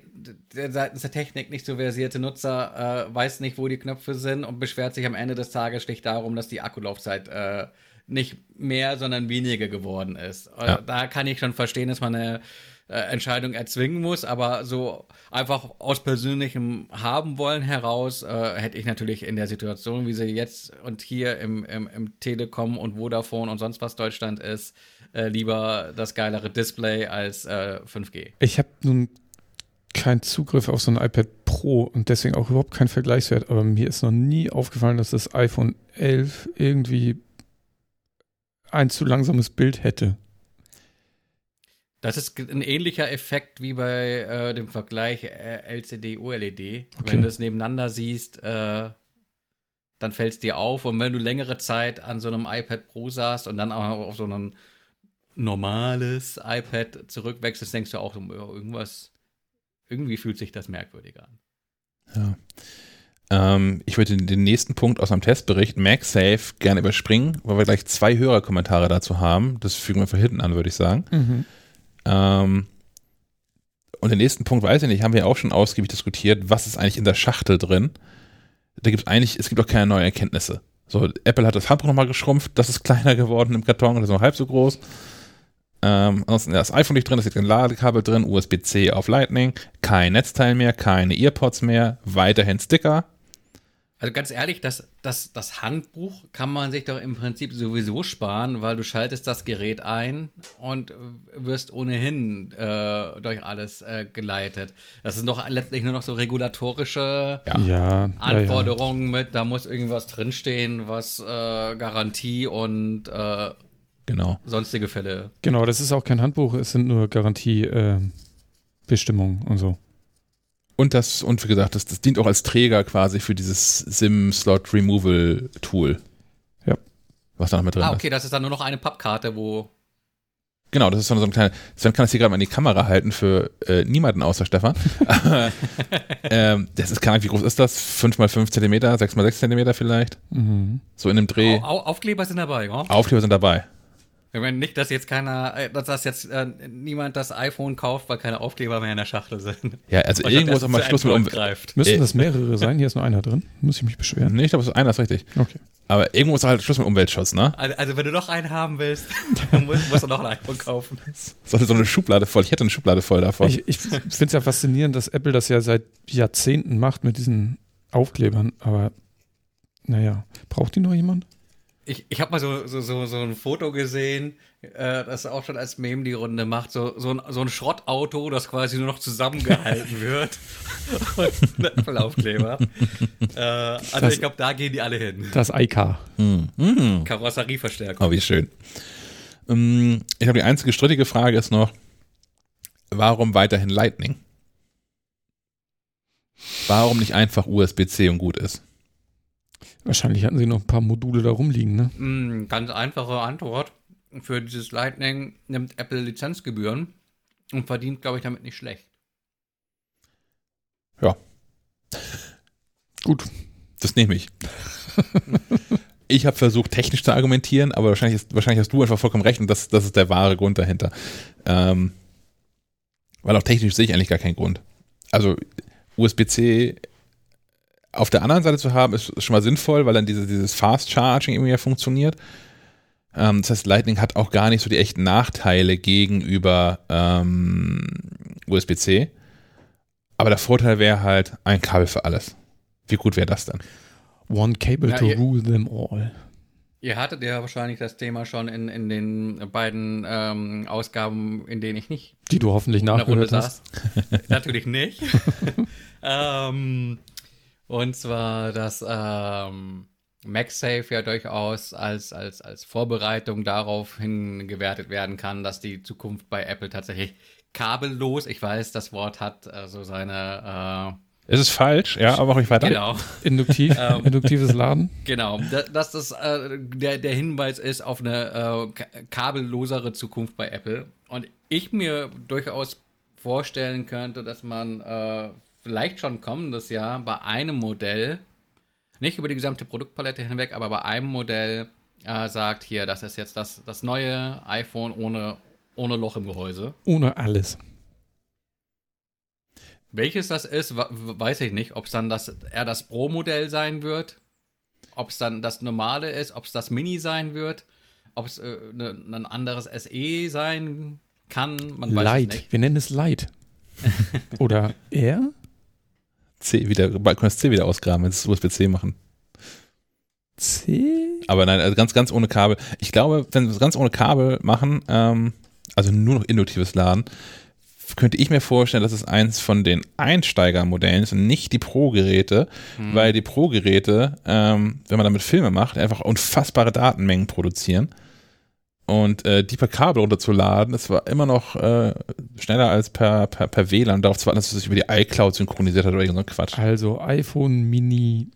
der seitens der Technik nicht so versierte Nutzer äh, weiß nicht, wo die Knöpfe sind und beschwert sich am Ende des Tages schlicht darum, dass die Akkulaufzeit äh, nicht mehr, sondern weniger geworden ist. Äh, ja. Da kann ich schon verstehen, dass man eine äh, Entscheidung erzwingen muss, aber so einfach aus persönlichem Haben wollen heraus äh, hätte ich natürlich in der Situation, wie sie jetzt und hier im, im, im Telekom und Vodafone und sonst was Deutschland ist, äh, lieber das geilere Display als äh, 5G. Ich habe nun keinen Zugriff auf so ein iPad Pro und deswegen auch überhaupt keinen Vergleichswert, aber mir ist noch nie aufgefallen, dass das iPhone 11 irgendwie ein zu langsames Bild hätte. Das ist ein ähnlicher Effekt wie bei äh, dem Vergleich äh, LCD-OLED. Okay. Wenn du es nebeneinander siehst, äh, dann fällt es dir auf. Und wenn du längere Zeit an so einem iPad Pro saßt und dann auch auf so einem normales iPad zurückwechselst, denkst du auch, irgendwas, irgendwie fühlt sich das merkwürdig an. Ja. Ähm, ich würde den nächsten Punkt aus einem Testbericht MagSafe gerne überspringen, weil wir gleich zwei Hörerkommentare dazu haben. Das fügen wir von hinten an, würde ich sagen. Mhm. Ähm, und den nächsten Punkt weiß ich nicht, haben wir auch schon ausgiebig diskutiert, was ist eigentlich in der Schachtel drin. Da gibt es eigentlich, es gibt auch keine neuen Erkenntnisse. So, Apple hat das Handbuch nochmal geschrumpft, das ist <laughs> kleiner geworden im Karton, das ist noch halb so groß. Ähm, ansonsten das iPhone nicht drin, da ist ein Ladekabel drin, USB-C auf Lightning, kein Netzteil mehr, keine Earpods mehr, weiterhin Sticker. Also ganz ehrlich, das, das, das Handbuch kann man sich doch im Prinzip sowieso sparen, weil du schaltest das Gerät ein und wirst ohnehin äh, durch alles äh, geleitet. Das sind doch letztlich nur noch so regulatorische ja. Ja, Anforderungen ja, mit, da muss irgendwas drinstehen, was äh, Garantie und äh, genau. sonstige Fälle. Genau, das ist auch kein Handbuch, es sind nur Garantiebestimmungen äh, und so. Und das, und wie gesagt, das, das dient auch als Träger quasi für dieses SIM-Slot-Removal-Tool. Ja. Was da noch mit drin ist. Ah, okay, das ist dann nur noch eine Pappkarte, wo. Genau, das ist so ein kleiner. Sven kann das hier gerade mal in die Kamera halten für äh, niemanden außer Stefan. <laughs> <laughs> ähm, das ist keine Ahnung, wie groß ist das? 5 x 5 cm, 6 x 6 cm vielleicht? Mhm. So in einem Dreh. Au Aufkleber sind dabei, ja? Aufkleber sind dabei. Ich meine nicht, dass jetzt keiner, äh, dass das jetzt äh, niemand das iPhone kauft, weil keine Aufkleber mehr in der Schachtel sind. Ja, also irgendwo ist auch mal Schluss mit Umwelt. Müssen das mehrere sein? Hier ist nur einer drin. Muss ich mich beschweren? Nee, ich glaube, einer ist richtig. Okay. Aber irgendwo ist halt Schluss mit Umweltschutz, ne? Also, also wenn du noch einen haben willst, <laughs> dann musst, musst, du noch ein iPhone kaufen. So, so eine Schublade voll. Ich hätte eine Schublade voll davon. Ich, ich finde es ja faszinierend, dass Apple das ja seit Jahrzehnten macht mit diesen Aufklebern. Aber naja, braucht die noch jemand? Ich, ich habe mal so, so, so, so ein Foto gesehen, äh, das auch schon als Meme die Runde macht. So, so, ein, so ein Schrottauto, das quasi nur noch zusammengehalten <laughs> wird. und ein Apple-Aufkleber. äh, also das, ich glaube, da gehen die alle hin. Das IK. Mhm. Mhm. Karosserieverstärkung. Oh, wie schön. Ähm, ich glaube, die einzige strittige Frage ist noch, warum weiterhin Lightning? Warum nicht einfach USB-C und gut ist? Wahrscheinlich hatten sie noch ein paar Module da rumliegen, ne? Mm, ganz einfache Antwort. Für dieses Lightning nimmt Apple Lizenzgebühren und verdient, glaube ich, damit nicht schlecht. Ja. Gut. Das nehme ich. <laughs> ich habe versucht, technisch zu argumentieren, aber wahrscheinlich, ist, wahrscheinlich hast du einfach vollkommen recht und das, das ist der wahre Grund dahinter. Ähm, weil auch technisch sehe ich eigentlich gar keinen Grund. Also USB-C auf der anderen Seite zu haben, ist schon mal sinnvoll, weil dann diese, dieses Fast Charging irgendwie ja funktioniert. Ähm, das heißt, Lightning hat auch gar nicht so die echten Nachteile gegenüber ähm, USB-C. Aber der Vorteil wäre halt ein Kabel für alles. Wie gut wäre das denn? One cable Ja, to ihr- rule them all. Ihr hattet ja wahrscheinlich das Thema schon in, in den beiden ähm, Ausgaben, in denen ich nicht Die du hoffentlich in der Runde nachgehört hast. saß. Natürlich nicht. <laughs> ähm, und zwar, dass ähm, MagSafe ja durchaus als, als, als Vorbereitung darauf hingewertet werden kann, dass die Zukunft bei Apple tatsächlich kabellos, ich weiß, das Wort hat also seine, Es ist falsch, ja, aber auch ich äh, weiter. genau, <laughs> Induktiv, Ähm. induktives Laden. genau, da- dass das äh, der, der Hinweis ist auf eine äh, ka- kabellosere Zukunft bei Apple. Und ich mir durchaus vorstellen könnte, dass man äh, vielleicht schon kommendes Jahr bei einem Modell, nicht über die gesamte Produktpalette hinweg, aber bei einem Modell äh, sagt, hier, das ist jetzt das, das neue iPhone ohne, ohne Loch im Gehäuse. Ohne alles. Welches das ist, weiß ich nicht. Ob es dann das, eher das Pro-Modell sein wird, ob es dann das normale ist, ob es das Mini sein wird, ob es äh, ne, ein anderes SE sein kann, man weiß es Light. nicht. Wir nennen es Light. <laughs> Oder Air? C wieder, bald können wir das C wieder ausgraben, jetzt USB-C machen. C? Aber nein, also ganz, ganz ohne Kabel. Ich glaube, wenn wir es ganz ohne Kabel machen, ähm, also nur noch induktives Laden, könnte ich mir vorstellen, dass es eins von den Einsteigermodellen ist und nicht die Pro-Geräte, weil die Pro-Geräte, ähm, wenn man damit Filme macht, einfach unfassbare Datenmengen produzieren. Und äh, die per Kabel runterzuladen, das war immer noch äh, schneller als per, per, per WLAN. Darauf zu warten, dass es sich über die iCloud synchronisiert hat oder irgend so ein Quatsch. Also iPhone Mini.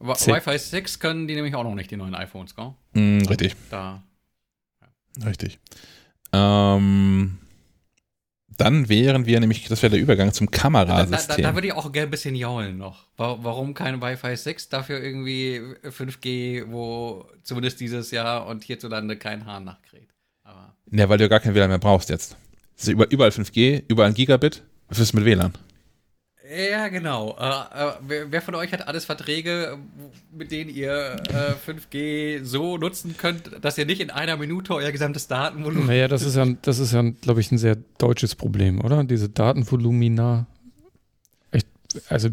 Wi-Fi 6 können die nämlich auch noch nicht, die neuen iPhones, gell? Mm, richtig. Da. Richtig. Ähm, dann wären wir nämlich, das wäre der Übergang zum Da, da, da, Kamerasystem. da würde ich auch gerne ein bisschen jaulen noch. Wa- Warum kein Wi-Fi 6, dafür irgendwie 5G, wo zumindest dieses Jahr und hierzulande kein Hahn nachkriegt. Aber ja, weil du gar kein WLAN mehr brauchst jetzt. Überall 5G, überall ein Gigabit. Was ist mit WLAN? Ja, genau. Äh, äh, wer, wer von euch hat alles Verträge, mit denen ihr äh, 5G so nutzen könnt, dass ihr nicht in einer Minute euer gesamtes Datenvolumen. Naja, das ist ja, das ist ja, glaube ich, ein sehr deutsches Problem, oder? Diese Datenvolumina. Ich, also,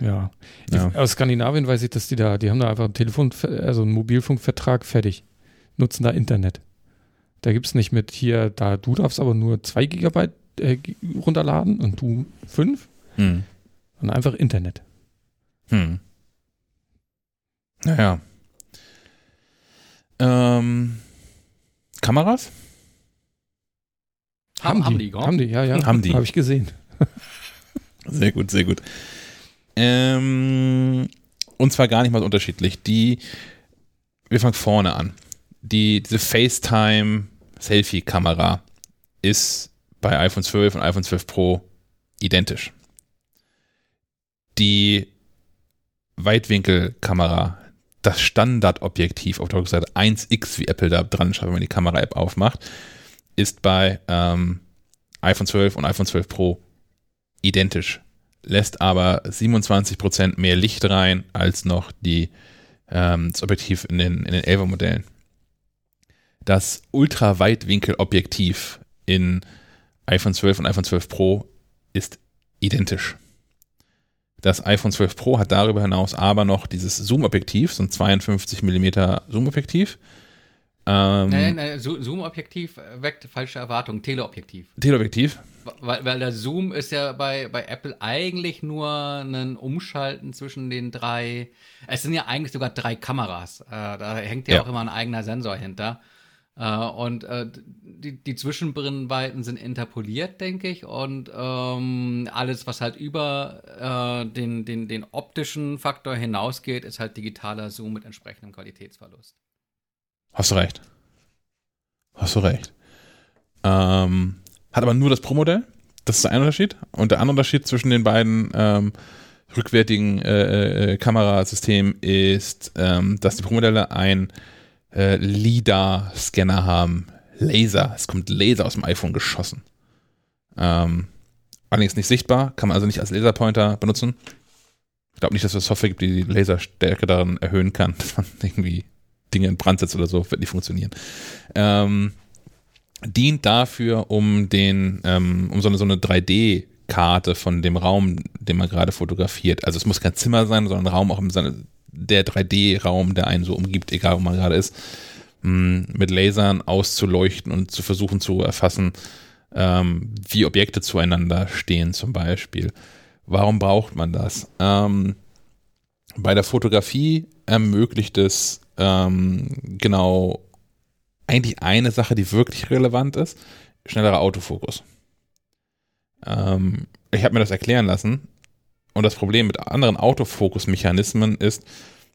ja. Ja. Aus Skandinavien weiß ich, dass die da, die haben da einfach einen Telefon, also einen Mobilfunkvertrag fertig. Nutzen da Internet. Da gibt es nicht mit hier, da du darfst aber nur 2 Gigabyte äh, runterladen und du 5 Hm. Und einfach Internet. Hm. Naja. Ähm, Kameras? Haben, haben die, gell? Haben die, ja, ja. Haben die. Habe ich gesehen. <laughs> Sehr gut, sehr gut. Ähm, und zwar gar nicht mal so unterschiedlich. Die, wir fangen vorne an. Die, diese FaceTime-Selfie-Kamera ist bei iPhone 12 und iPhone 12 Pro identisch. Die Weitwinkelkamera, das Standardobjektiv auf der Rückseite 1x, wie Apple da dran schreibt, wenn man die Kamera-App aufmacht, ist bei ähm, iPhone 12 und iPhone 12 Pro identisch, lässt aber 27% mehr Licht rein als noch die, ähm, das Objektiv in den, in den 11er Modellen. Das Ultraweitwinkelobjektiv in iPhone 12 und iPhone 12 Pro ist identisch. Das iPhone 12 Pro hat darüber hinaus aber noch dieses Zoom-Objektiv, so ein 52 mm Zoom-Objektiv. Ähm, Nein, nein, Zo- Zoom-Objektiv weckt falsche Erwartungen. Teleobjektiv. Teleobjektiv. Weil, weil der Zoom ist ja bei, bei Apple eigentlich nur ein Umschalten zwischen den drei. Es sind ja eigentlich sogar drei Kameras. Äh, da hängt ja, Ja. auch immer ein eigener Sensor hinter. Äh, und äh, die, die Zwischenbrennweiten sind interpoliert, denke ich. Und ähm, alles, was halt über äh, den, den, den optischen Faktor hinausgeht, ist halt digitaler Zoom mit entsprechendem Qualitätsverlust. Hast du recht. Hast du recht. Ähm, hat aber nur das Pro-Modell. Das ist der eine Unterschied. Und der andere Unterschied zwischen den beiden ähm, rückwärtigen äh, äh, Kamerasystemen ist, ähm, dass die Pro-Modelle ein äh, LIDAR-Scanner haben. Laser. Es kommt Laser aus dem iPhone geschossen. Ähm, allerdings nicht sichtbar, kann man also nicht als Laserpointer benutzen. Ich glaube nicht, dass es Software gibt, die die Laserstärke darin erhöhen kann, <laughs> dass man irgendwie Dinge in Brand setzt oder so, wird nicht funktionieren. Ähm, dient dafür, um den, ähm, um so eine, so eine Karte von dem Raum, den man gerade fotografiert. Also es muss kein Zimmer sein, sondern ein Raum auch im Sinne der 3D-Raum, der einen so umgibt, egal wo man gerade ist, mh, mit Lasern auszuleuchten und zu versuchen zu erfassen, ähm, wie Objekte zueinander stehen zum Beispiel. Warum braucht man das? Ähm, bei der Fotografie ermöglicht es ähm, genau eigentlich eine Sache, die wirklich relevant ist, schnellerer Autofokus. Ich habe mir das erklären lassen und das Problem mit anderen Autofokus-Mechanismen ist,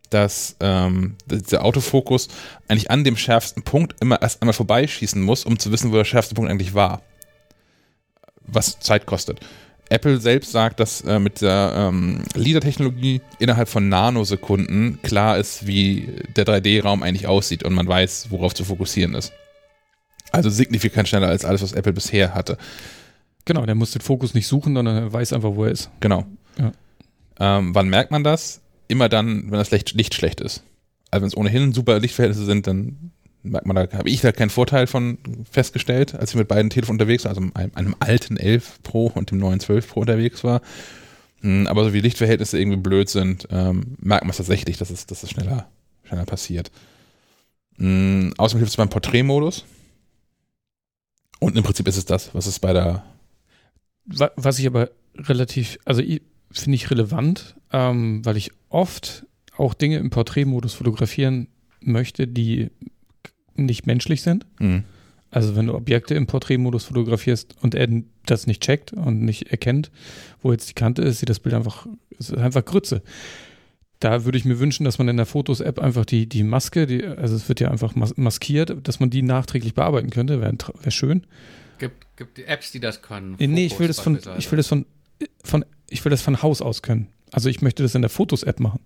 dass ähm, der Autofokus eigentlich an dem schärfsten Punkt immer erst einmal vorbeischießen muss, um zu wissen, wo der schärfste Punkt eigentlich war. Was Zeit kostet. Apple selbst sagt, dass äh, mit der ähm, LIDAR-Technologie innerhalb von Nanosekunden klar ist, wie der 3D-Raum eigentlich aussieht und man weiß, worauf zu fokussieren ist. Also signifikant schneller als alles, was Apple bisher hatte. Genau, der muss den Fokus nicht suchen, sondern er weiß einfach, wo er ist. Genau. Ja. Ähm, wann merkt man das? Immer dann, wenn das Licht, Licht schlecht ist. Also wenn es ohnehin super Lichtverhältnisse sind, dann merkt man, da habe ich da keinen Vorteil von festgestellt, als ich mit beiden Telefonen unterwegs war, also einem, einem alten 11 Pro und dem neuen 12 Pro unterwegs war. Hm, aber so wie Lichtverhältnisse irgendwie blöd sind, ähm, merkt man es tatsächlich, dass es, dass es schneller, schneller passiert. Mhm, außerdem hilft es beim Porträtmodus. Und im Prinzip ist es das, was es bei der. Was ich aber relativ, also finde ich relevant, ähm, weil ich oft auch Dinge im Porträtmodus fotografieren möchte, die nicht menschlich sind. Mhm. Also wenn du Objekte im Porträtmodus fotografierst und er das nicht checkt und nicht erkennt, wo jetzt die Kante ist, sieht das Bild einfach, ist einfach Grütze. Da würde ich mir wünschen, dass man in der Fotos-App einfach die, die Maske, die, also es wird ja einfach mas maskiert, dass man die nachträglich bearbeiten könnte, wäre wär schön. Gibt, gibt Apps, die das können. Fokus nee, ich will das von, ich will das von, von, ich will das von Haus aus können. Also ich möchte das in der Fotos-App machen.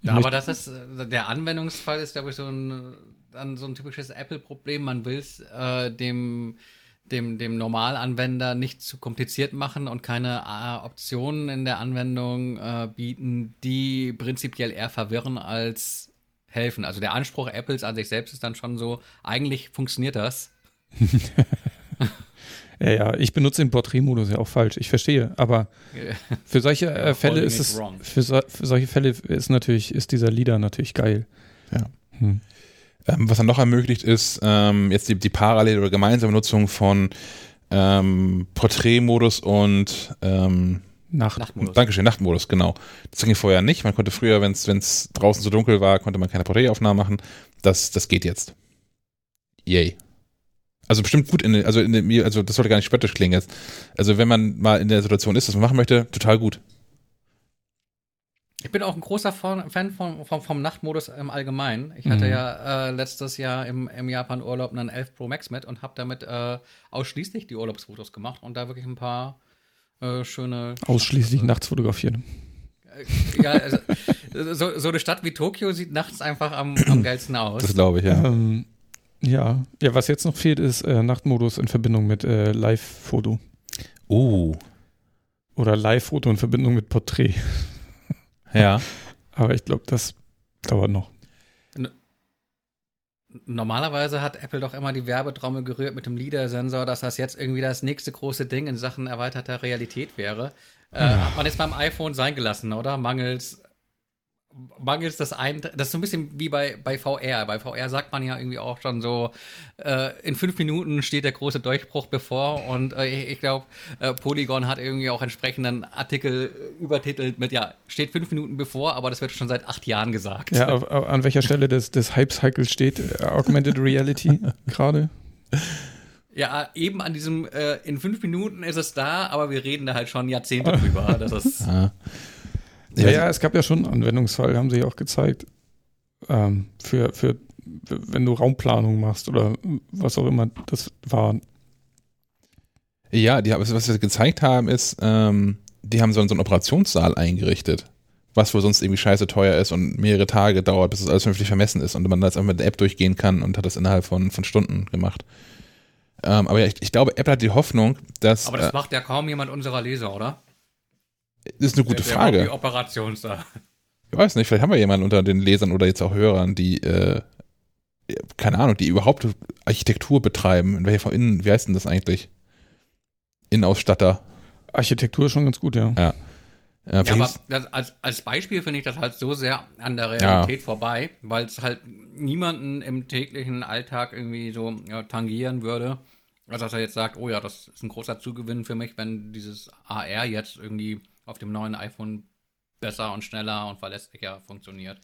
Ja, aber das ist, der Anwendungsfall ist, glaube ich, so ein dann so ein typisches Apple-Problem. Man will es äh, dem, dem, dem Normalanwender nicht zu kompliziert machen und keine äh, Optionen in der Anwendung äh, bieten, die prinzipiell eher verwirren als helfen. Also der Anspruch Apples an sich selbst ist dann schon so, eigentlich funktioniert das. <laughs> <laughs> ja, ja, ich benutze den Porträtmodus ja auch falsch. Ich verstehe, aber <laughs> für solche äh, Fälle ist es, für, so, für, solche Fälle ist natürlich, ist dieser Leader natürlich geil. Ja. Hm. Ähm, was dann noch ermöglicht ist, ähm, jetzt die, die parallele oder gemeinsame Nutzung von ähm, Porträtmodus und ähm, Nacht. Nachtmodus. Dankeschön, Nachtmodus, genau. Das ging vorher nicht. Man konnte früher, wenn es draußen so dunkel war, konnte man keine Porträtaufnahmen machen. Das, das geht jetzt. Yay. Also bestimmt gut in also in der, also das sollte gar nicht spöttisch klingen jetzt. Also wenn man mal in der Situation ist, was man machen möchte, total gut. Ich bin auch ein großer Fan vom, vom, vom Nachtmodus im Allgemeinen. Ich hatte mhm. ja äh, letztes Jahr im, im Japan-Urlaub einen 11 Pro Max mit und habe damit äh, ausschließlich die Urlaubsfotos gemacht und da wirklich ein paar äh, schöne. Ausschließlich nachts fotografieren. Äh, ja, also, <laughs> so, so, eine Stadt wie Tokio sieht nachts einfach am, am geilsten aus. Das glaube ich, ja. Ähm, ja. ja, was jetzt noch fehlt, ist äh, Nachtmodus in Verbindung mit äh, Live-Foto. Oh. Oder Live-Foto in Verbindung mit Porträt. Ja. <laughs> Aber ich glaube, das dauert noch. Normalerweise hat Apple doch immer die Werbetrommel gerührt mit dem LIDAR-Sensor, dass das jetzt irgendwie das nächste große Ding in Sachen erweiterter Realität wäre. Äh, ja. Hat man jetzt beim iPhone sein gelassen, oder? Mangels mangels das ein, das ist so ein bisschen wie bei, bei VR. Bei VR sagt man ja irgendwie auch schon so, äh, in fünf Minuten steht der große Durchbruch bevor und äh, ich, ich glaube, äh, Polygon hat irgendwie auch entsprechenden Artikel übertitelt mit, ja, steht fünf Minuten bevor, aber das wird schon seit acht Jahren gesagt. Ja, auf, auf, an welcher Stelle des, des Hype-Cycles steht äh, Augmented Reality <laughs> gerade? Ja, eben an diesem, äh, in fünf Minuten ist es da, aber wir reden da halt schon Jahrzehnte drüber. Das ist. Ja. Ja, ja, es gab ja schon einen Anwendungsfall, haben sie auch gezeigt. Ähm, für, für, wenn du Raumplanung machst oder was auch immer das war. Ja, die, was sie gezeigt haben, ist, ähm, die haben so, so einen Operationssaal eingerichtet, was wohl sonst irgendwie scheiße teuer ist und mehrere Tage dauert, bis das alles vernünftig vermessen ist und man das einfach mit der App durchgehen kann und hat das innerhalb von, von Stunden gemacht. Ähm, aber ja, ich, ich, glaube, Apple hat die Hoffnung, dass. Aber das äh, macht ja kaum jemand unserer Leser, oder? Das ist eine gute der, der Frage. Die Operationssaal. Ich weiß nicht, vielleicht haben wir jemanden unter den Lesern oder jetzt auch Hörern, die, äh, keine Ahnung, die überhaupt Architektur betreiben. In welcher von innen, wie heißt denn das eigentlich? Innenausstatter. Architektur ist schon ganz gut, ja. Ja. Ja, aber das, als, als Beispiel finde ich das halt so sehr an der Realität Ja. vorbei, weil es halt niemanden im täglichen Alltag irgendwie so ja, tangieren würde. Also dass er jetzt sagt, oh ja, das ist ein großer Zugewinn für mich, wenn dieses AR jetzt irgendwie auf dem neuen iPhone besser und schneller und verlässlicher funktioniert.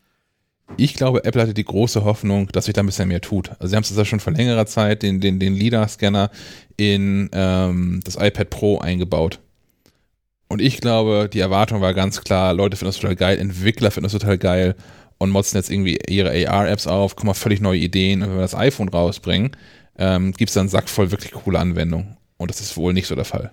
Ich glaube, Apple hatte die große Hoffnung, dass sich da ein bisschen mehr tut. Also sie haben es ja schon vor längerer Zeit, den, den, den LIDAR-Scanner in ähm, das iPad Pro eingebaut. Und ich glaube, die Erwartung war ganz klar, Leute finden das total geil, Entwickler finden das total geil und motzen jetzt irgendwie ihre AR-Apps auf, kommen auf völlig neue Ideen. Und wenn wir das iPhone rausbringen, ähm, gibt es dann einen Sack voll wirklich coole Anwendungen. Und das ist wohl nicht so der Fall.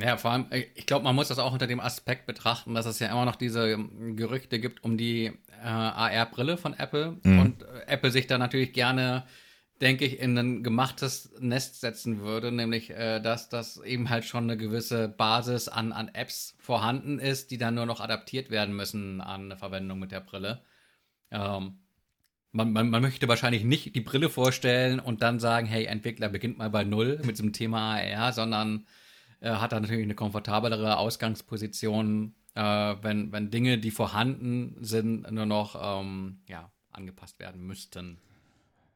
Ja, vor allem, äh, ich glaube, man muss das auch unter dem Aspekt betrachten, dass es ja immer noch diese ähm, Gerüchte gibt um die äh, AR-Brille von Apple Mhm. und äh, Apple sich da natürlich gerne, denke ich, in ein gemachtes Nest setzen würde, nämlich, äh, dass das eben halt schon eine gewisse Basis an, an Apps vorhanden ist, die dann nur noch adaptiert werden müssen an eine Verwendung mit der Brille. Ähm, man, man, man möchte wahrscheinlich nicht die Brille vorstellen und dann sagen, hey, Entwickler, beginnt mal bei Null mit diesem Thema AR, sondern äh, hat da natürlich eine komfortablere Ausgangsposition, äh, wenn, wenn Dinge, die vorhanden sind, nur noch ähm, ja, angepasst werden müssten.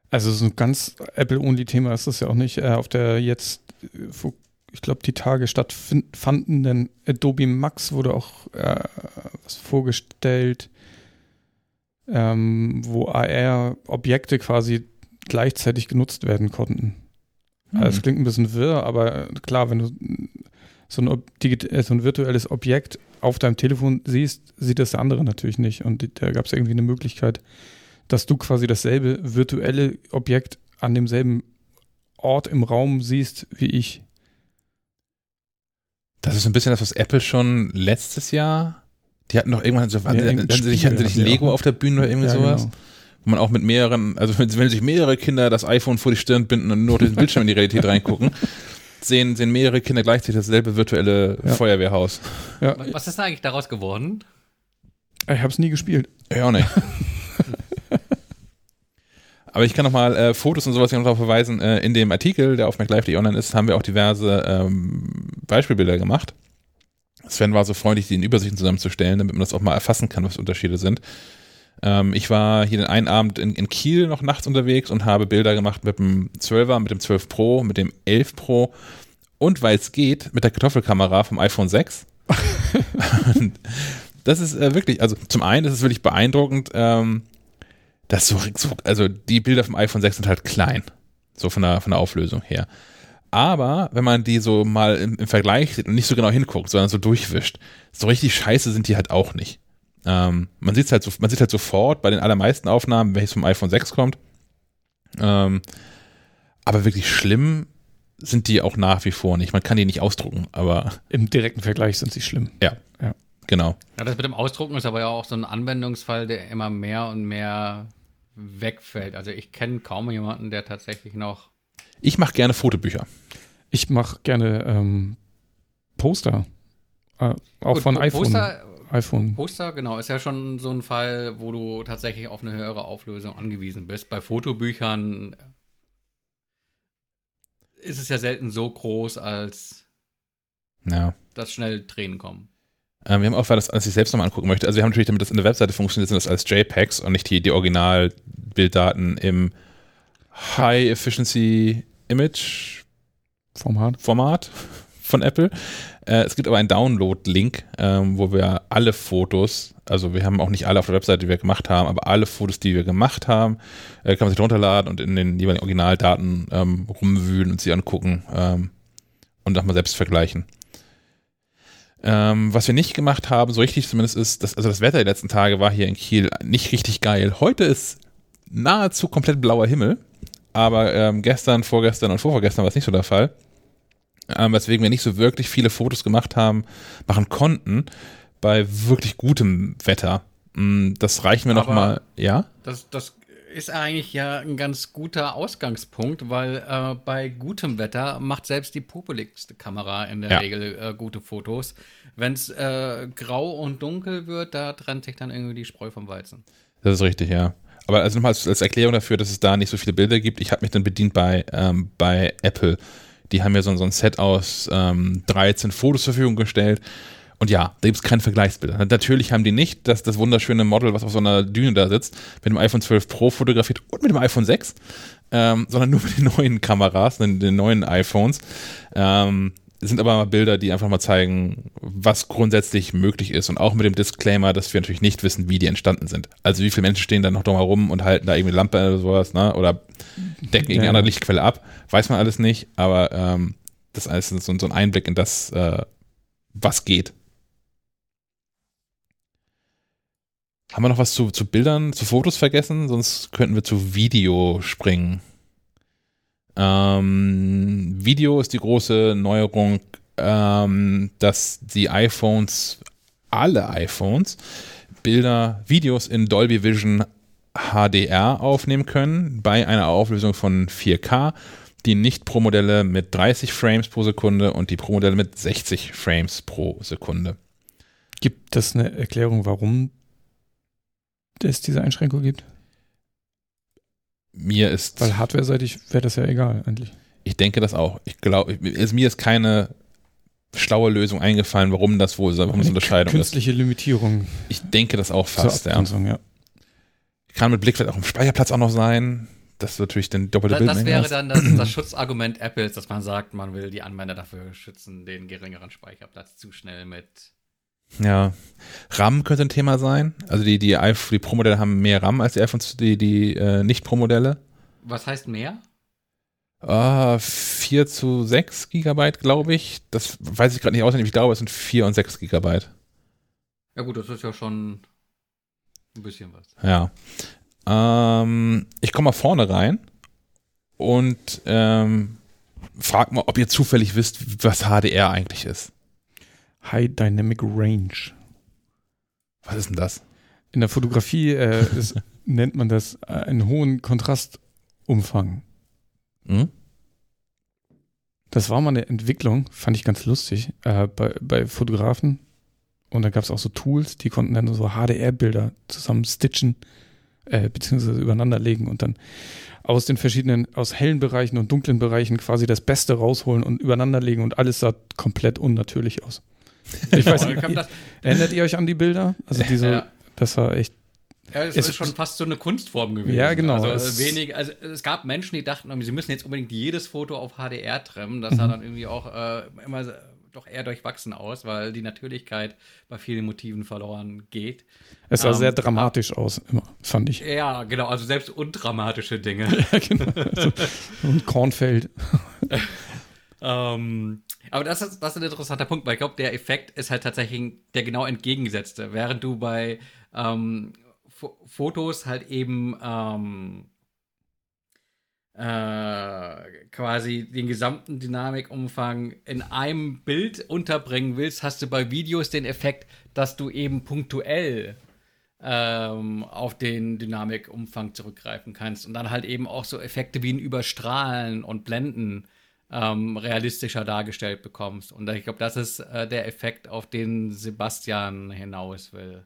Also so ein ganz Apple-Only-Thema ist das ja auch nicht. Äh, auf der jetzt, ich glaube, die Tage stattfandenden Adobe Max wurde auch äh, was vorgestellt, ähm, wo AR-Objekte quasi gleichzeitig genutzt werden konnten. Also es klingt ein bisschen wirr, aber äh, klar, wenn du so ein, äh, so ein virtuelles Objekt auf deinem Telefon siehst, sieht das der andere natürlich nicht. Und da gab es irgendwie eine Möglichkeit, dass du quasi dasselbe virtuelle Objekt an demselben Ort im Raum siehst wie ich. Das ist ein bisschen das, was Apple schon letztes Jahr. Die hatten doch irgendwann so, Ja, hatten, sie hatten sie nicht Lego auch. auf der Bühne oder irgendwie Ja, sowas? genau. Wo man auch mit mehreren, also wenn, sich mehrere Kinder das iPhone vor die Stirn binden und nur durch den Bildschirm in die Realität reingucken, <laughs> sehen, sehen mehrere Kinder gleichzeitig dasselbe virtuelle Ja. Feuerwehrhaus. Ja, Was ist da eigentlich daraus geworden? ich habe es nie gespielt. Ja, auch nicht. <laughs> Aber ich kann nochmal äh, Fotos und sowas hier noch darauf verweisen. Äh, in dem Artikel, der auf MacLive.de online ist, haben wir auch diverse ähm, Beispielbilder gemacht. Sven war so freundlich, die in Übersichten zusammenzustellen, damit man das auch mal erfassen kann, was Unterschiede sind. Ähm, ich war hier den einen Abend in, in Kiel noch nachts unterwegs und habe Bilder gemacht mit dem 12er, mit dem 12 Pro, mit dem 11 Pro und weil es geht, mit der Kartoffelkamera vom iPhone 6. Und das ist äh, wirklich, also zum einen ist es wirklich beeindruckend, ähm, dass so, so, also die Bilder vom iPhone 6 sind halt klein, so von der, von der Auflösung her. Aber wenn man die so mal im, im Vergleich sieht und nicht so genau hinguckt, sondern so durchwischt, so richtig scheiße sind die halt auch nicht. Ähm, man sieht halt so, man sieht halt sofort bei den allermeisten Aufnahmen, welches vom iPhone 6 kommt. Ähm, aber wirklich schlimm sind die auch nach wie vor nicht. Man kann die nicht ausdrucken, aber Im direkten Vergleich sind sie schlimm. genau. Ja, das mit dem Ausdrucken ist aber ja auch so ein Anwendungsfall, der immer mehr und mehr wegfällt. Also ich kenne kaum jemanden, der tatsächlich noch Ich mache gerne Fotobücher. Ich mache gerne ähm, Poster. Äh, auch Gut, von Po- iPhone. Poster, iPhone. Poster, genau, ist ja schon so ein Fall, wo du tatsächlich auf eine höhere Auflösung angewiesen bist. Bei Fotobüchern ist es ja selten so groß, als Ja. dass schnell Tränen kommen. Ähm, wir haben auch, weil das, als ich selbst nochmal angucken möchte, also wir haben natürlich, damit das in der Webseite funktioniert, sind das als JPEGs und nicht die, die Originalbilddaten im High Efficiency Image Format. Format von Apple. Äh, es gibt aber einen Download-Link, ähm, wo wir alle Fotos, also wir haben auch nicht alle auf der Webseite, die wir gemacht haben, aber alle Fotos, die wir gemacht haben, äh, kann man sich runterladen und in den jeweiligen Originaldaten ähm, rumwühlen und sie angucken ähm, und nochmal selbst vergleichen. Ähm, was wir nicht gemacht haben, so richtig zumindest ist, dass, also das Wetter die letzten Tage war hier in Kiel nicht richtig geil. Heute ist nahezu komplett blauer Himmel, aber ähm, gestern, vorgestern und vorvorgestern war es nicht so der Fall. Ähm, weswegen wir nicht so wirklich viele Fotos gemacht haben, machen konnten bei wirklich gutem Wetter. Mm, Das reichen wir noch Aber- mal, ja? Das, das ist eigentlich ja ein ganz guter Ausgangspunkt, weil äh, bei gutem Wetter macht selbst die populigste Kamera in der Ja. Regel äh, gute Fotos. Wenn es äh, grau und dunkel wird, da trennt sich dann irgendwie die Spreu vom Weizen. Das ist richtig, ja. Aber also nochmal als, als Erklärung dafür, dass es da nicht so viele Bilder gibt, ich habe mich dann bedient bei, ähm, bei Apple. Die haben mir so, so ein Set aus ähm, 13 Fotos zur Verfügung gestellt. Und ja, da gibt es keine Vergleichsbilder. Natürlich haben die nicht das, das wunderschöne Model, was auf so einer Düne da sitzt, mit dem iPhone 12 Pro fotografiert und mit dem iPhone 6, ähm, sondern nur mit den neuen Kameras, den, den neuen iPhones. Ähm, sind aber mal Bilder, die einfach mal zeigen, was grundsätzlich möglich ist und auch mit dem Disclaimer, dass wir natürlich nicht wissen, wie die entstanden sind. Also wie viele Menschen stehen da noch drumherum rum und halten da irgendwie Lampe oder sowas, ne? Oder decken irgendeine andere Lichtquelle ab. Weiß man alles nicht, aber ähm, das ist so, so ein Einblick in das, äh, was geht. Haben wir noch was zu, zu Bildern, zu Fotos vergessen? Sonst könnten wir zu Video springen. Ähm, Video ist die große Neuerung, ähm, dass die iPhones, alle iPhones, Bilder, Videos in Dolby Vision HDR aufnehmen können bei einer Auflösung von 4K. Die nicht Pro-Modelle mit 30 Frames pro Sekunde und die Pro-Modelle mit 60 Frames pro Sekunde. Gibt das eine Erklärung, warum es diese Einschränkung gibt? Mir ist. Weil hardware-seitig wäre das ja egal, eigentlich. Ich denke das auch. Ich glaube, also mir ist keine schlaue Lösung eingefallen, warum das wohl, warum es Unterscheidung künstliche ist. Limitierung. Ich denke das auch fast, ja. ja. Kann mit Blick vielleicht auch im Speicherplatz auch noch sein. Das ist natürlich den doppelte Bild. Das wäre dann das, das Schutzargument Apples, dass man sagt, man will die Anwender dafür schützen, den geringeren Speicherplatz zu schnell mit ja. RAM könnte ein Thema sein. Also die, die, die Pro-Modelle haben mehr RAM als die iPhones, die, die äh, Nicht-Pro-Modelle. Was heißt mehr? Uh, 4 zu 6 Gigabyte, glaube ich. Das weiß ich gerade nicht auswendig. Ich glaube, es sind 4 und 6 Gigabyte. Ja gut, das ist ja schon ein bisschen was. Ja. Ähm, ich komme mal vorne rein und ähm, frag mal, ob ihr zufällig wisst, was HDR eigentlich ist. High Dynamic Range. Was ist denn das? In der Fotografie äh, ist, <laughs> nennt man das äh, einen hohen Kontrastumfang. Hm? Das war mal eine Entwicklung, fand ich ganz lustig, äh, bei, bei Fotografen. Und da gab es auch so Tools, die konnten dann so HDR-Bilder zusammen stitchen, äh, beziehungsweise übereinander legen und dann aus den verschiedenen, aus hellen Bereichen und dunklen Bereichen quasi das Beste rausholen und übereinander legen und alles sah komplett unnatürlich aus. Ich weiß nicht, erinnert ihr euch an die Bilder? Also diese, ja. das war echt. Ja, es ist schon fast so eine Kunstform gewesen. Ja, genau. Also, es wenig, also es gab Menschen, die dachten, sie müssen jetzt unbedingt jedes Foto auf HDR trimmen. Das sah mhm. dann irgendwie auch äh, immer doch eher durchwachsen aus, weil die Natürlichkeit bei vielen Motiven verloren geht. Es sah ähm, sehr dramatisch aus, immer, fand ich. Ja, genau, also selbst undramatische Dinge. <laughs> ja, genau. Also, und Kornfeld. <laughs> ähm, aber das ist, das ist ein interessanter Punkt, weil ich glaube, der Effekt ist halt tatsächlich der genau entgegengesetzte. Während du bei ähm, Fotos halt eben ähm, äh, quasi den gesamten Dynamikumfang in einem Bild unterbringen willst, hast du bei Videos den Effekt, dass du eben punktuell ähm, auf den Dynamikumfang zurückgreifen kannst und dann halt eben auch so Effekte wie ein Überstrahlen und Blenden ähm, realistischer dargestellt bekommst. Und ich glaube, das ist äh, der Effekt, auf den Sebastian hinaus will.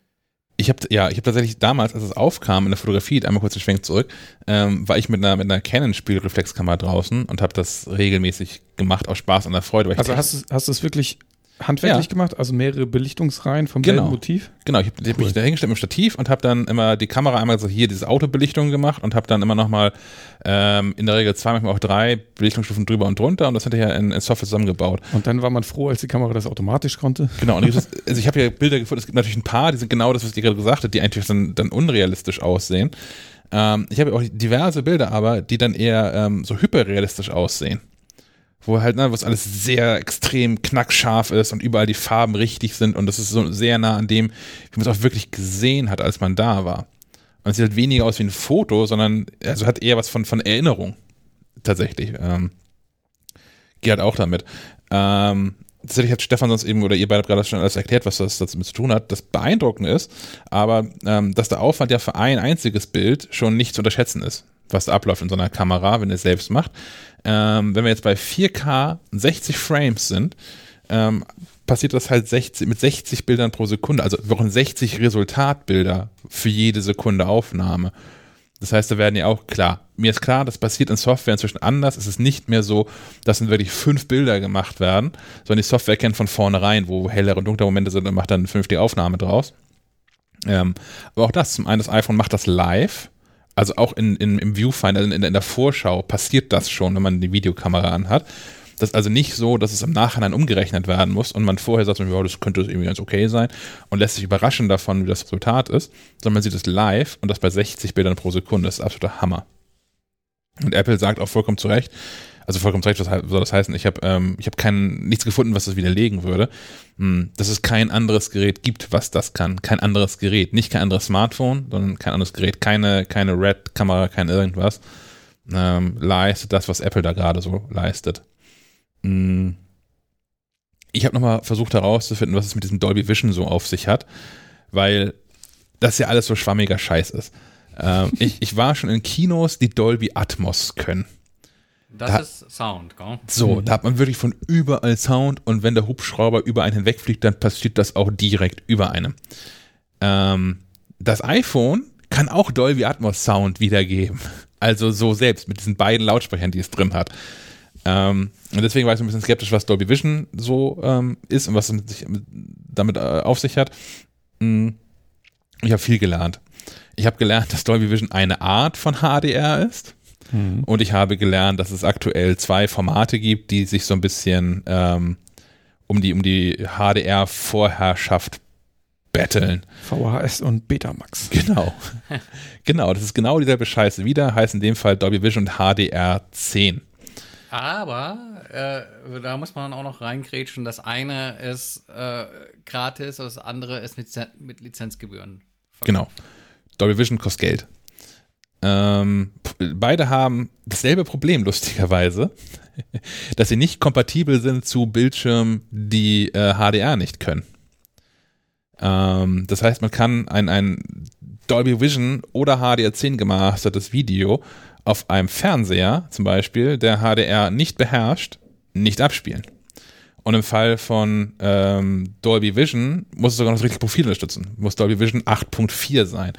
Ich habe ja, ich habe tatsächlich damals, als es aufkam in der Fotografie, einmal kurz den Schwenk zurück, ähm, war ich mit einer mit einer Canon Spielreflexkamera draußen und habe das regelmäßig gemacht aus Spaß und der Freude. also hast du hast du es wirklich handwerklich ja. gemacht, also mehrere Belichtungsreihen vom genau. Motiv? Genau, ich habe cool. mich da hingestellt mit dem Stativ und habe dann immer die Kamera einmal so hier diese Autobelichtung gemacht und habe dann immer nochmal ähm, in der Regel zwei, manchmal auch drei Belichtungsstufen drüber und drunter und das hinterher in, in Software zusammengebaut. Und dann war man froh, als die Kamera das automatisch konnte? Genau, und <laughs> also ich habe ja Bilder gefunden, es gibt natürlich ein paar, die sind genau das, was ihr gerade gesagt habt, die eigentlich dann, dann unrealistisch aussehen. Ähm, ich habe auch diverse Bilder aber, die dann eher ähm, so hyperrealistisch aussehen wo halt, ne, was alles sehr extrem knackscharf ist und überall die Farben richtig sind und das ist so sehr nah an dem, wie man es auch wirklich gesehen hat, als man da war. Und es sieht halt weniger aus wie ein Foto, sondern also hat eher was von, von Erinnerung. Tatsächlich. Ähm, geht halt auch damit. Ähm, tatsächlich hat Stefan sonst eben, oder ihr beide gerade schon alles erklärt, was das damit zu tun hat. Das Beeindruckende ist, aber ähm, dass der Aufwand ja für ein einziges Bild schon nicht zu unterschätzen ist, was abläuft in so einer Kamera, wenn ihr es selbst macht. Ähm, wenn wir jetzt bei 4K 60 Frames sind, ähm, passiert das halt 60, mit 60 Bildern pro Sekunde. Also wir brauchen 60 Resultatbilder für jede Sekunde Aufnahme. Das heißt, da werden ja auch klar, mir ist klar, das passiert in Software inzwischen anders. Es ist nicht mehr so, dass dann wirklich fünf Bilder gemacht werden, sondern die Software kennt von vornherein, wo hellere und dunklere Momente sind und macht dann eine vernünftige Aufnahme draus. Ähm, aber auch das, zum einen das iPhone macht das live, also auch in, in, im Viewfinder, in, in der Vorschau passiert das schon, wenn man die Videokamera anhat. Das ist also nicht so, dass es im Nachhinein umgerechnet werden muss und man vorher sagt, ja, das könnte irgendwie ganz okay sein und lässt sich überraschen davon, wie das Resultat ist, sondern man sieht es live und das bei 60 Bildern pro Sekunde. Das ist absoluter Hammer. Und Apple sagt auch vollkommen zu Recht, also vollkommen zu Recht, was soll das heißen? Ich habe ähm, hab nichts gefunden, was das widerlegen würde, hm, dass es kein anderes Gerät gibt, was das kann. Kein anderes Gerät. Nicht kein anderes Smartphone, sondern kein anderes Gerät. Keine, keine Red-Kamera, kein irgendwas. Ähm, leistet das, was Apple da gerade so leistet. Hm. Ich habe nochmal versucht herauszufinden, was es mit diesem Dolby Vision so auf sich hat, weil das ja alles so schwammiger Scheiß ist. Ähm, ich, ich war schon in Kinos, die Dolby Atmos können. Das da, ist Sound, gell? So, mhm. da hat man wirklich von überall Sound und wenn der Hubschrauber über einen hinwegfliegt, dann passiert das auch direkt über einem. Ähm, das iPhone kann auch Dolby Atmos Sound wiedergeben. Also so selbst mit diesen beiden Lautsprechern, die es drin hat. Ähm, und deswegen war ich so ein bisschen skeptisch, was Dolby Vision so ähm, ist und was es sich, damit äh, auf sich hat. Hm, ich habe viel gelernt. Ich habe gelernt, dass Dolby Vision eine Art von HDR ist. Mhm. Und ich habe gelernt, dass es aktuell zwei Formate gibt, die sich so ein bisschen ähm, um die, um die HDR-Vorherrschaft betteln. VHS und Betamax. Genau. <laughs> genau, das ist genau dieselbe Scheiße wieder, heißt in dem Fall Dolby Vision und HDR 10. Aber äh, da muss man auch noch reingrätschen. Das eine ist äh, gratis, das andere ist mit, mit Lizenzgebühren. Genau. Dolby Vision kostet Geld. Ähm, beide haben dasselbe Problem, <laughs> lustigerweise, dass sie nicht kompatibel sind zu Bildschirmen, die äh, HDR nicht können. Ähm, das heißt, man kann ein, ein Dolby Vision oder HDR10 gemastertes Video auf einem Fernseher zum Beispiel, der HDR nicht beherrscht, nicht abspielen. Und im Fall von ähm, Dolby Vision muss es sogar noch das richtige Profil unterstützen. Muss Dolby Vision 8.4 sein.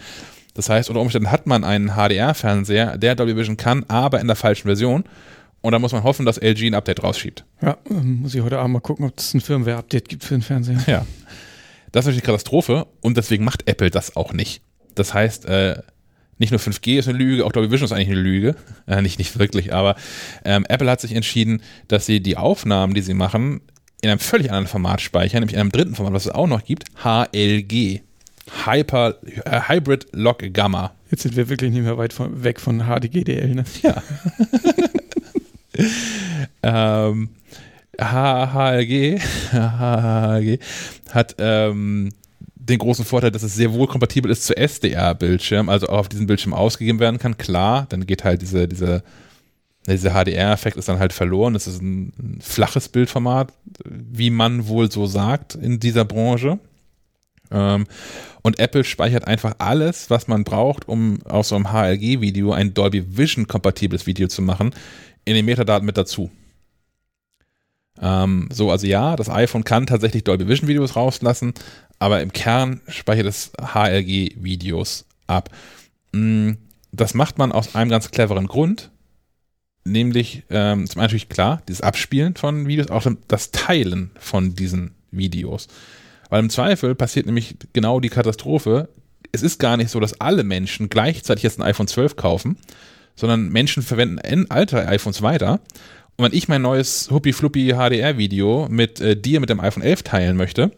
Das heißt, unter Umständen hat man einen HDR-Fernseher, der Dolby Vision kann, aber in der falschen Version. Und da muss man hoffen, dass LG ein Update rausschiebt. Ja, muss ich heute Abend mal gucken, ob es ein Firmware-Update gibt für den Fernseher. Ja. Das ist natürlich eine Katastrophe und deswegen macht Apple das auch nicht. Das heißt, äh, nicht nur 5G ist eine Lüge, auch Dolby Vision ist eigentlich eine Lüge. Äh, nicht, nicht wirklich, aber ähm, Apple hat sich entschieden, dass sie die Aufnahmen, die sie machen, in einem völlig anderen Format speichern, nämlich in einem dritten Format, was es auch noch gibt, HLG. Hyper, äh, Hybrid Log Gamma. Jetzt sind wir wirklich nicht mehr weit von, weg von HDGDL, ne? Ja. <laughs> ähm, HHLG, HHLG hat ähm, den großen Vorteil, dass es sehr wohl kompatibel ist zu SDR-Bildschirm, also auch auf diesem Bildschirm ausgegeben werden kann. Klar, dann geht halt diese, diese, dieser HDR-Effekt ist dann halt verloren. Das ist ein, ein, flaches Bildformat, wie man wohl so sagt in dieser Branche. Ähm, und Apple speichert einfach alles, was man braucht, um aus so einem HLG-Video ein Dolby Vision-kompatibles Video zu machen, in den Metadaten mit dazu. Ähm, so, also ja, das iPhone kann tatsächlich Dolby Vision Videos rauslassen, aber im Kern speichert es HLG Videos ab. Mm, das macht man aus einem ganz cleveren Grund, nämlich ähm, zum einen natürlich klar, dieses Abspielen von Videos, auch das Teilen von diesen Videos. Weil im Zweifel passiert nämlich genau die Katastrophe. Es ist gar nicht so, dass alle Menschen gleichzeitig jetzt ein iPhone 12 kaufen, sondern Menschen verwenden alte iPhones weiter und wenn ich mein neues Huppi-Fluppi HDR-Video mit äh, dir mit dem iPhone 11 teilen möchte,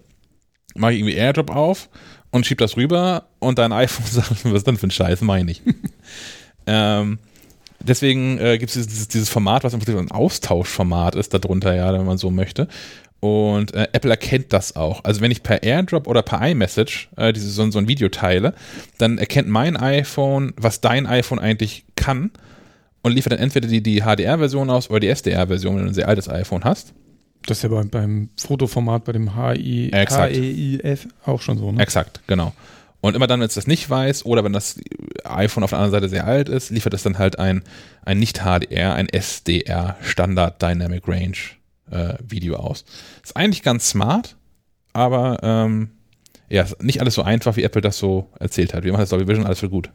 mache ich irgendwie AirDrop auf und schieb das rüber und dein iPhone <laughs> sagt, was ist denn für ein Scheiß, meine ich. <laughs> ähm, deswegen äh, gibt es dieses, dieses, Format, was im Prinzip ein Austauschformat ist, darunter, ja, wenn man so möchte. Und äh, Apple erkennt das auch. Also wenn ich per AirDrop oder per iMessage äh, diese, so, so ein Video teile, dann erkennt mein iPhone, was dein iPhone eigentlich kann und liefert dann entweder die, die HDR-Version aus oder die SDR-Version, wenn du ein sehr altes iPhone hast. Das ist ja beim, beim Fotoformat, bei dem HI, HEIF auch schon so, ne? Exakt, genau. Und immer dann, wenn es das nicht weiß oder wenn das iPhone auf der anderen Seite sehr alt ist, liefert es dann halt ein, ein nicht-HDR, ein SDR, Standard Dynamic Range äh, Video aus. Ist eigentlich ganz smart, aber ähm, ja, nicht alles so einfach, wie Apple das so erzählt hat. Wir machen das Dolby Vision alles für gut.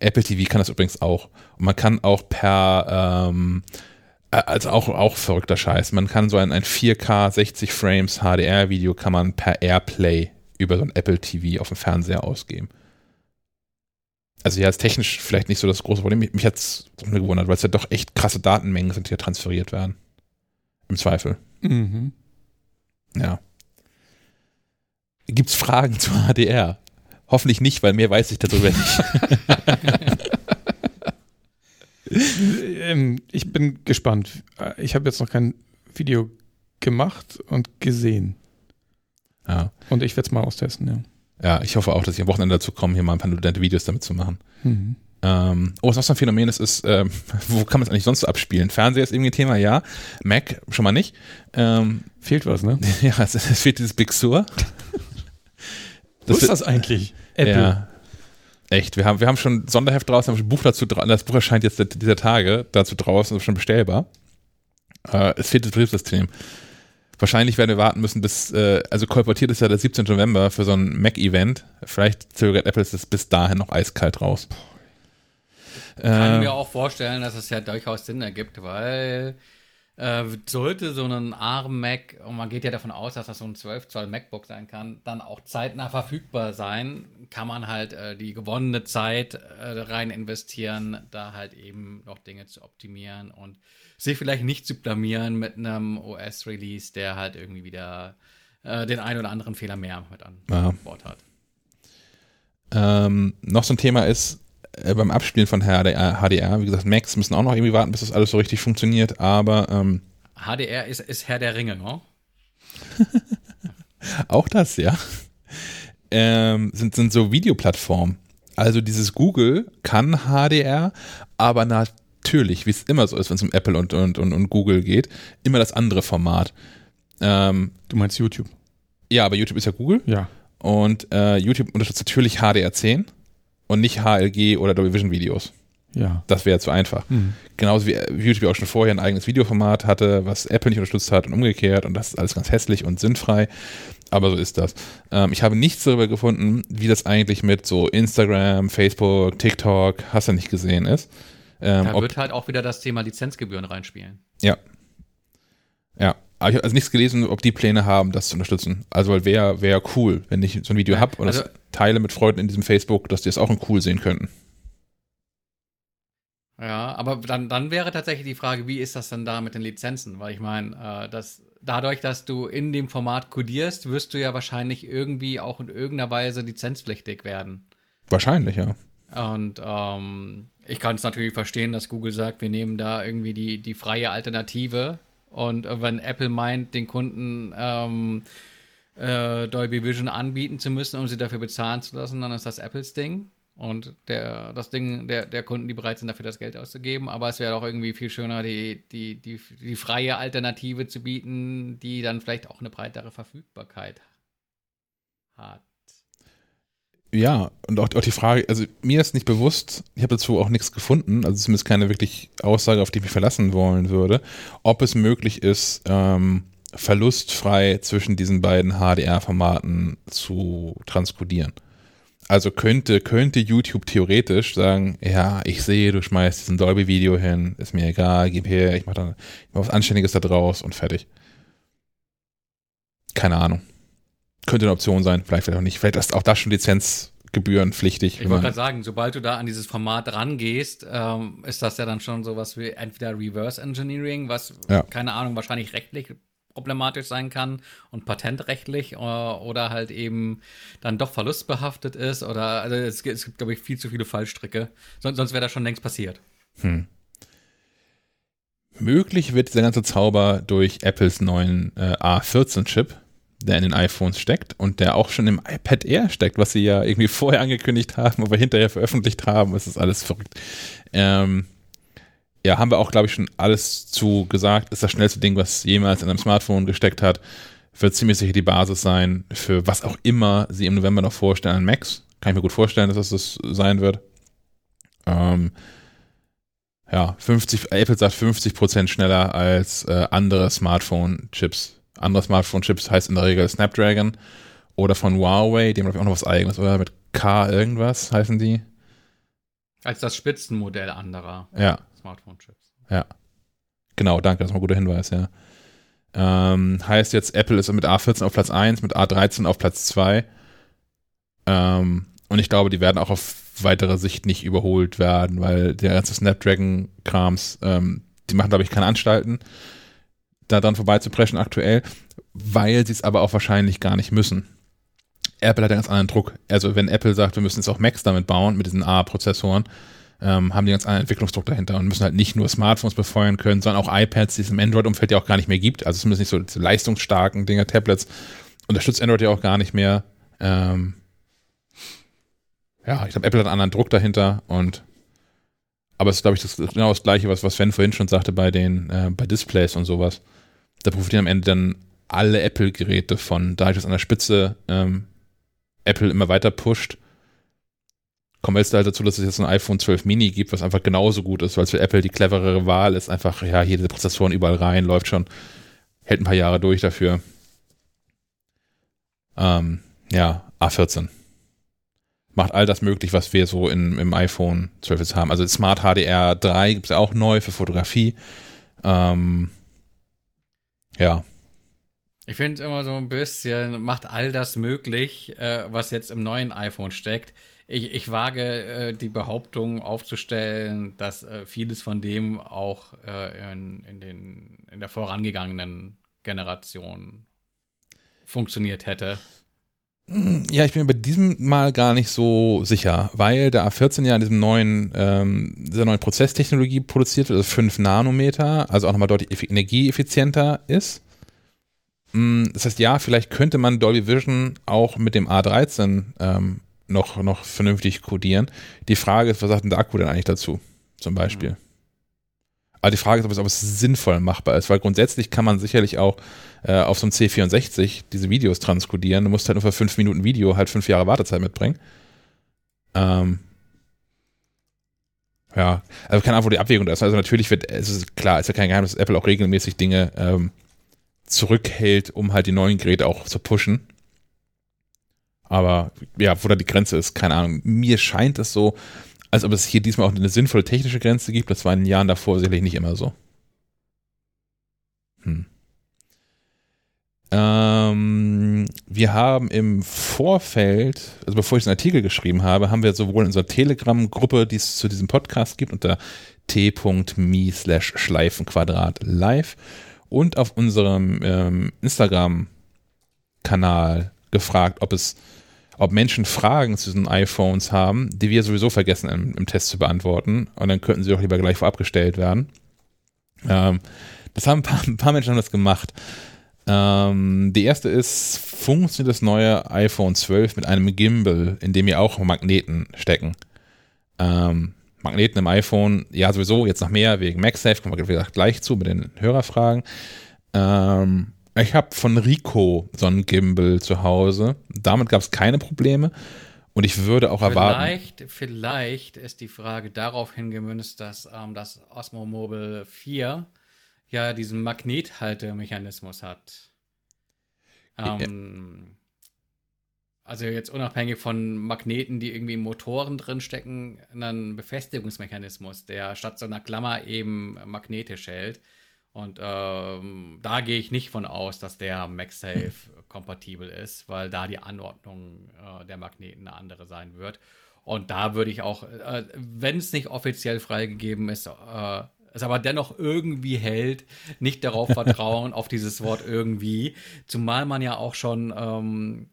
Apple TV kann das übrigens auch. Und man kann auch per, ähm, also auch, auch verrückter Scheiß. Man kann so ein, ein 4K 60 Frames HDR-Video kann man per Airplay über so ein Apple TV auf dem Fernseher ausgeben. Also ja, ist technisch vielleicht nicht so das große Problem. Mich, hat es gewundert, weil es ja doch echt krasse Datenmengen sind, die ja transferiert werden. Im Zweifel. Mhm. Ja. Gibt es Fragen zu HDR? Hoffentlich nicht, weil mehr weiß ich darüber nicht. ähm, ich bin gespannt. Ich habe jetzt noch kein Video gemacht und gesehen. Ja. Und ich werde es mal austesten, ja. Ja, ich hoffe auch, dass ich am Wochenende dazu komme, hier mal ein paar nette Videos damit zu machen. Mhm. Ähm, oh, was noch so ein Phänomen ist, ist, ähm, <laughs> wo kann man es eigentlich sonst so abspielen? Fernseher ist irgendwie ein Thema, ja. Mac schon mal nicht. Ähm, Fehlt was, ne? <laughs> ja, es, es fehlt dieses Big Sur. <laughs> Wo ist das eigentlich? Apple. Ja. Echt, wir haben, wir haben schon Sonderheft draußen, haben schon ein Buch dazu draußen, das Buch erscheint jetzt dieser Tage dazu draußen, ist schon bestellbar. Äh, es fehlt das Betriebssystem. Wahrscheinlich werden wir warten müssen, bis, äh, also kolportiert ist ja der 17. November für so ein Mac-Event. Vielleicht zögert Apple es bis dahin noch eiskalt raus. Ich kann äh, mir auch vorstellen, dass es ja durchaus Sinn ergibt, weil äh, sollte so ein ARM-Mac, und man geht ja davon aus, dass das so ein 12 Zoll MacBook sein kann, dann auch zeitnah verfügbar sein, kann man halt äh, die gewonnene Zeit äh, rein investieren, da halt eben noch Dinge zu optimieren und sich vielleicht nicht zu blamieren mit einem OS-Release, der halt irgendwie wieder äh, den einen oder anderen Fehler mehr mit an ja. Bord hat. Ähm, noch so ein Thema ist, beim Abspielen von HDR, HDR, wie gesagt, Macs müssen auch noch irgendwie warten, bis das alles so richtig funktioniert, aber ähm, HDR ist, ist Herr der Ringe, ne? <laughs> auch das, ja. Ähm, sind, sind so Videoplattformen. Also dieses Google kann HDR, aber natürlich, wie es immer so ist, wenn es um Apple und, und, und, und Google geht, immer das andere Format. Ähm, du meinst YouTube? Ja, aber YouTube ist ja Google. Ja. Und äh, YouTube unterstützt natürlich HDR10 und nicht HLG oder Dolby Vision Videos. Ja. Das wäre zu einfach. Mhm. Genauso wie YouTube auch schon vorher ein eigenes Videoformat hatte, was Apple nicht unterstützt hat und umgekehrt und das ist alles ganz hässlich und sinnfrei. Aber so ist das. Ähm, ich habe nichts darüber gefunden, wie das eigentlich mit so Instagram, Facebook, TikTok, hast du nicht gesehen ist. Ähm, da wird halt auch wieder das Thema Lizenzgebühren reinspielen. Ja. Ja. Aber ich habe also nichts gelesen, ob die Pläne haben, das zu unterstützen. Also, weil wäre wär cool, wenn ich so ein Video habe und also, das teile mit Freunden in diesem Facebook, dass die es auch in cool sehen könnten. Ja, aber dann, dann wäre tatsächlich die Frage, wie ist das dann da mit den Lizenzen? Weil ich meine, äh, dass dadurch, dass du in dem Format codierst, wirst du ja wahrscheinlich irgendwie auch in irgendeiner Weise lizenzpflichtig werden. Wahrscheinlich, ja. Und ähm, ich kann es natürlich verstehen, dass Google sagt, wir nehmen da irgendwie die, die freie Alternative. Und wenn Apple meint, den Kunden ähm, äh, Dolby Vision anbieten zu müssen, um sie dafür bezahlen zu lassen, dann ist das Apples Ding und der, das Ding der, der Kunden, die bereit sind, dafür das Geld auszugeben. Aber es wäre auch irgendwie viel schöner, die, die, die, die freie Alternative zu bieten, die dann vielleicht auch eine breitere Verfügbarkeit hat. Ja, und auch, auch die Frage, also mir ist nicht bewusst, ich habe dazu auch nichts gefunden, also zumindest keine wirklich Aussage, auf die ich mich verlassen wollen würde, ob es möglich ist, ähm, verlustfrei zwischen diesen beiden HDR-Formaten zu transkodieren. Also könnte, könnte YouTube theoretisch sagen, ja, ich sehe, du schmeißt diesen Dolby-Video hin, ist mir egal, gib her, ich mache dann mach was Anständiges da draus und fertig. Keine Ahnung. Könnte eine Option sein, vielleicht vielleicht auch nicht. Vielleicht ist auch das schon lizenzgebührenpflichtig. Ich wollte gerade sagen, sobald du da an dieses Format rangehst, ähm, ist das ja dann schon sowas wie entweder Reverse Engineering, was, ja. keine Ahnung, wahrscheinlich rechtlich problematisch sein kann und patentrechtlich äh, oder halt eben dann doch verlustbehaftet ist oder also es, gibt, es gibt glaube ich viel zu viele Fallstricke. Sonst, sonst wäre das schon längst passiert. Hm. Möglich wird dieser ganze Zauber durch Apples neuen äh, A14-Chip, der in den iPhones steckt und der auch schon im iPad Air steckt, was sie ja irgendwie vorher angekündigt haben, aber hinterher veröffentlicht haben. Es ist alles verrückt. Ähm, ja, haben wir auch, glaube ich, schon alles zu gesagt. Ist das schnellste Ding, was jemals in einem Smartphone gesteckt hat. Wird ziemlich sicher die Basis sein für was auch immer sie im November noch vorstellen an Macs. Kann ich mir gut vorstellen, dass das sein wird. Ähm, ja, 50, Apple sagt 50% schneller als äh, andere Smartphone-Chips. Andere Smartphone-Chips heißt in der Regel Snapdragon oder von Huawei, die haben glaube ich auch noch was eigenes, oder? Mit K irgendwas heißen die. Als das Spitzenmodell anderer Ja, Smartphone-Chips. ja. Genau, danke, das ist mal ein guter Hinweis, ja. Ähm, heißt jetzt, Apple ist mit A14 auf Platz 1, mit A13 auf Platz 2. Ähm, und ich glaube, die werden auch auf weitere Sicht nicht überholt werden, weil der ganze Snapdragon-Krams, ähm, die machen, glaube ich, keine Anstalten, da dran vorbeizupreschen aktuell, weil sie es aber auch wahrscheinlich gar nicht müssen. Apple hat einen ganz anderen Druck. Also wenn Apple sagt, wir müssen jetzt auch Macs damit bauen, mit diesen A-Prozessoren, ähm, haben die ganz anderen Entwicklungsdruck dahinter und müssen halt nicht nur Smartphones befeuern können, sondern auch iPads, die es im Android-Umfeld ja auch gar nicht mehr gibt. Also zumindest nicht so diese leistungsstarken Dinger, Tablets. Unterstützt Android ja auch gar nicht mehr. Ähm, ja, ich glaube, Apple hat einen anderen Druck dahinter und aber es ist, glaube ich, das, genau das Gleiche, was, was Sven vorhin schon sagte bei den, äh, bei Displays und sowas. Da profitieren am Ende dann alle Apple-Geräte von, dadurch, dass an der Spitze ähm, Apple immer weiter pusht, kommen wir jetzt halt dazu, dass es jetzt ein iPhone 12 Mini gibt, was einfach genauso gut ist, weil es für Apple die cleverere Wahl ist. Einfach, ja, hier diese Prozessoren überall rein, läuft schon, hält ein paar Jahre durch dafür. Ähm, ja, A14. Macht all das möglich, was wir so in, im iPhone 12 jetzt haben. Also Smart HDR 3 gibt es ja auch neu für Fotografie. Ähm, ja, Ich finde es immer so ein bisschen, macht all das möglich, äh, was jetzt im neuen iPhone steckt. Ich, ich wage äh, die Behauptung aufzustellen, dass äh, vieles von dem auch äh, in, in, den, in der vorangegangenen Generation funktioniert hätte. Ja, ich bin bei diesem Mal gar nicht so sicher, weil der A14 ja in diesem neuen, ähm, dieser neuen Prozesstechnologie produziert wird, also 5 Nanometer, also auch nochmal deutlich effi- energieeffizienter ist. Mm, Das heißt, ja, vielleicht könnte man Dolby Vision auch mit dem A13 ähm, noch, noch vernünftig codieren. Die Frage ist, was sagt denn der Akku denn eigentlich dazu? Zum Beispiel. Aber die Frage ist, ob es, ob es sinnvoll machbar ist, weil grundsätzlich kann man sicherlich auch äh, auf so einem C64 diese Videos transkodieren. Du musst halt nur für fünf Minuten Video halt fünf Jahre Wartezeit mitbringen. Ähm, ja, also keine Ahnung, wo die Abwägung da ist. Also natürlich wird, es ist klar, es ist ja kein Geheimnis, dass Apple auch regelmäßig Dinge ähm, zurückhält, um halt die neuen Geräte auch zu pushen. Aber ja, wo da die Grenze ist, keine Ahnung. Mir scheint es so, als ob es hier diesmal auch eine sinnvolle technische Grenze gibt. Das war in den Jahren davor sicherlich nicht immer so. Hm. Ähm, wir haben im Vorfeld, also bevor ich den Artikel geschrieben habe, haben wir sowohl in unserer Telegram-Gruppe, die es zu diesem Podcast gibt, unter t.me slash Schleifenquadrat live und auf unserem ähm, Instagram-Kanal gefragt, ob es, ob Menschen Fragen zu diesen iPhones haben, die wir sowieso vergessen im, im Test zu beantworten. Und dann könnten sie doch lieber gleich vorab gestellt werden. Ähm, das haben ein paar, ein paar Menschen haben das gemacht. Ähm, die erste ist, funktioniert das neue iPhone 12 mit einem Gimbal, in dem ja auch Magneten stecken? Ähm, Magneten im iPhone, ja sowieso, jetzt noch mehr wegen MagSafe, kommen wir gleich zu mit den Hörerfragen. Ähm, ich habe von Rico so einen Gimbal zu Hause. Damit gab es keine Probleme. Und ich würde auch erwarten. Vielleicht, vielleicht ist die Frage darauf hingemünzt, dass ähm, das Osmo Mobile 4 ja diesen Magnethaltemechanismus hat. Ähm, also jetzt unabhängig von Magneten, die irgendwie in Motoren drin stecken, einen Befestigungsmechanismus, der statt so einer Klammer eben magnetisch hält. Und ähm, da gehe ich nicht von aus, dass der MagSafe kompatibel ist, weil da die Anordnung äh, der Magneten eine andere sein wird. Und da würde ich auch, äh, wenn es nicht offiziell freigegeben ist, äh, es aber dennoch irgendwie hält, nicht darauf <laughs> vertrauen, auf dieses Wort irgendwie. Zumal man ja auch schon ähm,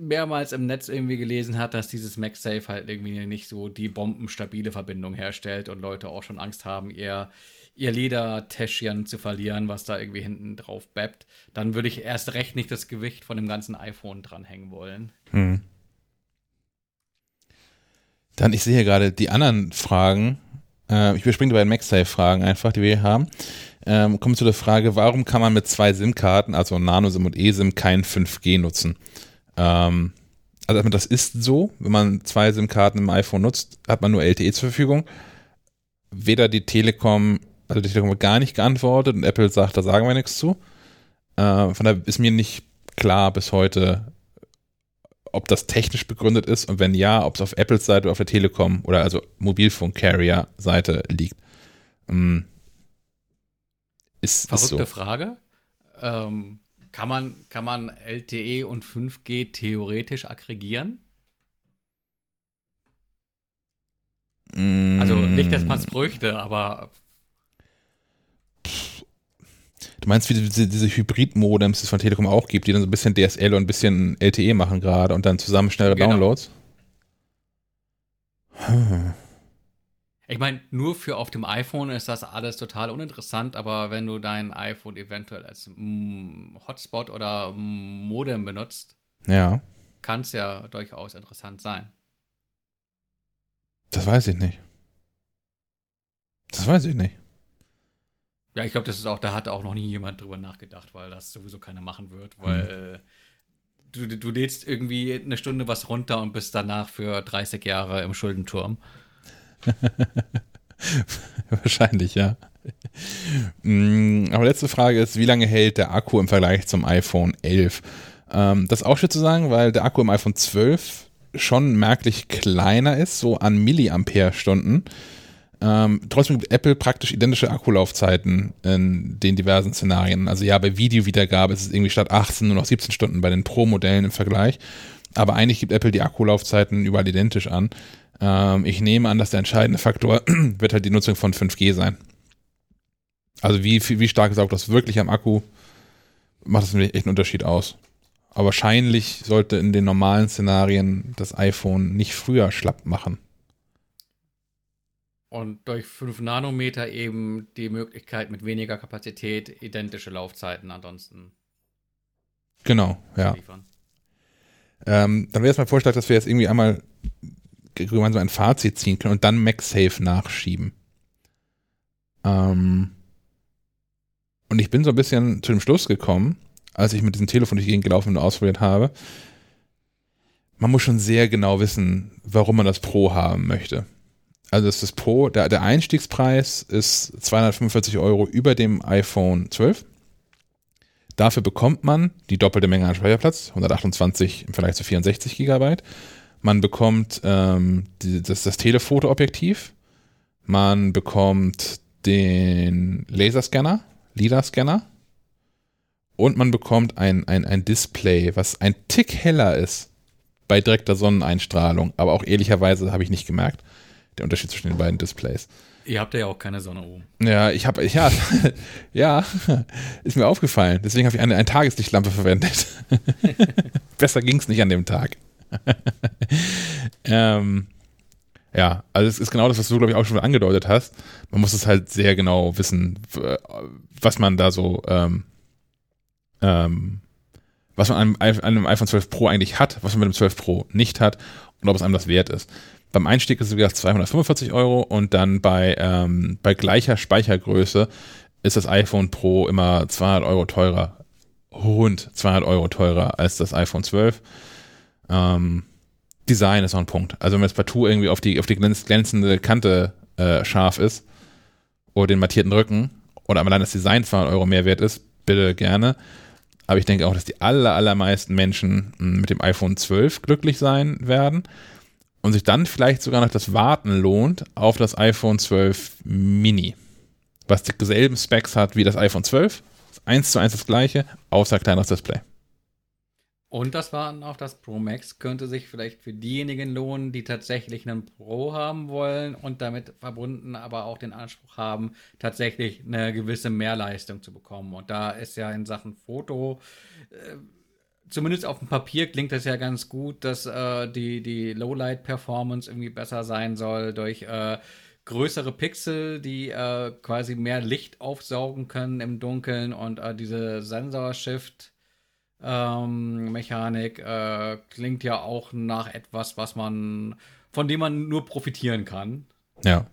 mehrmals im Netz irgendwie gelesen hat, dass dieses MagSafe halt irgendwie nicht so die bombenstabile Verbindung herstellt und Leute auch schon Angst haben, ihr, ihr Ledertäschchen zu verlieren, was da irgendwie hinten drauf bappt. Dann würde ich erst recht nicht das Gewicht von dem ganzen iPhone dranhängen wollen. Hm. Dann, ich sehe gerade die anderen Fragen. Äh, ich überspringe die beiden MagSafe-Fragen einfach, die wir hier haben. Ähm, kommen zu der Frage, warum kann man mit zwei SIM-Karten, also Nano-SIM und eSIM, kein 5G nutzen? Ähm, also das ist so, wenn man zwei SIM-Karten im iPhone nutzt, hat man nur LTE zur Verfügung. Weder die Telekom, also die Telekom hat gar nicht geantwortet und Apple sagt, da sagen wir nichts zu. Äh, von daher ist mir nicht klar bis heute, ob das technisch begründet ist und wenn ja, ob es auf Apples Seite oder auf der Telekom oder also Mobilfunk-Carrier-Seite liegt. Ähm, ist, Verrückte ist so. Frage. Ähm, kann, man, kann man LTE und 5G theoretisch aggregieren? Mm. Also nicht, dass man es bräuchte, aber Du meinst, wie diese, diese Hybrid-Modems, die es von Telekom auch gibt, die dann so ein bisschen DSL und ein bisschen LTE machen gerade und dann zusammen schnellere genau. Downloads? Hm. Ich meine, nur für auf dem iPhone ist das alles total uninteressant, aber wenn du dein iPhone eventuell als mm, Hotspot oder Modem benutzt, ja. kann es ja durchaus interessant sein. Das weiß ich nicht. Das weiß ich nicht. Ja, ich glaube, das ist auch, da hat auch noch nie jemand drüber nachgedacht, weil das sowieso keiner machen wird, weil mhm. du, du lädst irgendwie eine Stunde was runter und bist danach für 30 Jahre im Schuldenturm. <laughs> Wahrscheinlich, ja. Mm, aber letzte Frage ist, wie lange hält der Akku im Vergleich zum iPhone 11? Ähm, das ist auch schwer zu sagen, weil der Akku im iPhone 12 schon merklich kleiner ist, so an Milliampere-Stunden. Ähm, trotzdem gibt Apple praktisch identische Akkulaufzeiten in den diversen Szenarien. Also ja, bei Videowiedergabe ist es irgendwie statt 18 nur noch 17 Stunden bei den Pro-Modellen im Vergleich. Aber eigentlich gibt Apple die Akkulaufzeiten überall identisch an. Ähm, ich nehme an, dass der entscheidende Faktor <clears throat> wird halt die Nutzung von 5G sein. Also wie, wie stark saugt das wirklich am Akku, macht das echt einen Unterschied aus. Aber wahrscheinlich sollte in den normalen Szenarien das iPhone nicht früher schlapp machen. Und durch 5 Nanometer eben die Möglichkeit mit weniger Kapazität identische Laufzeiten ansonsten. Genau, ja. Ähm, dann wäre es mein Vorschlag, dass wir jetzt irgendwie einmal gemeinsam ein Fazit ziehen können und dann MagSafe nachschieben. Ähm, und ich bin so ein bisschen zu dem Schluss gekommen, als ich mit diesem Telefon durch die Gegend gelaufen und ausprobiert habe. Man muss schon sehr genau wissen, warum man das Pro haben möchte also das ist Pro, der, der Einstiegspreis ist 245 Euro über dem iPhone 12. Dafür bekommt man die doppelte Menge an Speicherplatz, 128 im Vergleich zu 64 Gigabyte. Man bekommt ähm, die, das, das Telefotoobjektiv. Man bekommt den Laserscanner, LIDAR-Scanner. Und man bekommt ein, ein, ein Display, was ein Tick heller ist bei direkter Sonneneinstrahlung. Aber auch ehrlicherweise habe ich nicht gemerkt der Unterschied zwischen den beiden Displays. Ihr habt ja auch keine Sonne oben. Ja, ich habe, ja, <laughs> ja, ist mir aufgefallen. Deswegen habe ich eine, eine Tageslichtlampe verwendet. <laughs> Besser ging es nicht an dem Tag. <laughs> ähm, ja, also es ist genau das, was du, glaube ich, auch schon angedeutet hast. Man muss es halt sehr genau wissen, was man da so, ähm, ähm, was man an einem, einem iPhone 12 Pro eigentlich hat, was man mit dem 12 Pro nicht hat und ob es einem das wert ist. Beim Einstieg ist es wieder 245 Euro und dann bei, ähm, bei gleicher Speichergröße ist das iPhone Pro immer 200 Euro teurer. Rund 200 Euro teurer als das iPhone 12. Ähm, Design ist noch ein Punkt. Also wenn man jetzt partout irgendwie auf die, auf die glänzende Kante äh, scharf ist oder den mattierten Rücken oder allein das Design 200 Euro mehr wert ist, bitte gerne. Aber ich denke auch, dass die aller, allermeisten Menschen hm, mit dem iPhone 12 glücklich sein werden und sich dann vielleicht sogar noch das Warten lohnt auf das iPhone 12 Mini, was dieselben Specs hat wie das iPhone 12, eins zu eins das gleiche, außer kleineres Display. Und das Warten auf das Pro Max könnte sich vielleicht für diejenigen lohnen, die tatsächlich einen Pro haben wollen und damit verbunden aber auch den Anspruch haben, tatsächlich eine gewisse Mehrleistung zu bekommen. Und da ist ja in Sachen Foto äh, zumindest auf dem Papier klingt das ja ganz gut, dass äh, die, die Lowlight-Performance irgendwie besser sein soll durch äh, größere Pixel, die äh, quasi mehr Licht aufsaugen können im Dunkeln und äh, diese Sensor-Shift. Ähm, Mechanik äh, klingt ja auch nach etwas, was man, von dem man nur profitieren kann. Ja.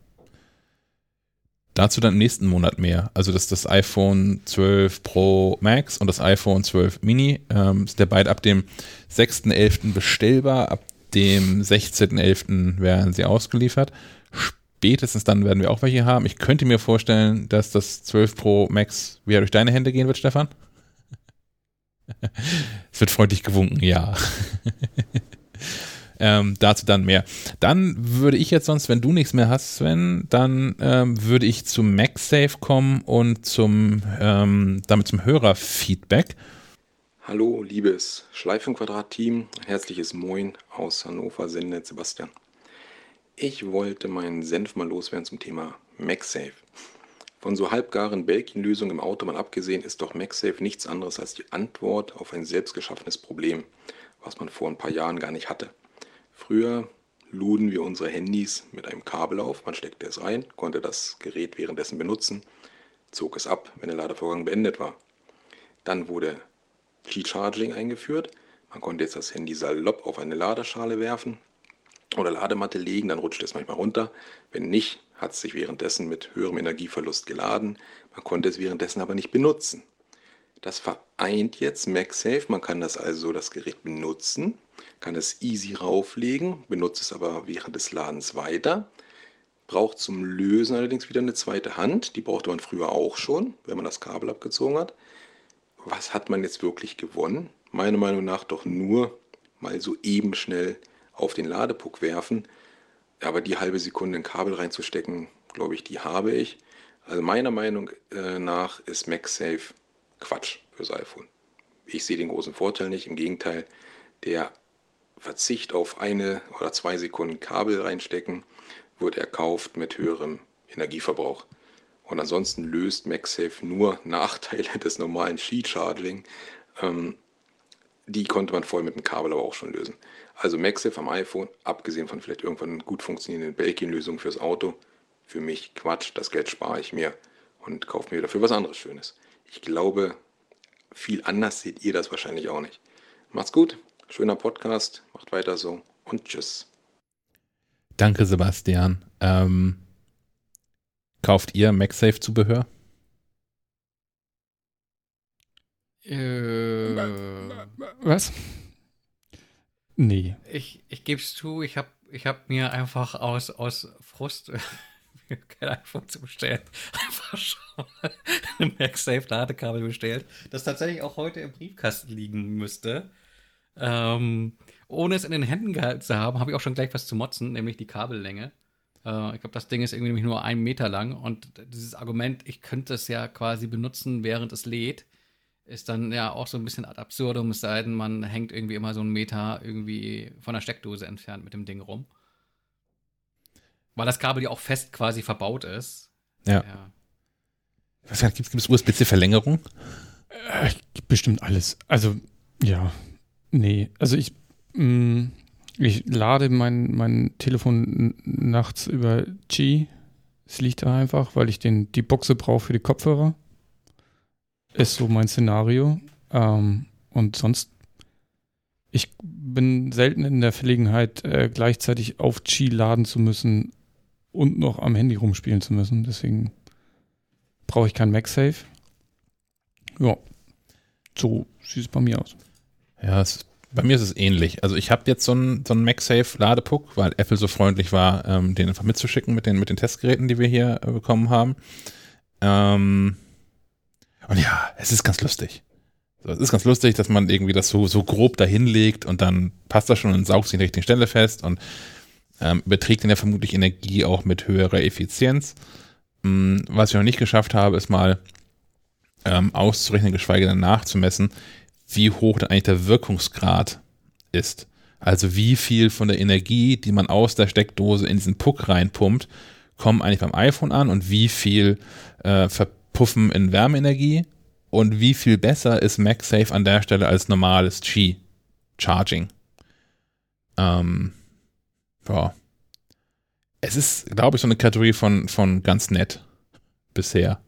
Dazu dann im nächsten Monat mehr. Also das, das iPhone 12 Pro Max und das iPhone 12 Mini ähm, sind ja beide ab dem 6.11. bestellbar. Ab dem 16.11. werden sie ausgeliefert. Spätestens dann werden wir auch welche haben. Ich könnte mir vorstellen, dass das 12 Pro Max wieder durch deine Hände gehen wird, Stefan. Es wird freundlich gewunken, ja. ähm, dazu dann mehr. Dann würde ich jetzt sonst, wenn du nichts mehr hast, Sven, dann ähm, würde ich zum MagSafe kommen und zum ähm, damit zum Hörerfeedback. Hallo, liebes Schleifenquadrat-Team, herzliches Moin aus Hannover, Sendet Sebastian. Ich wollte meinen Senf mal loswerden zum Thema MagSafe. Von so halbgaren Belkin-Lösungen im Auto mal abgesehen, ist doch MagSafe nichts anderes als die Antwort auf ein selbstgeschaffenes Problem, was man vor ein paar Jahren gar nicht hatte. Früher luden wir unsere Handys mit einem Kabel auf, man steckte es rein, konnte das Gerät währenddessen benutzen, zog es ab, wenn der Ladevorgang beendet war. Dann wurde Qi-Charging eingeführt, man konnte jetzt das Handy salopp auf eine Ladeschale werfen, oder Ladematte legen, dann rutscht es manchmal runter. Wenn nicht, hat sich währenddessen mit höherem Energieverlust geladen. Man konnte es währenddessen aber nicht benutzen. Das vereint jetzt MagSafe. Man kann das also das Gerät benutzen, kann es easy rauflegen, benutzt es aber während des Ladens weiter. Braucht zum Lösen allerdings wieder eine zweite Hand. Die brauchte man früher auch schon, wenn man das Kabel abgezogen hat. Was hat man jetzt wirklich gewonnen? Meiner Meinung nach doch nur mal so eben schnell auf den Ladepuck werfen. Aber die halbe Sekunde ein Kabel reinzustecken, glaube ich, die habe ich. Also meiner Meinung äh, nach ist MagSafe Quatsch fürs iPhone. Ich sehe den großen Vorteil nicht. Im Gegenteil, der Verzicht auf eine oder zwei Sekunden Kabel reinstecken wird erkauft mit höherem Energieverbrauch. Und ansonsten löst MagSafe nur Nachteile <laughs> des normalen Qi-Charging. Ähm, die konnte man voll mit dem Kabel aber auch schon lösen. Also MagSafe am iPhone, abgesehen von vielleicht irgendwann gut funktionierenden Belkin-Lösungen fürs Auto, für mich Quatsch, das Geld spare ich mir und kaufe mir dafür was anderes Schönes. Ich glaube, viel anders seht ihr das wahrscheinlich auch nicht. Macht's gut, schöner Podcast, macht weiter so und tschüss. Danke, Sebastian. Ähm, kauft ihr MagSafe-Zubehör? Äh, was? Nee. Ich, ich gebe es zu, ich habe ich hab mir einfach aus, aus Frust <laughs> kein iPhone zu bestellen. <laughs> Einfach schon ein MagSafe Ladekabel bestellt, das tatsächlich auch heute im Briefkasten liegen müsste. Ähm, ohne es in den Händen gehalten zu haben, habe ich auch schon gleich was zu motzen, nämlich die Kabellänge. Äh, ich glaube, das Ding ist irgendwie nämlich nur einen Meter lang und dieses Argument, ich könnte es ja quasi benutzen, während es lädt, ist dann ja auch so ein bisschen ad absurdum, es sei denn, man hängt irgendwie immer so einen Meter irgendwie von der Steckdose entfernt mit dem Ding rum. Weil das Kabel ja auch fest quasi verbaut ist. Ja. ja. Was gibt es USB-C-Verlängerung? Äh, bestimmt alles. Also, ja. Nee. Also ich, mh, mm, ich lade mein, mein Telefon nachts über Qi. Es liegt da einfach, weil ich den, die Buchse brauche für die Kopfhörer. Ist so mein Szenario. Ähm, und sonst, ich bin selten in der Verlegenheit, äh, gleichzeitig auf Qi laden zu müssen und noch am Handy rumspielen zu müssen. Deswegen brauche ich kein MagSafe. Ja, so sieht es bei mir aus. Ja, es, bei mir ist es ähnlich. Also ich habe jetzt so einen so MagSafe-Ladepuck, weil Apple so freundlich war, ähm, den einfach mitzuschicken mit den, mit den Testgeräten, die wir hier äh, bekommen haben. Ähm, und ja, es ist ganz lustig. So, es ist ganz lustig, dass man irgendwie das so, so grob dahin legt und dann passt das schon und saugt sich an der richtigen Stelle fest und ähm, überträgt dann ja vermutlich Energie auch mit höherer Effizienz. Ähm, was ich noch nicht geschafft habe, ist mal ähm, auszurechnen, geschweige denn nachzumessen, wie hoch dann eigentlich der Wirkungsgrad ist. Also wie viel von der Energie, die man aus der Steckdose in diesen Puck reinpumpt, kommen eigentlich beim iPhone an und wie viel äh, ver Puffen in Wärmeenergie und wie viel besser ist MagSafe an der Stelle als normales Qi Charging. Ähm, ja. Es ist, glaube ich, so eine Kategorie von, von ganz nett bisher.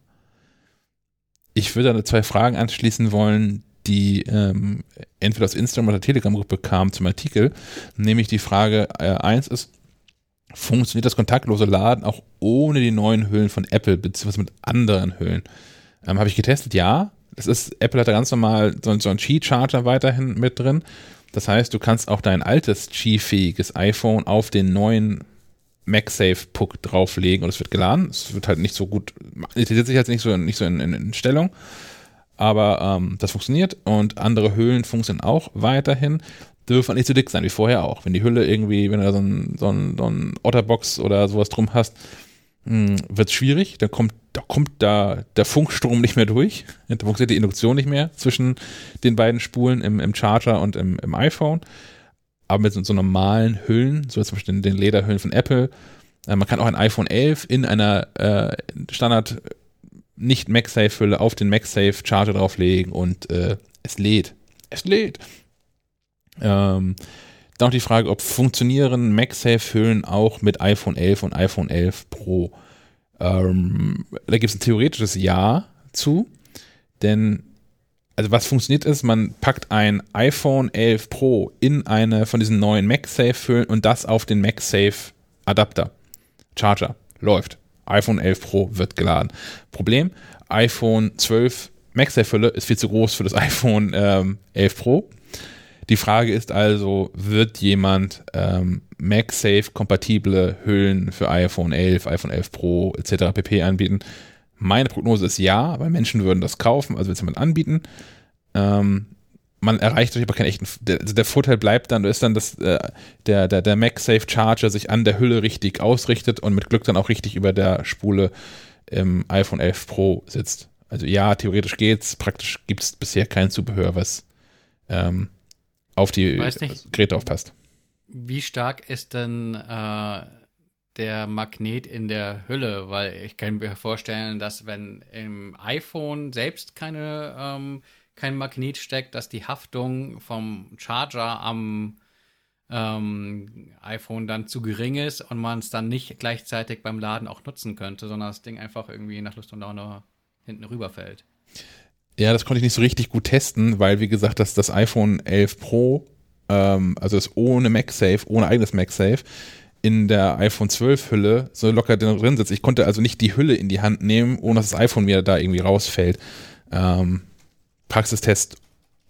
Ich würde da zwei Fragen anschließen wollen, die ähm, entweder aus Instagram oder Telegram-Gruppe kamen zum Artikel. Nämlich die Frage äh, ist, funktioniert das kontaktlose Laden auch ohne die neuen Hüllen von Apple, beziehungsweise mit anderen Hüllen. Ähm, Habe ich getestet, ja. Das ist, Apple hat da ganz normal so, einen Qi-Charger weiterhin mit drin. Das heißt, du kannst auch dein altes Qi-fähiges iPhone auf den neuen MagSafe-Puck drauflegen und es wird geladen. Es wird halt nicht so gut, es sich halt nicht so, nicht so in, in, in Stellung. Aber ähm, das funktioniert und andere Hüllen funktionieren auch weiterhin. Dürfen nicht so dick sein wie vorher auch. Wenn die Hülle irgendwie, wenn du da so ein, so ein, so ein Otterbox oder sowas drum hast, hm, wird es schwierig. Dann kommt, da kommt da der Funkstrom nicht mehr durch. Da funktioniert die Induktion nicht mehr zwischen den beiden Spulen im, im Charger und im, im iPhone. Aber mit so, so normalen Hüllen, so zum Beispiel den, Lederhüllen von Apple, äh, man kann auch ein iPhone 11 in einer äh, Standard nicht MagSafe-Hülle auf den MagSafe Charger drauflegen und äh, es lädt. Es lädt. Ähm, dann noch die Frage, ob funktionieren MagSafe-Hüllen auch mit iPhone 11 und iPhone 11 Pro? Ähm, da gibt es ein theoretisches Ja zu, denn also was funktioniert ist, man packt ein iPhone 11 Pro in eine von diesen neuen MagSafe-Hüllen und das auf den MagSafe Adapter. Charger. Läuft. iPhone 11 Pro wird geladen. Problem, iPhone 12 MagSafe-Hülle ist viel zu groß für das <laughs> iPhone ähm, 11 Pro. Die Frage ist also, wird jemand ähm, MagSafe-kompatible Hüllen für iPhone 11, iPhone 11 Pro etc. pp. anbieten? Meine Prognose ist ja, weil Menschen würden das kaufen, also wird es jemand anbieten. Ähm, man erreicht natürlich aber keinen echten. Der, also der Vorteil bleibt dann, ist dann, dass äh, der, der, der MagSafe Charger sich an der Hülle richtig ausrichtet und mit Glück dann auch richtig über der Spule im iPhone 11 Pro sitzt. Also ja, theoretisch geht's, praktisch gibt es bisher kein Zubehör, was ähm, auf die Geräte aufpasst. Wie stark ist denn äh, der Magnet in der Hülle? Weil ich kann mir vorstellen, dass wenn im iPhone selbst keine ähm, kein Magnet steckt, dass die Haftung vom Charger am ähm, iPhone dann zu gering ist und man es dann nicht gleichzeitig beim Laden auch nutzen könnte, sondern das Ding einfach irgendwie nach Lust und Laune hinten rüberfällt. Ja, das konnte ich nicht so richtig gut testen, weil wie gesagt, dass das iPhone 11 Pro, ähm, also das ohne MagSafe, ohne eigenes MagSafe, in der iPhone 12 Hülle so locker drin sitzt. Ich konnte also nicht die Hülle in die Hand nehmen, ohne dass das iPhone mir da irgendwie rausfällt. Ähm, Praxistest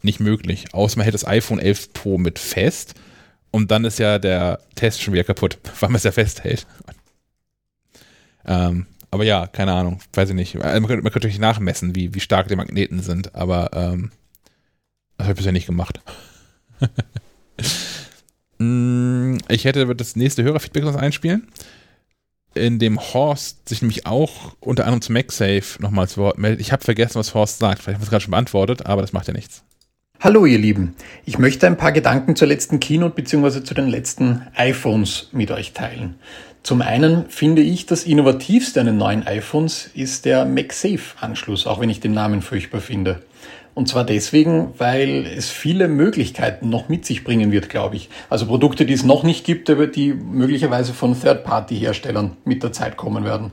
nicht möglich. Außer man hätte das iPhone 11 Pro mit fest und dann ist ja der Test schon wieder kaputt, <laughs> weil man es ja festhält. Ähm, aber ja, keine Ahnung, weiß ich nicht. Also man, könnte, natürlich nachmessen, wie, wie stark die Magneten sind, aber ähm, das habe ich bisher nicht gemacht. <laughs> Mm, ich hätte das nächste Hörerfeedback noch einspielen, in dem Horst sich nämlich auch unter anderem zu MagSafe nochmal zu Wort meldet. Ich habe vergessen, was Horst sagt. Vielleicht habe ich es gerade schon beantwortet, aber das macht ja nichts. Hallo ihr Lieben, ich möchte ein paar Gedanken zur letzten Keynote bzw. zu den letzten iPhones mit euch teilen. Zum einen finde ich, das innovativste an den neuen iPhones ist der MagSafe-Anschluss, auch wenn ich den Namen furchtbar finde. Und zwar deswegen, weil es viele Möglichkeiten noch mit sich bringen wird, glaube ich. Also Produkte, die es noch nicht gibt, aber die möglicherweise von Third-Party-Herstellern mit der Zeit kommen werden.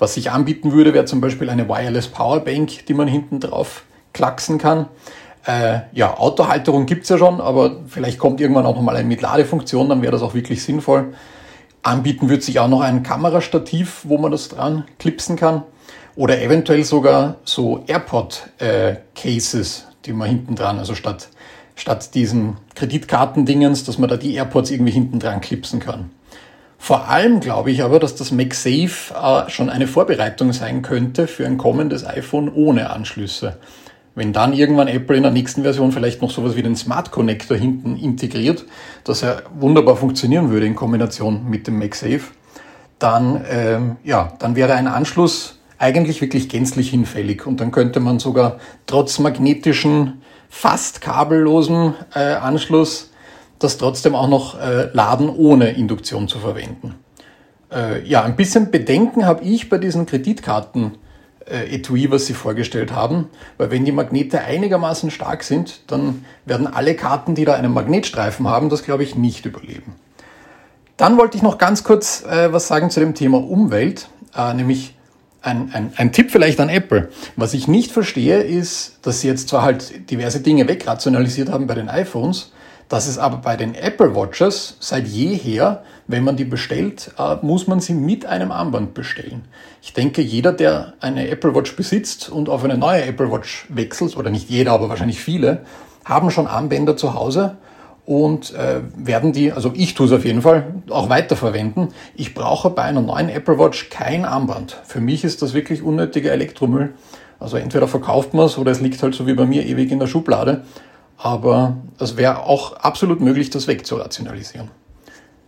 Was sich anbieten würde, wäre zum Beispiel eine Wireless Powerbank, die man hinten drauf klacksen kann. Äh, ja, Autohalterung gibt's ja schon, aber vielleicht kommt irgendwann auch nochmal eine mit Ladefunktion, dann wäre das auch wirklich sinnvoll. Anbieten wird sich auch noch ein Kamerastativ, wo man das dran klipsen kann. Oder eventuell sogar so AirPod-Cases, äh, die man hinten dran, also statt, statt diesen Kreditkartendingens, dass man da die AirPods irgendwie hinten dran klipsen kann. Vor allem glaube ich aber, dass das MagSafe äh, schon eine Vorbereitung sein könnte für ein kommendes iPhone ohne Anschlüsse. Wenn dann irgendwann Apple in der nächsten Version vielleicht noch sowas wie den Smart Connector hinten integriert, dass er wunderbar funktionieren würde in Kombination mit dem MagSafe, dann, ähm, ja, dann wäre ein Anschluss eigentlich wirklich gänzlich hinfällig und dann könnte man sogar trotz magnetischen, fast kabellosen äh, Anschluss das trotzdem auch noch äh, laden, ohne Induktion zu verwenden. Äh, ja, ein bisschen Bedenken habe ich bei diesen Kreditkarten äh, Etui, was sie vorgestellt haben. Weil wenn die Magnete einigermaßen stark sind, dann werden alle Karten, die da einen Magnetstreifen haben, das glaube ich nicht überleben. Dann wollte ich noch ganz kurz äh, was sagen zu dem Thema Umwelt, äh, nämlich ein, ein, ein Tipp vielleicht an Apple. Was ich nicht verstehe, ist, dass sie jetzt zwar halt diverse Dinge wegrationalisiert haben bei den iPhones, dass es aber bei den Apple Watches seit jeher, wenn man die bestellt, äh, muss man sie mit einem Armband bestellen. Ich denke, jeder, der eine Apple Watch besitzt und auf eine neue Apple Watch wechselt, oder nicht jeder, aber wahrscheinlich viele, haben schon Armbänder zu Hause und äh, werden die, also ich tue es auf jeden Fall, auch weiterverwenden. Ich brauche bei einer neuen Apple Watch kein Armband. Für mich ist das wirklich unnötiger Elektromüll Also entweder verkauft man es oder es liegt halt so wie bei mir ewig in der Schublade. Aber es wäre auch absolut möglich, das wegzurationalisieren.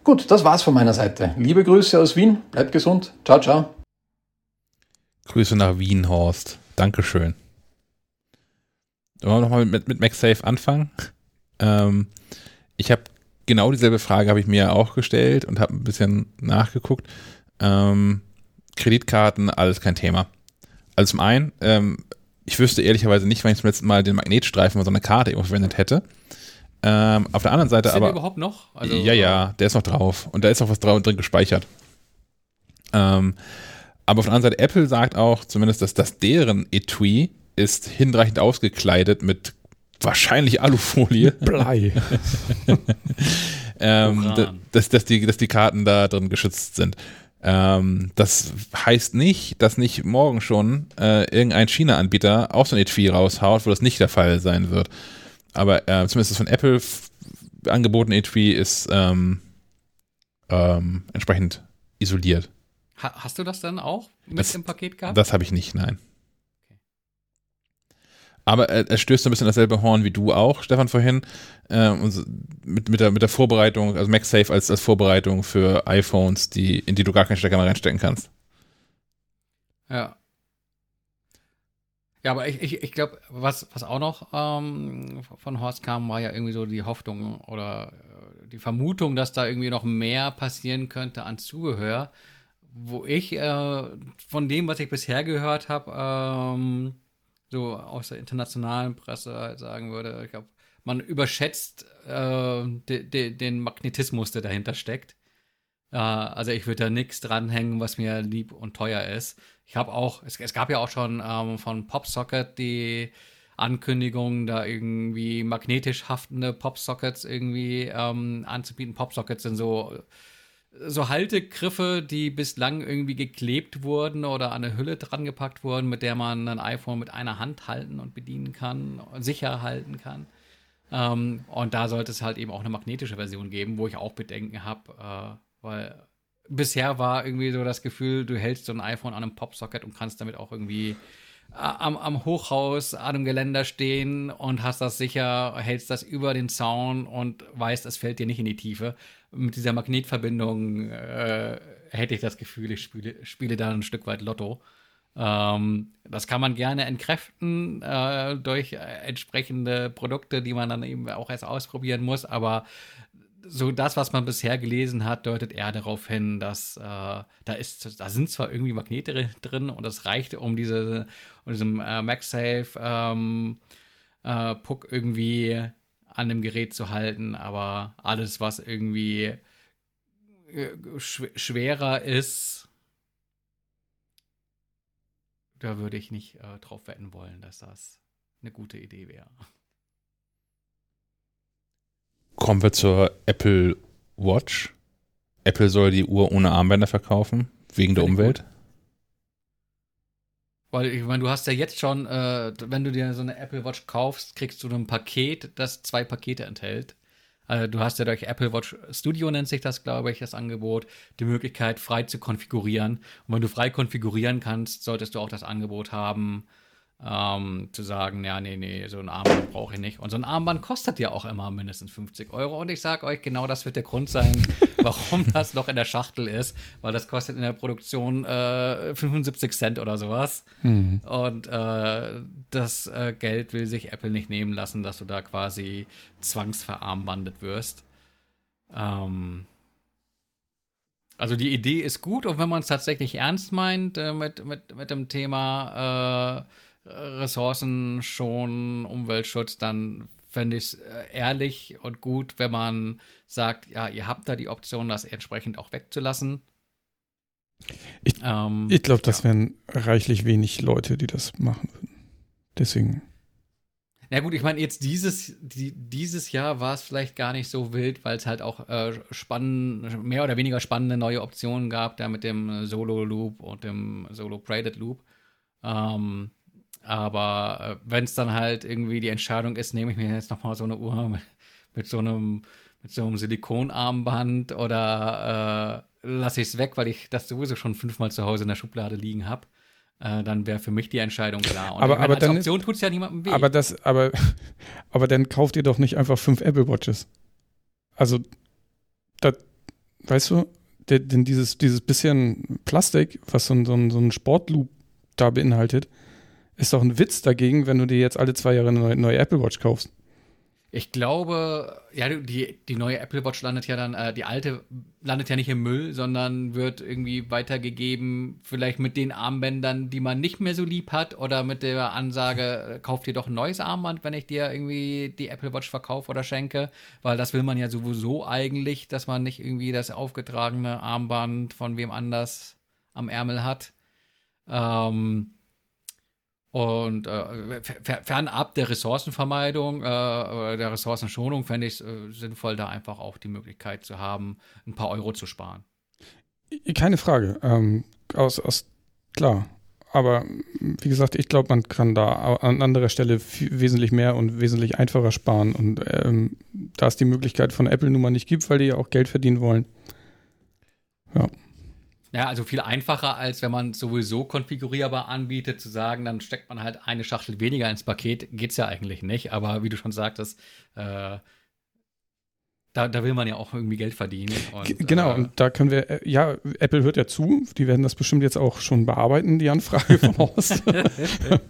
Gut, das war's von meiner Seite. Liebe Grüße aus Wien, bleibt gesund. Ciao, ciao. Grüße nach Wien, Horst. Dankeschön. Wollen wir nochmal mit, mit MagSafe anfangen? Ähm, ich habe genau dieselbe Frage habe ich mir auch gestellt und habe ein bisschen nachgeguckt. Ähm, Kreditkarten, alles kein Thema. Also zum einen, ähm, ich wüsste ehrlicherweise nicht, wann ich zum letzten Mal den Magnetstreifen von so einer Karte verwendet hätte. Ähm, auf der anderen Seite ist aber. Der überhaupt noch? Also, ja, ja, der ist noch drauf. Und da ist auch was drauf drin gespeichert. Ähm, aber auf der anderen Seite, Apple sagt auch zumindest, dass das deren Etui ist hinreichend ausgekleidet mit wahrscheinlich Alufolie. Blei. <laughs> ähm, dass, dass, die, dass die Karten da drin geschützt sind. Ähm, das heißt nicht, dass nicht morgen schon äh, irgendein China-Anbieter auch so ein Etui raushaut, wo das nicht der Fall sein wird. Aber äh, zumindest das von Apple angebotene Etui ist ähm, ähm, entsprechend isoliert. Ha hast du das dann auch mit das, im Paket gehabt? Das habe ich nicht, nein. Aber er, er, stößt so ein bisschen dasselbe Horn wie du auch, Stefan, vorhin. Äh, mit, mit, der, mit der Vorbereitung, also MagSafe als, als Vorbereitung für iPhones, die, in die du gar keinen Stecker mehr reinstecken kannst. Ja. Ja, aber ich, ich, ich glaube, was, was auch noch ähm, von Horst kam, war ja irgendwie so die Hoffnung oder äh, die Vermutung, dass da irgendwie noch mehr passieren könnte an Zubehör, wo ich äh, von dem, was ich bisher gehört habe, ähm, so aus der internationalen Presse halt sagen würde, ich glaube, man überschätzt äh, de, de, den Magnetismus, der dahinter steckt. Also ich würde da nichts dranhängen, was mir lieb und teuer ist. Ich habe auch, es, es, gab ja auch schon ähm, von PopSocket die Ankündigung, da irgendwie magnetisch haftende PopSockets irgendwie ähm, anzubieten. PopSockets sind so so Haltegriffe, die bislang irgendwie geklebt wurden oder an eine Hülle dran gepackt wurden, mit der man ein iPhone mit einer Hand halten und bedienen kann, sicher halten kann. Ähm, und da sollte es halt eben auch eine magnetische Version geben, wo ich auch Bedenken habe, äh, weil bisher war irgendwie so das Gefühl, du hältst so ein iPhone an einem Popsocket und kannst damit auch irgendwie äh, am, am, Hochhaus, an einem Geländer stehen und hast das sicher, hältst das über den Zaun und weißt, es fällt dir nicht in die Tiefe mit dieser Magnetverbindung äh, hätte ich das Gefühl, ich spiele, spiele da ein Stück weit Lotto. Ähm, das kann man gerne entkräften äh, durch entsprechende Produkte, die man dann eben auch erst ausprobieren muss. Aber so das, was man bisher gelesen hat, deutet eher darauf hin, dass äh, da ist, da sind zwar irgendwie Magnete drin und das reicht, um diese, um diesem äh, MagSafe ähm, äh, Puck irgendwie an dem Gerät zu halten, aber alles, was irgendwie äh, schwerer ist, da würde ich nicht äh, drauf wetten wollen, dass das eine gute Idee wäre. Kommen wir zur Apple Watch. Apple soll die Uhr ohne Armbänder verkaufen, wegen der Umwelt. Gut. Weil ich meine, du hast ja jetzt schon, äh, wenn du dir so eine Apple Watch kaufst, kriegst du ein Paket, das zwei Pakete enthält. Also du hast ja durch Apple Watch Studio nennt sich das, glaube ich, das Angebot, die Möglichkeit frei zu konfigurieren. Und wenn du frei konfigurieren kannst, solltest du auch das Angebot haben, ähm, zu sagen, ja, nee, nee, so ein Armband brauche ich nicht. Und so ein Armband kostet ja auch immer mindestens 50 Euro. Und ich sage euch, genau das wird der Grund sein, <laughs> warum das noch in der Schachtel ist, weil das kostet in der Produktion äh, 75 Cent oder sowas. Mhm. Und äh, das äh, Geld will sich Apple nicht nehmen lassen, dass du da quasi zwangsverarmbandet wirst. Ähm, also die Idee ist gut und wenn man es tatsächlich ernst meint äh, mit, mit, mit dem Thema äh, Ressourcen schon, Umweltschutz, dann fände ich es äh, ehrlich und gut, wenn man sagt, ja, ihr habt da die Option, das entsprechend auch wegzulassen. Ich, ähm, ich glaube, das ja. wären reichlich wenig Leute, die das machen würden. Deswegen. Na gut, ich meine, jetzt dieses, die, dieses Jahr war es vielleicht gar nicht so wild, weil es halt auch äh, spannend, mehr oder weniger spannende neue Optionen gab, da mit dem Solo Loop und dem Solo Braided Loop. Ähm, aber äh, wenn es dann halt irgendwie die Entscheidung ist, nehme ich mir jetzt nochmal so eine Uhr <laughs> mit, mit, so einem mit so einem Silikonarmband oder äh, lasse ich es weg, weil ich das sowieso schon fünfmal zu Hause in der Schublade liegen habe, äh, dann wäre für mich die Entscheidung klar. Und aber, meine, aber als dann Option tut es ja niemandem weh. Aber, das, aber, <laughs> aber dann kauft ihr doch nicht einfach fünf Apple Watches. Also, das, weißt du, denn dieses, dieses bisschen Plastik, was so ein, so ein, so ein Sportloop da beinhaltet, ist doch ein Witz dagegen, wenn du dir jetzt alle zwei Jahre eine neue, Apple Watch kaufst. Ich glaube, ja, die, die neue Apple Watch landet ja dann, äh, die alte landet ja nicht im Müll, sondern wird irgendwie weitergegeben, vielleicht mit den Armbändern, die man nicht mehr so lieb hat, oder mit der Ansage, äh, kauf dir doch ein neues Armband, wenn ich dir irgendwie die Apple Watch verkaufe oder schenke, weil das will man ja sowieso eigentlich, dass man nicht irgendwie das aufgetragene Armband von wem anders am Ärmel hat. Ähm, und äh, fernab der Ressourcenvermeidung, äh, der Ressourcenschonung, fände ich es äh, sinnvoll, da einfach auch die Möglichkeit zu haben, ein paar Euro zu sparen. Keine Frage. Ähm, aus, aus, klar. Aber wie gesagt, ich glaube, man kann da an anderer Stelle wesentlich mehr und wesentlich einfacher sparen. Und ähm, da es die Möglichkeit von Apple nun mal nicht gibt, weil die ja auch Geld verdienen wollen. Ja. Ja, also viel einfacher, als wenn man sowieso konfigurierbar anbietet, zu sagen, dann steckt man halt eine Schachtel weniger ins Paket, geht's ja eigentlich nicht. Aber wie du schon sagtest, äh, da, da, will man ja auch irgendwie Geld verdienen. Und, genau, äh, und da können wir, äh, ja, Apple hört ja zu, die werden das bestimmt jetzt auch schon bearbeiten, die Anfrage vom <laughs> Haus.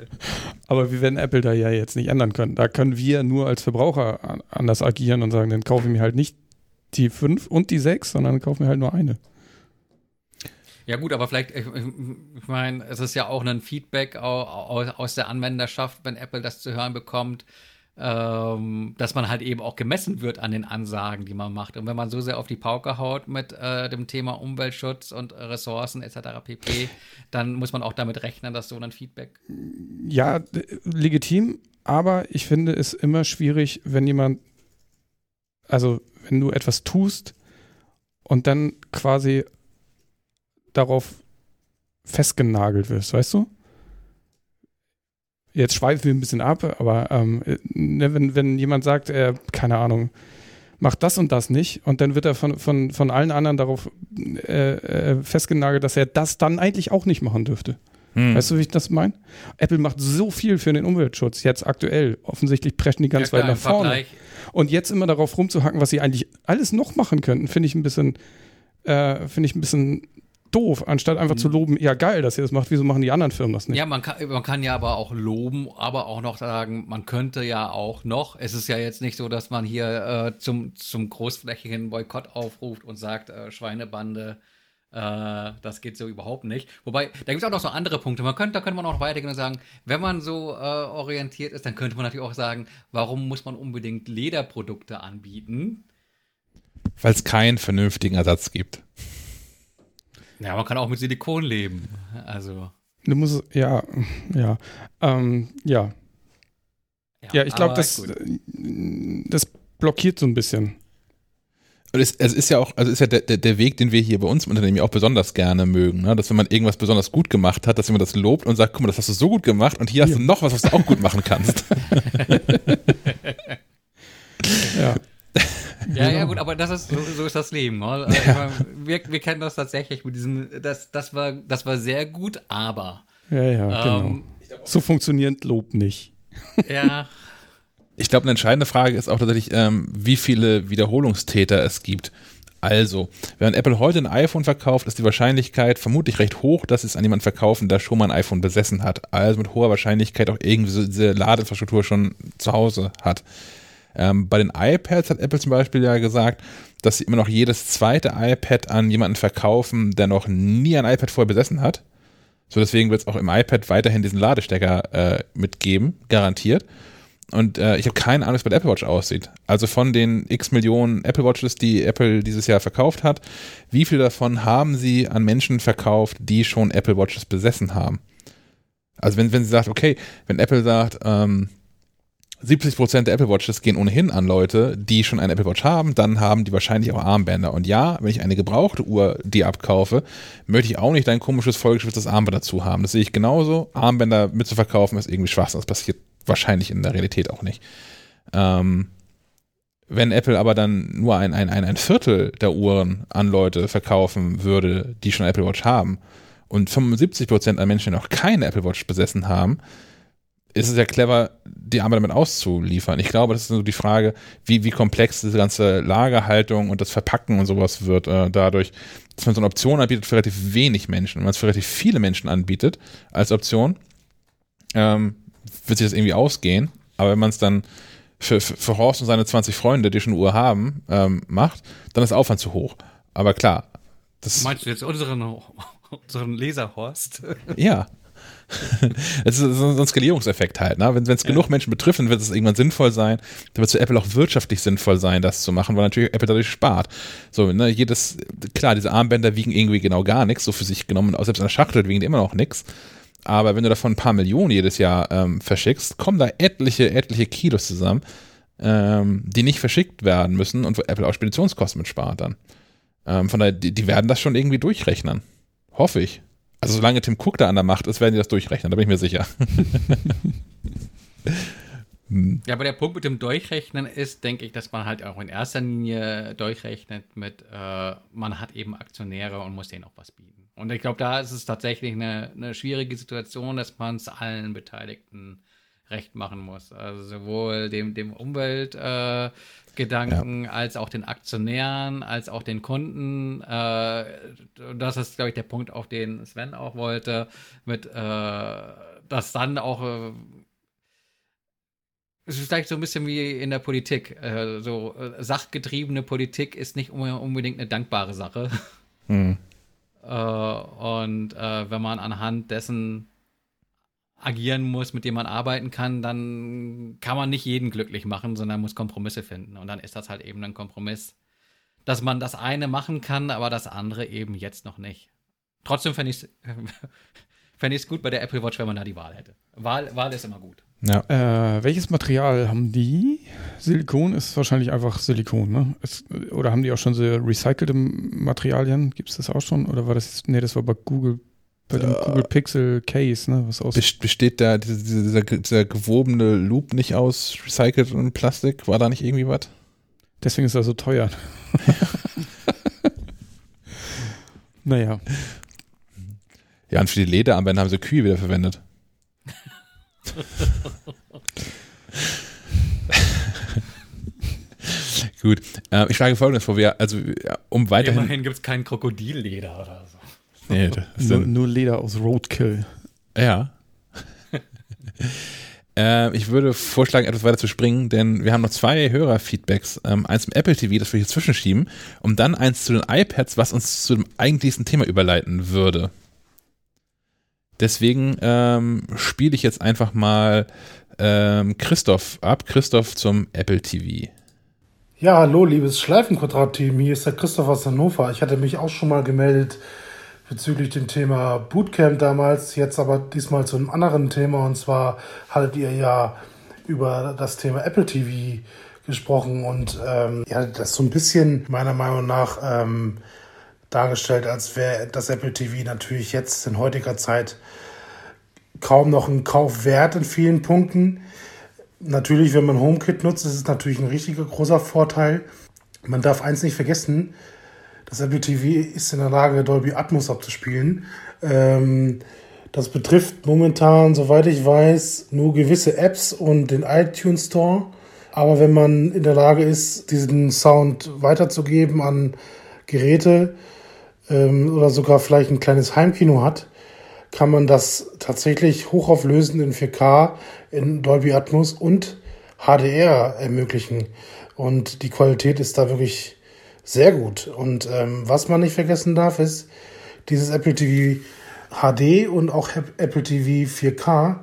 <laughs> Aber wir werden Apple da ja jetzt nicht ändern können. Da können wir nur als Verbraucher anders agieren und sagen, dann kaufe ich mir halt nicht die fünf und die sechs, sondern kaufe mir halt nur eine. Ja gut, aber vielleicht, ich, ich meine, es ist ja auch ein Feedback aus, aus der Anwenderschaft, wenn Apple das zu hören bekommt, ähm, dass man halt eben auch gemessen wird an den Ansagen, die man macht. Und wenn man so sehr auf die Pauke haut mit äh, dem Thema Umweltschutz und Ressourcen etc. pp., dann muss man auch damit rechnen, dass so ein Feedback. Ja, legitim, aber ich finde es immer schwierig, wenn jemand, also wenn du etwas tust und dann quasi darauf festgenagelt wirst, weißt du? Jetzt schweifen wir ein bisschen ab, aber ähm, ne, wenn, wenn jemand sagt, er, keine Ahnung, macht das und das nicht und dann wird er von, von, von allen anderen darauf äh, äh, festgenagelt, dass er das dann eigentlich auch nicht machen dürfte. Hm. Weißt du, wie ich das meine? Apple macht so viel für den Umweltschutz, jetzt aktuell. Offensichtlich preschen die ganz ja, weit nach vorne. Vergleich. Und jetzt immer darauf rumzuhacken, was sie eigentlich alles noch machen könnten, finde ich ein bisschen, äh, finde ich ein bisschen doof, anstatt einfach mhm. zu loben, ja geil, dass ihr das macht, wieso machen die anderen Firmen das nicht? Ja, man kann, man kann ja aber auch loben, aber auch noch sagen, man könnte ja auch noch, es ist ja jetzt nicht so, dass man hier äh, zum, zum großflächigen Boykott aufruft und sagt, äh, Schweinebande, äh, das geht so überhaupt nicht. Wobei, da gibt es auch noch so andere Punkte. Man könnte, da könnte man auch weitergehen und sagen, wenn man so äh, orientiert ist, dann könnte man natürlich auch sagen, warum muss man unbedingt Lederprodukte anbieten? Weil es keinen vernünftigen Ersatz gibt. Ja, man kann auch mit Silikon leben. Also. Du musst, ja, ja, ähm, ja. Ja, ja ich glaube, das, das blockiert so ein bisschen. Und es, es, ist ja auch, also ist ja der, der, Weg, den wir hier bei uns im Unternehmen ja auch besonders gerne mögen, ne? dass wenn man irgendwas besonders gut gemacht hat, dass man das lobt und sagt, guck mal, das hast du so gut gemacht und hier, hier. hast du noch was, was du auch gut machen kannst. <laughs> <laughs> ja. Ja, ja, gut, aber das ist, so, so ist das Leben. Ne? Also, wir, wir kennen das tatsächlich mit diesem, das, das, war, das war sehr gut, aber. Ja, ja, ähm, genau. So funktioniert Lob nicht. Ja. Ich glaube, eine entscheidende Frage ist auch tatsächlich, ähm, wie viele Wiederholungstäter es gibt. Also, wenn Apple heute ein iPhone verkauft, ist die Wahrscheinlichkeit vermutlich recht hoch, dass es an jemanden verkaufen, der schon mal ein iPhone besessen hat. Also mit hoher Wahrscheinlichkeit auch irgendwie so diese Ladeinfrastruktur schon zu Hause hat. Ähm, bei den iPads hat Apple zum Beispiel ja gesagt, dass sie immer noch jedes zweite iPad an jemanden verkaufen, der noch nie ein iPad vorher besessen hat. So deswegen wird es auch im iPad weiterhin diesen Ladestecker äh, mitgeben, garantiert. Und äh, ich habe keine Ahnung, wie es bei der Apple Watch aussieht. Also von den x Millionen Apple Watches, die Apple dieses Jahr verkauft hat, wie viel davon haben sie an Menschen verkauft, die schon Apple Watches besessen haben? Also wenn, wenn sie sagt, okay, wenn Apple sagt, ähm, 70% der Apple Watches gehen ohnehin an Leute, die schon eine Apple Watch haben, dann haben die wahrscheinlich auch Armbänder. Und ja, wenn ich eine gebrauchte Uhr die abkaufe, möchte ich auch nicht dein komisches vollgeschwitztes Armband dazu haben. Das sehe ich genauso. Armbänder mitzuverkaufen ist irgendwie Schwachsinn. Das passiert wahrscheinlich in der Realität auch nicht. Ähm, wenn Apple aber dann nur ein, ein, ein, ein Viertel der Uhren an Leute verkaufen würde, die schon Apple Watch haben, und 75% an Menschen noch keine Apple Watch besessen haben, ist es ja clever, die Arme damit auszuliefern. Ich glaube, das ist so die Frage, wie, wie komplex diese ganze Lagerhaltung und das Verpacken und sowas wird, äh, dadurch, dass man so eine Option anbietet für relativ wenig Menschen. Wenn man es für relativ viele Menschen anbietet als Option, ähm, wird sich das irgendwie ausgehen. Aber wenn man es dann für, für, für, Horst und seine 20 Freunde, die schon eine Uhr haben, ähm, macht, dann ist der Aufwand zu hoch. Aber klar. Das Meinst du jetzt unseren, <laughs> unseren Leser Horst? Ja, <laughs> <laughs> Es ist so ein Skalierungseffekt halt. Ne? Wenn es genug Menschen betrifft, dann wird es irgendwann sinnvoll sein. Dann wird es für Apple auch wirtschaftlich sinnvoll sein, das zu machen, weil natürlich Apple dadurch spart. So, ne, jedes, klar, diese Armbänder wiegen irgendwie genau gar nichts, so für sich genommen. Auch selbst der Schachtel wiegen die immer noch nichts. Aber wenn du davon ein paar Millionen jedes Jahr ähm, verschickst, kommen da etliche, etliche Kilos zusammen, ähm, die nicht verschickt werden müssen und wo Apple auch Speditionskosten mit spart dann. Ähm, von daher, die, die werden das schon irgendwie durchrechnen. Hoffe ich. Also solange Tim Cook da an der Macht ist, werden die das durchrechnen, da bin ich mir sicher. <laughs> Ja, aber der Punkt mit dem Durchrechnen ist, denke ich, dass man halt auch in erster Linie durchrechnet mit, äh, man hat eben Aktionäre und muss denen auch was bieten. Und ich glaube, da ist es tatsächlich eine, eine schwierige Situation, dass man es allen Beteiligten recht machen muss. Also sowohl dem, dem Umwelt, äh, Gedanken, ja. als auch den Aktionären, als auch den Kunden. Äh, das ist, glaube ich, der Punkt, auf den Sven auch wollte, mit äh, dass dann auch äh, es ist vielleicht so ein bisschen wie in der Politik. Äh, so äh, sachgetriebene Politik ist nicht unbedingt eine dankbare Sache. Mhm. und wenn man anhand dessen agieren muss, mit dem man arbeiten kann, dann kann man nicht jeden glücklich machen, sondern muss Kompromisse finden. Und dann ist das halt eben ein Kompromiss, dass man das eine machen kann, aber das andere eben jetzt noch nicht. Trotzdem fände ich es fänd <laughs> gut bei der Apple Watch, wenn man da die Wahl hätte. Wahl, Wahl ist immer gut. Ja. Äh, welches Material haben die? Silikon ist wahrscheinlich einfach Silikon, ne? Es, oder haben die auch schon so recycelte Materialien? Gibt es das auch schon? Oder war das, nee, das war bei Google bei dem äh, Google Pixel Case, ne? Was aus besteht da dieser, dieser, dieser gewobene Loop nicht aus recyceltem Plastik? War da nicht irgendwie was? Deswegen ist er so teuer. <laughs> naja. Ja, und für die Lederarmbänder haben sie Kühe wieder verwendet. <laughs> Gut. Äh, ich schlage folgendes vor, wir, also um weiterhin. Immerhin gibt es kein Krokodilleder oder so. Nee, <laughs> nur, nur, Leder aus Roadkill. Ja. <laughs> äh, ich würde vorschlagen, etwas weiter zu springen, denn wir haben noch zwei Hörerfeedbacks. Ähm, eins im Apple TV, das wir hier zwischenschieben, und dann eins zu den iPads, was uns zu dem eigentlichen Thema überleiten würde. Deswegen ähm, spiele ich jetzt einfach mal ähm, Christoph ab. Christoph zum Apple TV. Ja, hallo, liebes Schleifenquadrat-Team. Hier ist der Christoph aus Hannover. Ich hatte mich auch schon mal gemeldet bezüglich dem Thema Bootcamp damals, jetzt aber diesmal zu einem anderen Thema. Und zwar hattet ihr ja über das Thema Apple TV gesprochen und ähm, hattet das so ein bisschen meiner Meinung nach ähm, dargestellt, als wäre das Apple TV natürlich jetzt in heutiger Zeit kaum noch ein Kauf wert in vielen Punkten. Natürlich, wenn man HomeKit nutzt, ist es natürlich ein richtiger großer Vorteil. Man darf eins nicht vergessen, das Apple TV ist in der Lage, Dolby Atmos abzuspielen. Ähm, das betrifft momentan, soweit ich weiß, nur gewisse Apps und den iTunes Store. Aber wenn man in der Lage ist, diesen Sound weiterzugeben an Geräte ähm, oder sogar vielleicht ein kleines Heimkino hat, kann man das tatsächlich hochauflösend in 4K in Dolby Atmos und HDR ermöglichen. Und die Qualität ist da wirklich sehr gut. Und ähm, was man nicht vergessen darf, ist, dieses Apple TV HD und auch Apple TV 4K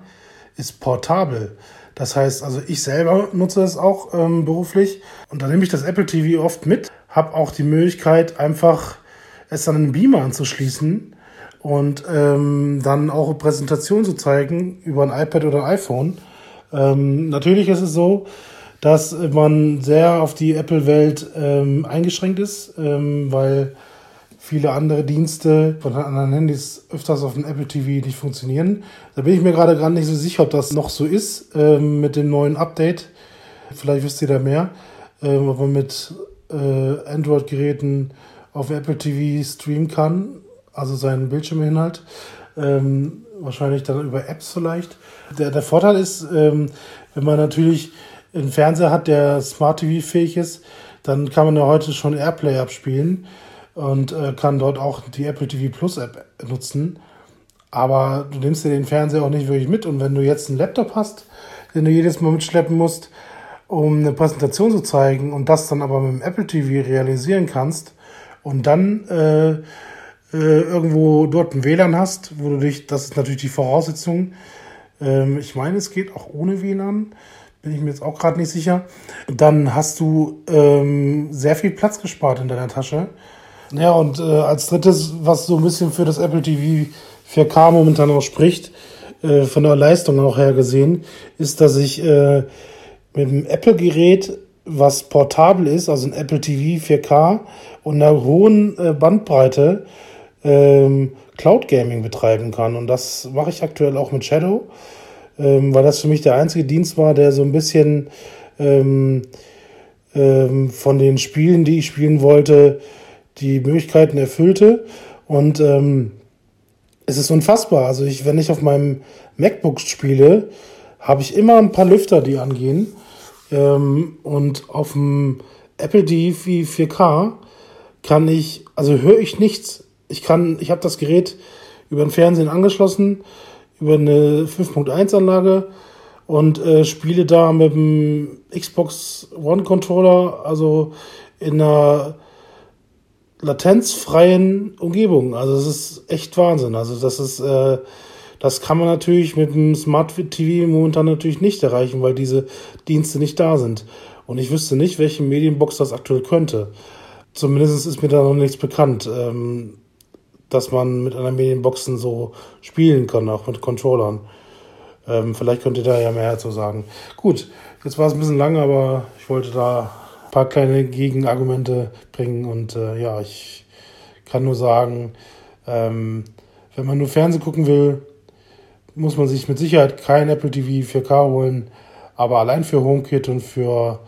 ist portabel. Das heißt, also ich selber nutze es auch ähm, beruflich und da nehme ich das Apple TV oft mit, habe auch die Möglichkeit, einfach es an einen Beamer anzuschließen und ähm, dann auch eine Präsentation zu zeigen über ein iPad oder ein iPhone. Ähm, natürlich ist es so, dass man sehr auf die Apple-Welt ähm, eingeschränkt ist, ähm, weil viele andere Dienste von anderen Handys öfters auf dem Apple TV nicht funktionieren. Da bin ich mir gerade gar nicht so sicher, ob das noch so ist ähm, mit dem neuen Update. Vielleicht wisst ihr da mehr, ähm, ob man mit äh, Android-Geräten auf Apple TV streamen kann. also seinen Bildschirminhalt. Ähm, wahrscheinlich dann über Apps vielleicht. Der, der Vorteil ist, ähm, wenn man natürlich einen Fernseher hat, der Smart TV fähig ist, dann kann man ja heute schon Airplay abspielen und äh, kann dort auch die Apple TV Plus App nutzen. Aber du nimmst dir den Fernseher auch nicht wirklich mit. Und wenn du jetzt einen Laptop hast, den du jedes Mal mitschleppen musst, um eine Präsentation zu zeigen und das dann aber mit dem Apple TV realisieren kannst und dann äh, äh, irgendwo dort ein WLAN hast, wo du dich, das ist natürlich die Voraussetzung. Ähm, ich meine, es geht auch ohne WLAN, bin ich mir jetzt auch gerade nicht sicher. Dann hast du ähm, sehr viel Platz gespart in deiner Tasche. Ja, und äh, als drittes, was so ein bisschen für das Apple TV 4K momentan auch spricht, äh, von der Leistung auch her gesehen, ist, dass ich äh, mit einem Apple-Gerät, was portabel ist, also ein Apple TV 4K und einer hohen äh, Bandbreite, ähm, Cloud Gaming betreiben kann. Und das mache ich aktuell auch mit Shadow, ähm, weil das für mich der einzige Dienst war, der so ein bisschen ähm, ähm, von den Spielen, die ich spielen wollte, die Möglichkeiten erfüllte. Und ähm, es ist unfassbar. Also ich, wenn ich auf meinem MacBook spiele, habe ich immer ein paar Lüfter, die angehen. Ähm, und auf dem Apple TV 4K kann ich, also höre ich nichts. Ich kann, ich habe das Gerät über den Fernsehen angeschlossen, über eine 5.1 Anlage und äh, spiele da mit dem Xbox One Controller, also in einer latenzfreien Umgebung. Also es ist echt Wahnsinn. Also das ist, äh, das kann man natürlich mit dem Smart TV momentan natürlich nicht erreichen, weil diese Dienste nicht da sind. Und ich wüsste nicht, welche Medienbox das aktuell könnte. Zumindest ist mir da noch nichts bekannt, ähm, dass man mit einer Medienboxen so spielen kann, auch mit Controllern. Ähm, vielleicht könnt ihr da ja mehr dazu sagen. Gut, jetzt war es ein bisschen lang, aber ich wollte da paar kleine Gegenargumente bringen. Und äh, ja, ich kann nur sagen, ähm, wenn man nur Fernsehen gucken will, muss man sich mit Sicherheit kein Apple TV 4K holen. Aber allein für HomeKit und für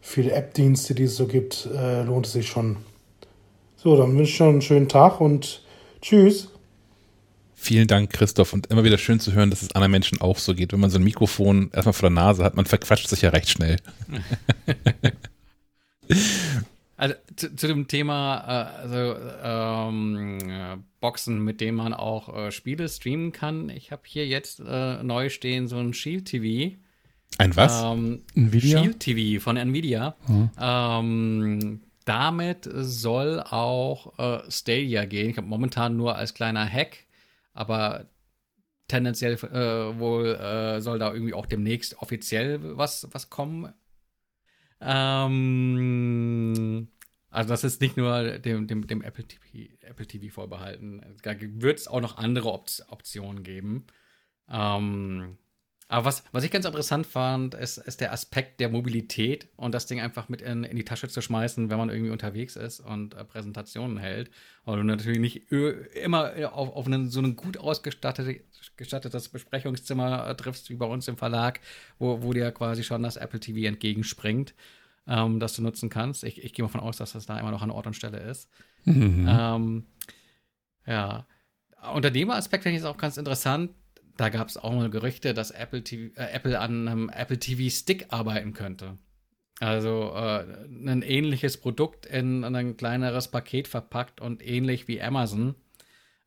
viele App-Dienste, die es so gibt, äh, lohnt es sich schon. So, dann wünsche ich schon einen schönen Tag und tschüss. Vielen Dank, Christoph. Und immer wieder schön zu hören, dass es anderen Menschen auch so geht. Wenn man so ein Mikrofon erstmal vor der Nase hat, man verquatscht sich ja recht schnell. <laughs> Also zu, zu, dem Thema äh, also, ähm, äh, Boxen, mit dem man auch äh, Spiele streamen kann. Ich habe hier jetzt äh, neu stehen so ein Shield TV. Ein was? Ähm, Nvidia? Shield TV von Nvidia. Mhm. Ähm, damit soll auch äh, Stadia gehen. Ich habe momentan nur als kleiner Hack, aber tendenziell äh, wohl soll da irgendwie auch demnächst offiziell was, was kommen ähm, also das ist nicht nur dem, dem, dem Apple, TV, Apple TV vorbehalten. Da wird es auch noch andere Op Optionen geben. Ähm, aber was, was ich ganz interessant fand, ist, ist der Aspekt der Mobilität und das Ding einfach mit in, in die Tasche zu schmeißen, wenn man irgendwie unterwegs ist und äh, Präsentationen hält. Weil du natürlich nicht immer auf, auf einen, so ein gut ausgestattetes Besprechungszimmer äh, triffst, wie bei uns im Verlag, wo, wo dir quasi schon das Apple TV entgegenspringt, ähm, das du nutzen kannst. Ich, ich gehe mal von aus, dass das da immer noch an Ort und Stelle ist. Mhm. Ähm, ja. Unter dem Aspekt finde ich es auch ganz interessant, da gab es auch mal Gerüchte, dass Apple, TV, äh, Apple an einem Apple TV Stick arbeiten könnte. Also äh, ein ähnliches Produkt in, in, ein kleineres Paket verpackt und ähnlich wie Amazon,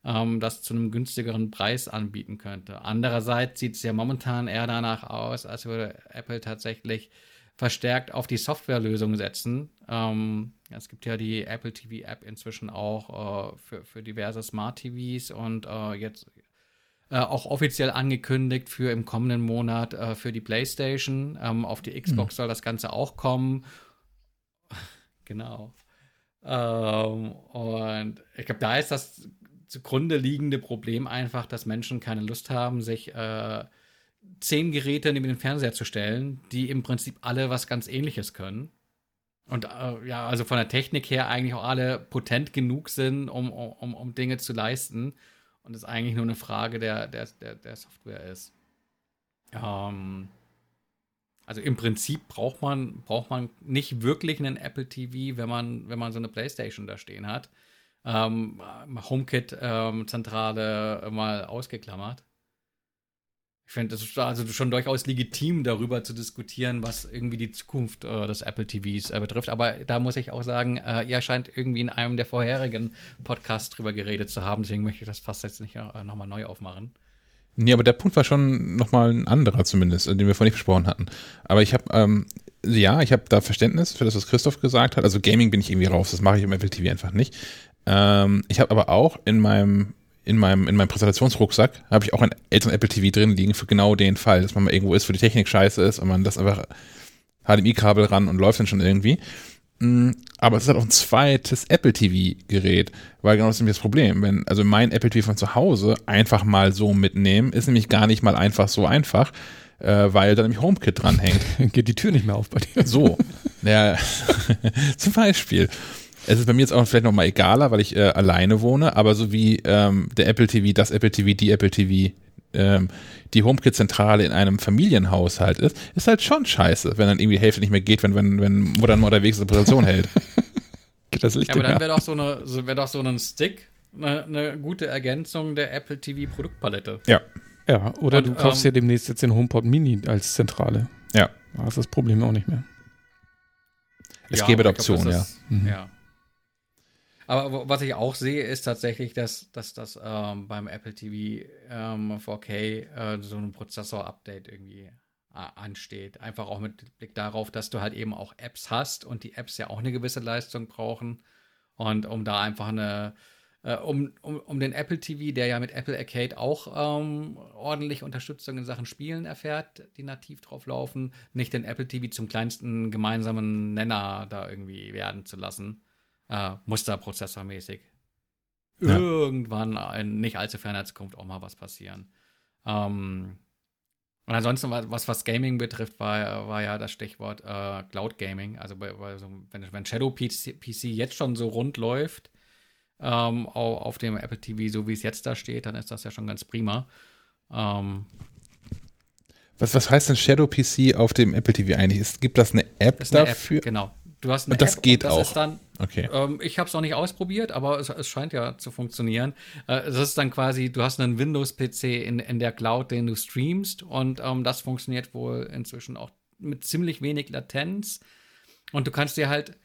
ähm, das zu einem günstigeren Preis anbieten könnte. Andererseits sieht es ja momentan eher danach aus, als würde Apple tatsächlich verstärkt auf die Softwarelösung setzen. Ähm, es gibt ja die Apple TV App inzwischen auch äh, für, für diverse Smart TVs und äh, jetzt äh, auch offiziell angekündigt für im kommenden Monat äh, für die PlayStation. Ähm, auf die Xbox mhm. soll das Ganze auch kommen. <laughs> genau. Ähm, und ich glaube, da ist das zugrunde liegende Problem einfach, dass Menschen keine Lust haben, sich äh, zehn Geräte neben den Fernseher zu stellen, die im Prinzip alle was ganz ähnliches können. Und äh, ja, also von der Technik her eigentlich auch alle potent genug sind, um, um, um Dinge zu leisten und es eigentlich nur eine Frage der, der, der, der Software ist. Ähm, also im Prinzip braucht man, braucht man nicht wirklich einen Apple TV, wenn man, wenn man so eine Playstation da stehen hat. ähm, HomeKit-Zentrale ähm, mal ausgeklammert. Ich finde, es also schon durchaus legitim, darüber zu diskutieren, was irgendwie die Zukunft äh, des Apple TVs äh, betrifft. Aber da muss ich auch sagen, äh, ihr scheint irgendwie in einem der vorherigen Podcasts drüber geredet zu haben. Deswegen möchte ich das fast jetzt nicht äh, nochmal neu aufmachen. Nee, aber der Punkt war schon nochmal ein anderer zumindest, den wir vorhin nicht besprochen hatten. Aber ich habe, ähm, ja, ich habe da Verständnis für das, was Christoph gesagt hat. Also Gaming bin ich irgendwie raus, das mache ich im Apple TV einfach nicht. Ähm, ich habe aber auch in meinem in meinem, in meinem Präsentationsrucksack habe ich auch ein älteren Apple TV drin liegen für genau den Fall, dass man mal irgendwo ist, wo die Technik scheiße ist und man das einfach HDMI-Kabel ran und läuft dann schon irgendwie. Mm, aber es ist halt auch ein zweites Apple TV-Gerät, weil genau das ist nämlich das Problem. Wenn, also mein Apple TV von zu Hause einfach mal so mitnehmen, ist nämlich gar nicht mal einfach so einfach, äh, weil da nämlich HomeKit dranhängt. <laughs> Geht die Tür nicht mehr auf bei dir. So. Ja, <laughs> zum Beispiel. Es ist bei mir jetzt auch vielleicht nochmal egaler, weil ich äh, alleine wohne, aber so wie ähm, der Apple TV, das Apple TV, die Apple TV, ähm, die HomeKit-Zentrale in einem Familienhaushalt ist, ist halt schon scheiße, wenn dann irgendwie die Hälfte nicht mehr geht, wenn, wenn, wenn Mutter mal unterwegs eine Präsentation hält. <laughs> Geht das Licht ja, aber dann wäre doch so eine, so, wär doch so ein Stick eine, eine gute Ergänzung der Apple TV Produktpalette. Ja. Ja, oder Und, du kaufst ähm, ja demnächst jetzt den HomePod Mini als Zentrale. Ja. Da ist das Problem auch nicht mehr. Es ja, gäbe Optionen, ja. Mhm. Ja. Aber was ich auch sehe, ist tatsächlich, dass, dass das ähm, beim Apple TV ähm, 4K äh, so ein Prozessor-Update irgendwie äh, ansteht. Einfach auch mit Blick darauf, dass du halt eben auch Apps hast und die Apps ja auch eine gewisse Leistung brauchen. Und um da einfach eine, äh, um, um, um den Apple TV, der ja mit Apple Arcade auch ähm, ordentlich Unterstützung in Sachen Spielen erfährt, die nativ drauf laufen, nicht den Apple TV zum kleinsten gemeinsamen Nenner da irgendwie werden zu lassen äh, Musterprozessormäßig ja. irgendwann in nicht allzu ferner Zukunft auch mal was passieren. Ähm, und ansonsten, was, was Gaming betrifft, war, war ja das Stichwort äh, Cloud Gaming. Also, bei, bei so, wenn, wenn Shadow PC, PC, jetzt schon so rund läuft ähm, auf, dem Apple TV, so wie es jetzt da steht, dann ist das ja schon ganz prima. Ähm, was, was heißt denn Shadow PC auf dem Apple TV eigentlich? Ist, gibt das eine App eine dafür? App, genau. Du hast eine und das App geht das auch. Dann, okay. Ähm, ich habe es noch nicht ausprobiert, aber es, es, scheint ja zu funktionieren. Äh, das ist dann quasi, du hast einen Windows-PC in, in der Cloud, den du streamst und ähm, das funktioniert wohl inzwischen auch mit ziemlich wenig Latenz. Und du kannst dir halt,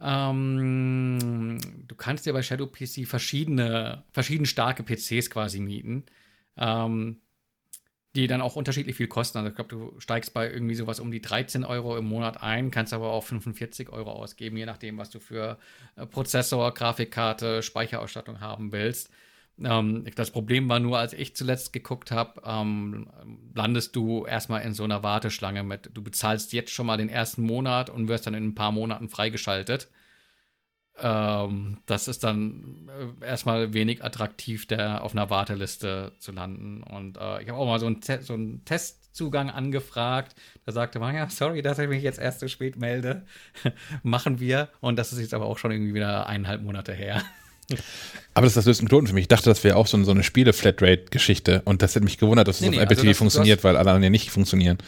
ähm, du kannst dir bei Shadow PC verschiedene, verschieden starke PCs quasi mieten. Ähm, die dann auch unterschiedlich viel kosten. Also ich glaube, du steigst bei irgendwie sowas um die 13 Euro im Monat ein, kannst aber auch 45 Euro ausgeben, je nachdem, was du für äh, Prozessor, Grafikkarte, Speicherausstattung haben willst. Ähm, das Problem war nur, als ich zuletzt geguckt habe, ähm, landest du erstmal in so einer Warteschlange mit, du bezahlst jetzt schon mal den ersten Monat und wirst dann in ein paar Monaten freigeschaltet. Ähm, das ist dann äh, erstmal wenig attraktiv, der auf einer Warteliste zu landen. Und äh, ich habe auch mal so einen, so einen, Testzugang angefragt. Da sagte man, ja, sorry, dass ich mich jetzt erst so spät melde. <laughs> Machen wir. Und das ist jetzt aber auch schon irgendwie wieder eineinhalb Monate her. Aber das ist das löst einen Knoten für mich. Ich dachte, das wäre auch so, eine Spiele-Flatrate-Geschichte. Und das hätte mich gewundert, dass es nee, nee, auf Apple also TV das, funktioniert, weil alle anderen ja nicht funktionieren.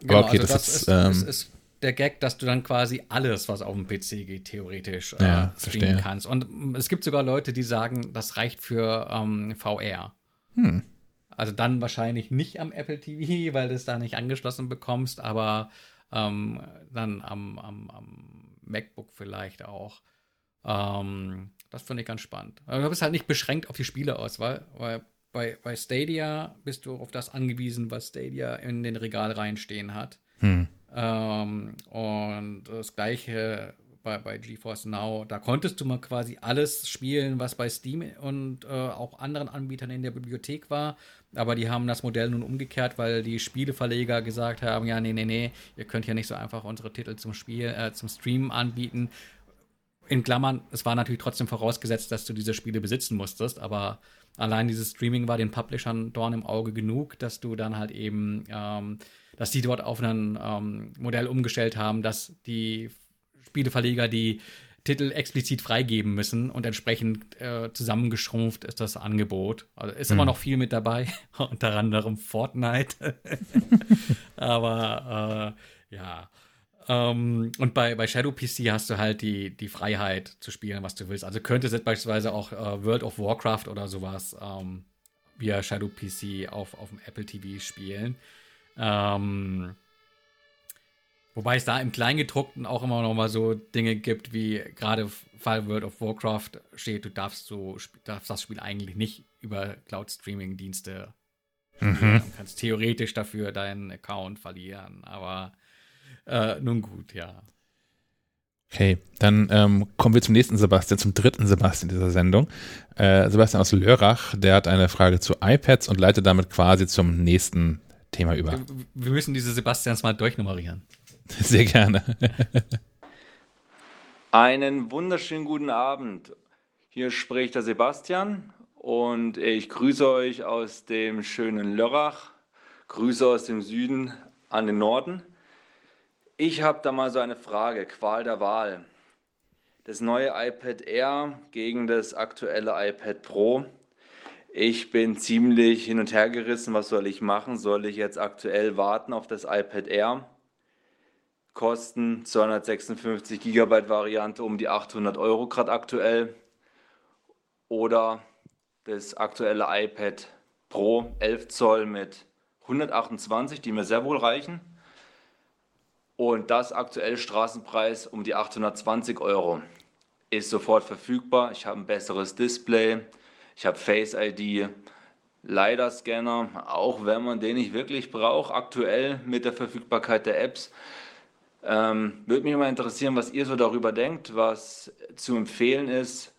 Genau, aber okay, also das, das, ist, ähm, ist, ist der Gag, dass du dann quasi alles, was auf dem PC geht, theoretisch äh, ja, streamen kannst. Und es gibt sogar Leute, die sagen, das reicht für ähm, VR. Hm. Also dann wahrscheinlich nicht am Apple TV, <laughs> weil du es da nicht angeschlossen bekommst, aber ähm, dann am, am, am, MacBook vielleicht auch. Ähm, das finde ich ganz spannend. Aber du bist halt nicht beschränkt auf die Spieleauswahl, weil bei, bei Stadia bist du auf das angewiesen, was Stadia in den Regalreihen stehen hat. Hm. Ähm, und das gleiche bei, bei GeForce Now, da konntest du mal quasi alles spielen, was bei Steam und äh, auch anderen Anbietern in der Bibliothek war. Aber die haben das Modell nun umgekehrt, weil die Spieleverleger gesagt haben, ja, nee, nee, nee, ihr könnt ja nicht so einfach unsere Titel zum Spiel, äh, zum Streamen anbieten. In Klammern, es war natürlich trotzdem vorausgesetzt, dass du diese Spiele besitzen musstest, aber allein dieses Streaming war den Publishern Dorn im Auge genug, dass du dann halt eben ähm, dass die dort auf ein ähm, Modell umgestellt haben, dass die Spieleverleger die Titel explizit freigeben müssen und entsprechend äh, zusammengeschrumpft ist das Angebot. Also ist mhm. immer noch viel mit dabei, <laughs> unter anderem Fortnite. <laughs> Aber äh, ja. Ähm, und bei, bei Shadow PC hast du halt die, die Freiheit zu spielen, was du willst. Also könntest jetzt beispielsweise auch äh, World of Warcraft oder sowas ähm, via Shadow PC auf, auf dem Apple TV spielen. Ähm, wobei es da im Kleingedruckten auch immer noch mal so Dinge gibt, wie gerade Fall World of Warcraft steht, du darfst so darfst das Spiel eigentlich nicht über Cloud-Streaming-Dienste mhm. und kannst theoretisch dafür deinen Account verlieren. Aber äh, nun gut, ja. Okay, dann ähm, kommen wir zum nächsten Sebastian, zum dritten Sebastian dieser Sendung. Äh, Sebastian aus Lörrach, der hat eine Frage zu iPads und leitet damit quasi zum nächsten Thema über. Wir, wir müssen diese Sebastians mal durchnummerieren. <laughs> Sehr gerne. Einen wunderschönen guten Abend. Hier spricht der Sebastian und ich grüße euch aus dem schönen Lörrach. Grüße aus dem Süden an den Norden. Ich habe da mal so eine Frage, Qual der Wahl. Das neue iPad Air gegen das aktuelle iPad Pro. Ich bin ziemlich hin und her gerissen. Was soll ich machen? Soll ich jetzt aktuell warten auf das iPad Air? Kosten 256 GB Variante um die 800 Euro gerade aktuell. Oder das aktuelle iPad Pro 11 Zoll mit 128, die mir sehr wohl reichen. Und das aktuell Straßenpreis um die 820 Euro. Ist sofort verfügbar. Ich habe ein besseres Display. Ich habe Face ID, LiDAR-Scanner, auch wenn man den nicht wirklich braucht, aktuell mit der Verfügbarkeit der Apps. Ähm, Würde mich mal interessieren, was ihr so darüber denkt, was zu empfehlen ist.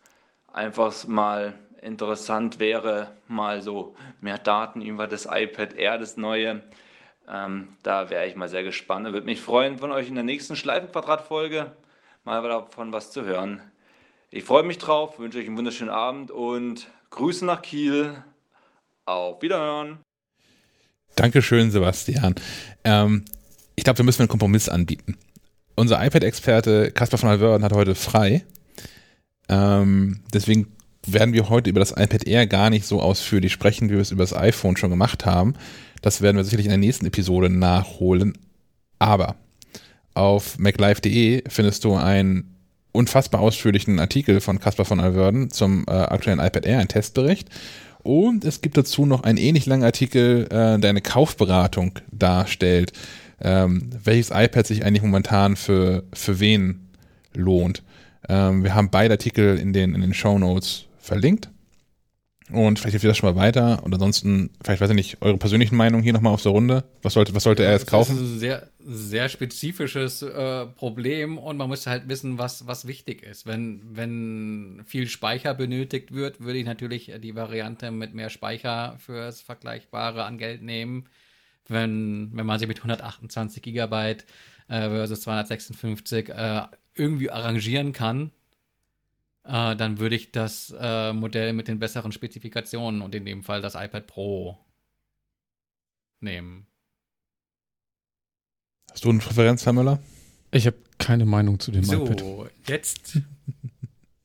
Einfach mal interessant wäre, mal so mehr Daten über das iPad Air, das neue, ähm, da wäre ich mal sehr gespannt. Würde mich freuen, von euch in der nächsten Schleifenquadrat-Folge mal davon was zu hören. Ich freue mich drauf, wünsche euch einen wunderschönen Abend und Grüße nach Kiel. Auf Wiederhören. Dankeschön, Sebastian. Ähm, ich glaube, wir müssen einen Kompromiss anbieten. Unser iPad-Experte Caspar von Alverden hat heute frei. Ähm, deswegen werden wir heute über das iPad Air gar nicht so ausführlich sprechen, wie wir es über das iPhone schon gemacht haben. Das werden wir sicherlich in der nächsten Episode nachholen. Aber auf maclife.de findest du einen unfassbar ausführlichen Artikel von Caspar von Alverden zum äh, aktuellen iPad Air, ein Testbericht. Und es gibt dazu noch einen ähnlich langen Artikel, äh, der eine Kaufberatung darstellt, ähm, welches iPad sich eigentlich momentan für, für wen lohnt. Ähm, wir haben beide Artikel in den, in den Show Notes verlinkt. Und vielleicht hilft ihr das schon mal weiter. Und ansonsten, vielleicht weiß ich nicht, eure persönlichen Meinungen hier nochmal auf der Runde. Was sollte, was sollte er jetzt kaufen? Das ist ein sehr, sehr spezifisches äh, Problem und man muss halt wissen, was, was wichtig ist. Wenn, wenn viel Speicher benötigt wird, würde ich natürlich die Variante mit mehr Speicher fürs Vergleichbare an Geld nehmen. Wenn, wenn man sich mit 128 Gigabyte äh, versus 256 äh, irgendwie arrangieren kann, äh, dann würde ich das äh, Modell mit den besseren Spezifikationen und in dem Fall das iPad Pro nehmen. Hast du eine Präferenz, Herr Müller? Ich habe keine Meinung zu dem so, iPad. So, jetzt.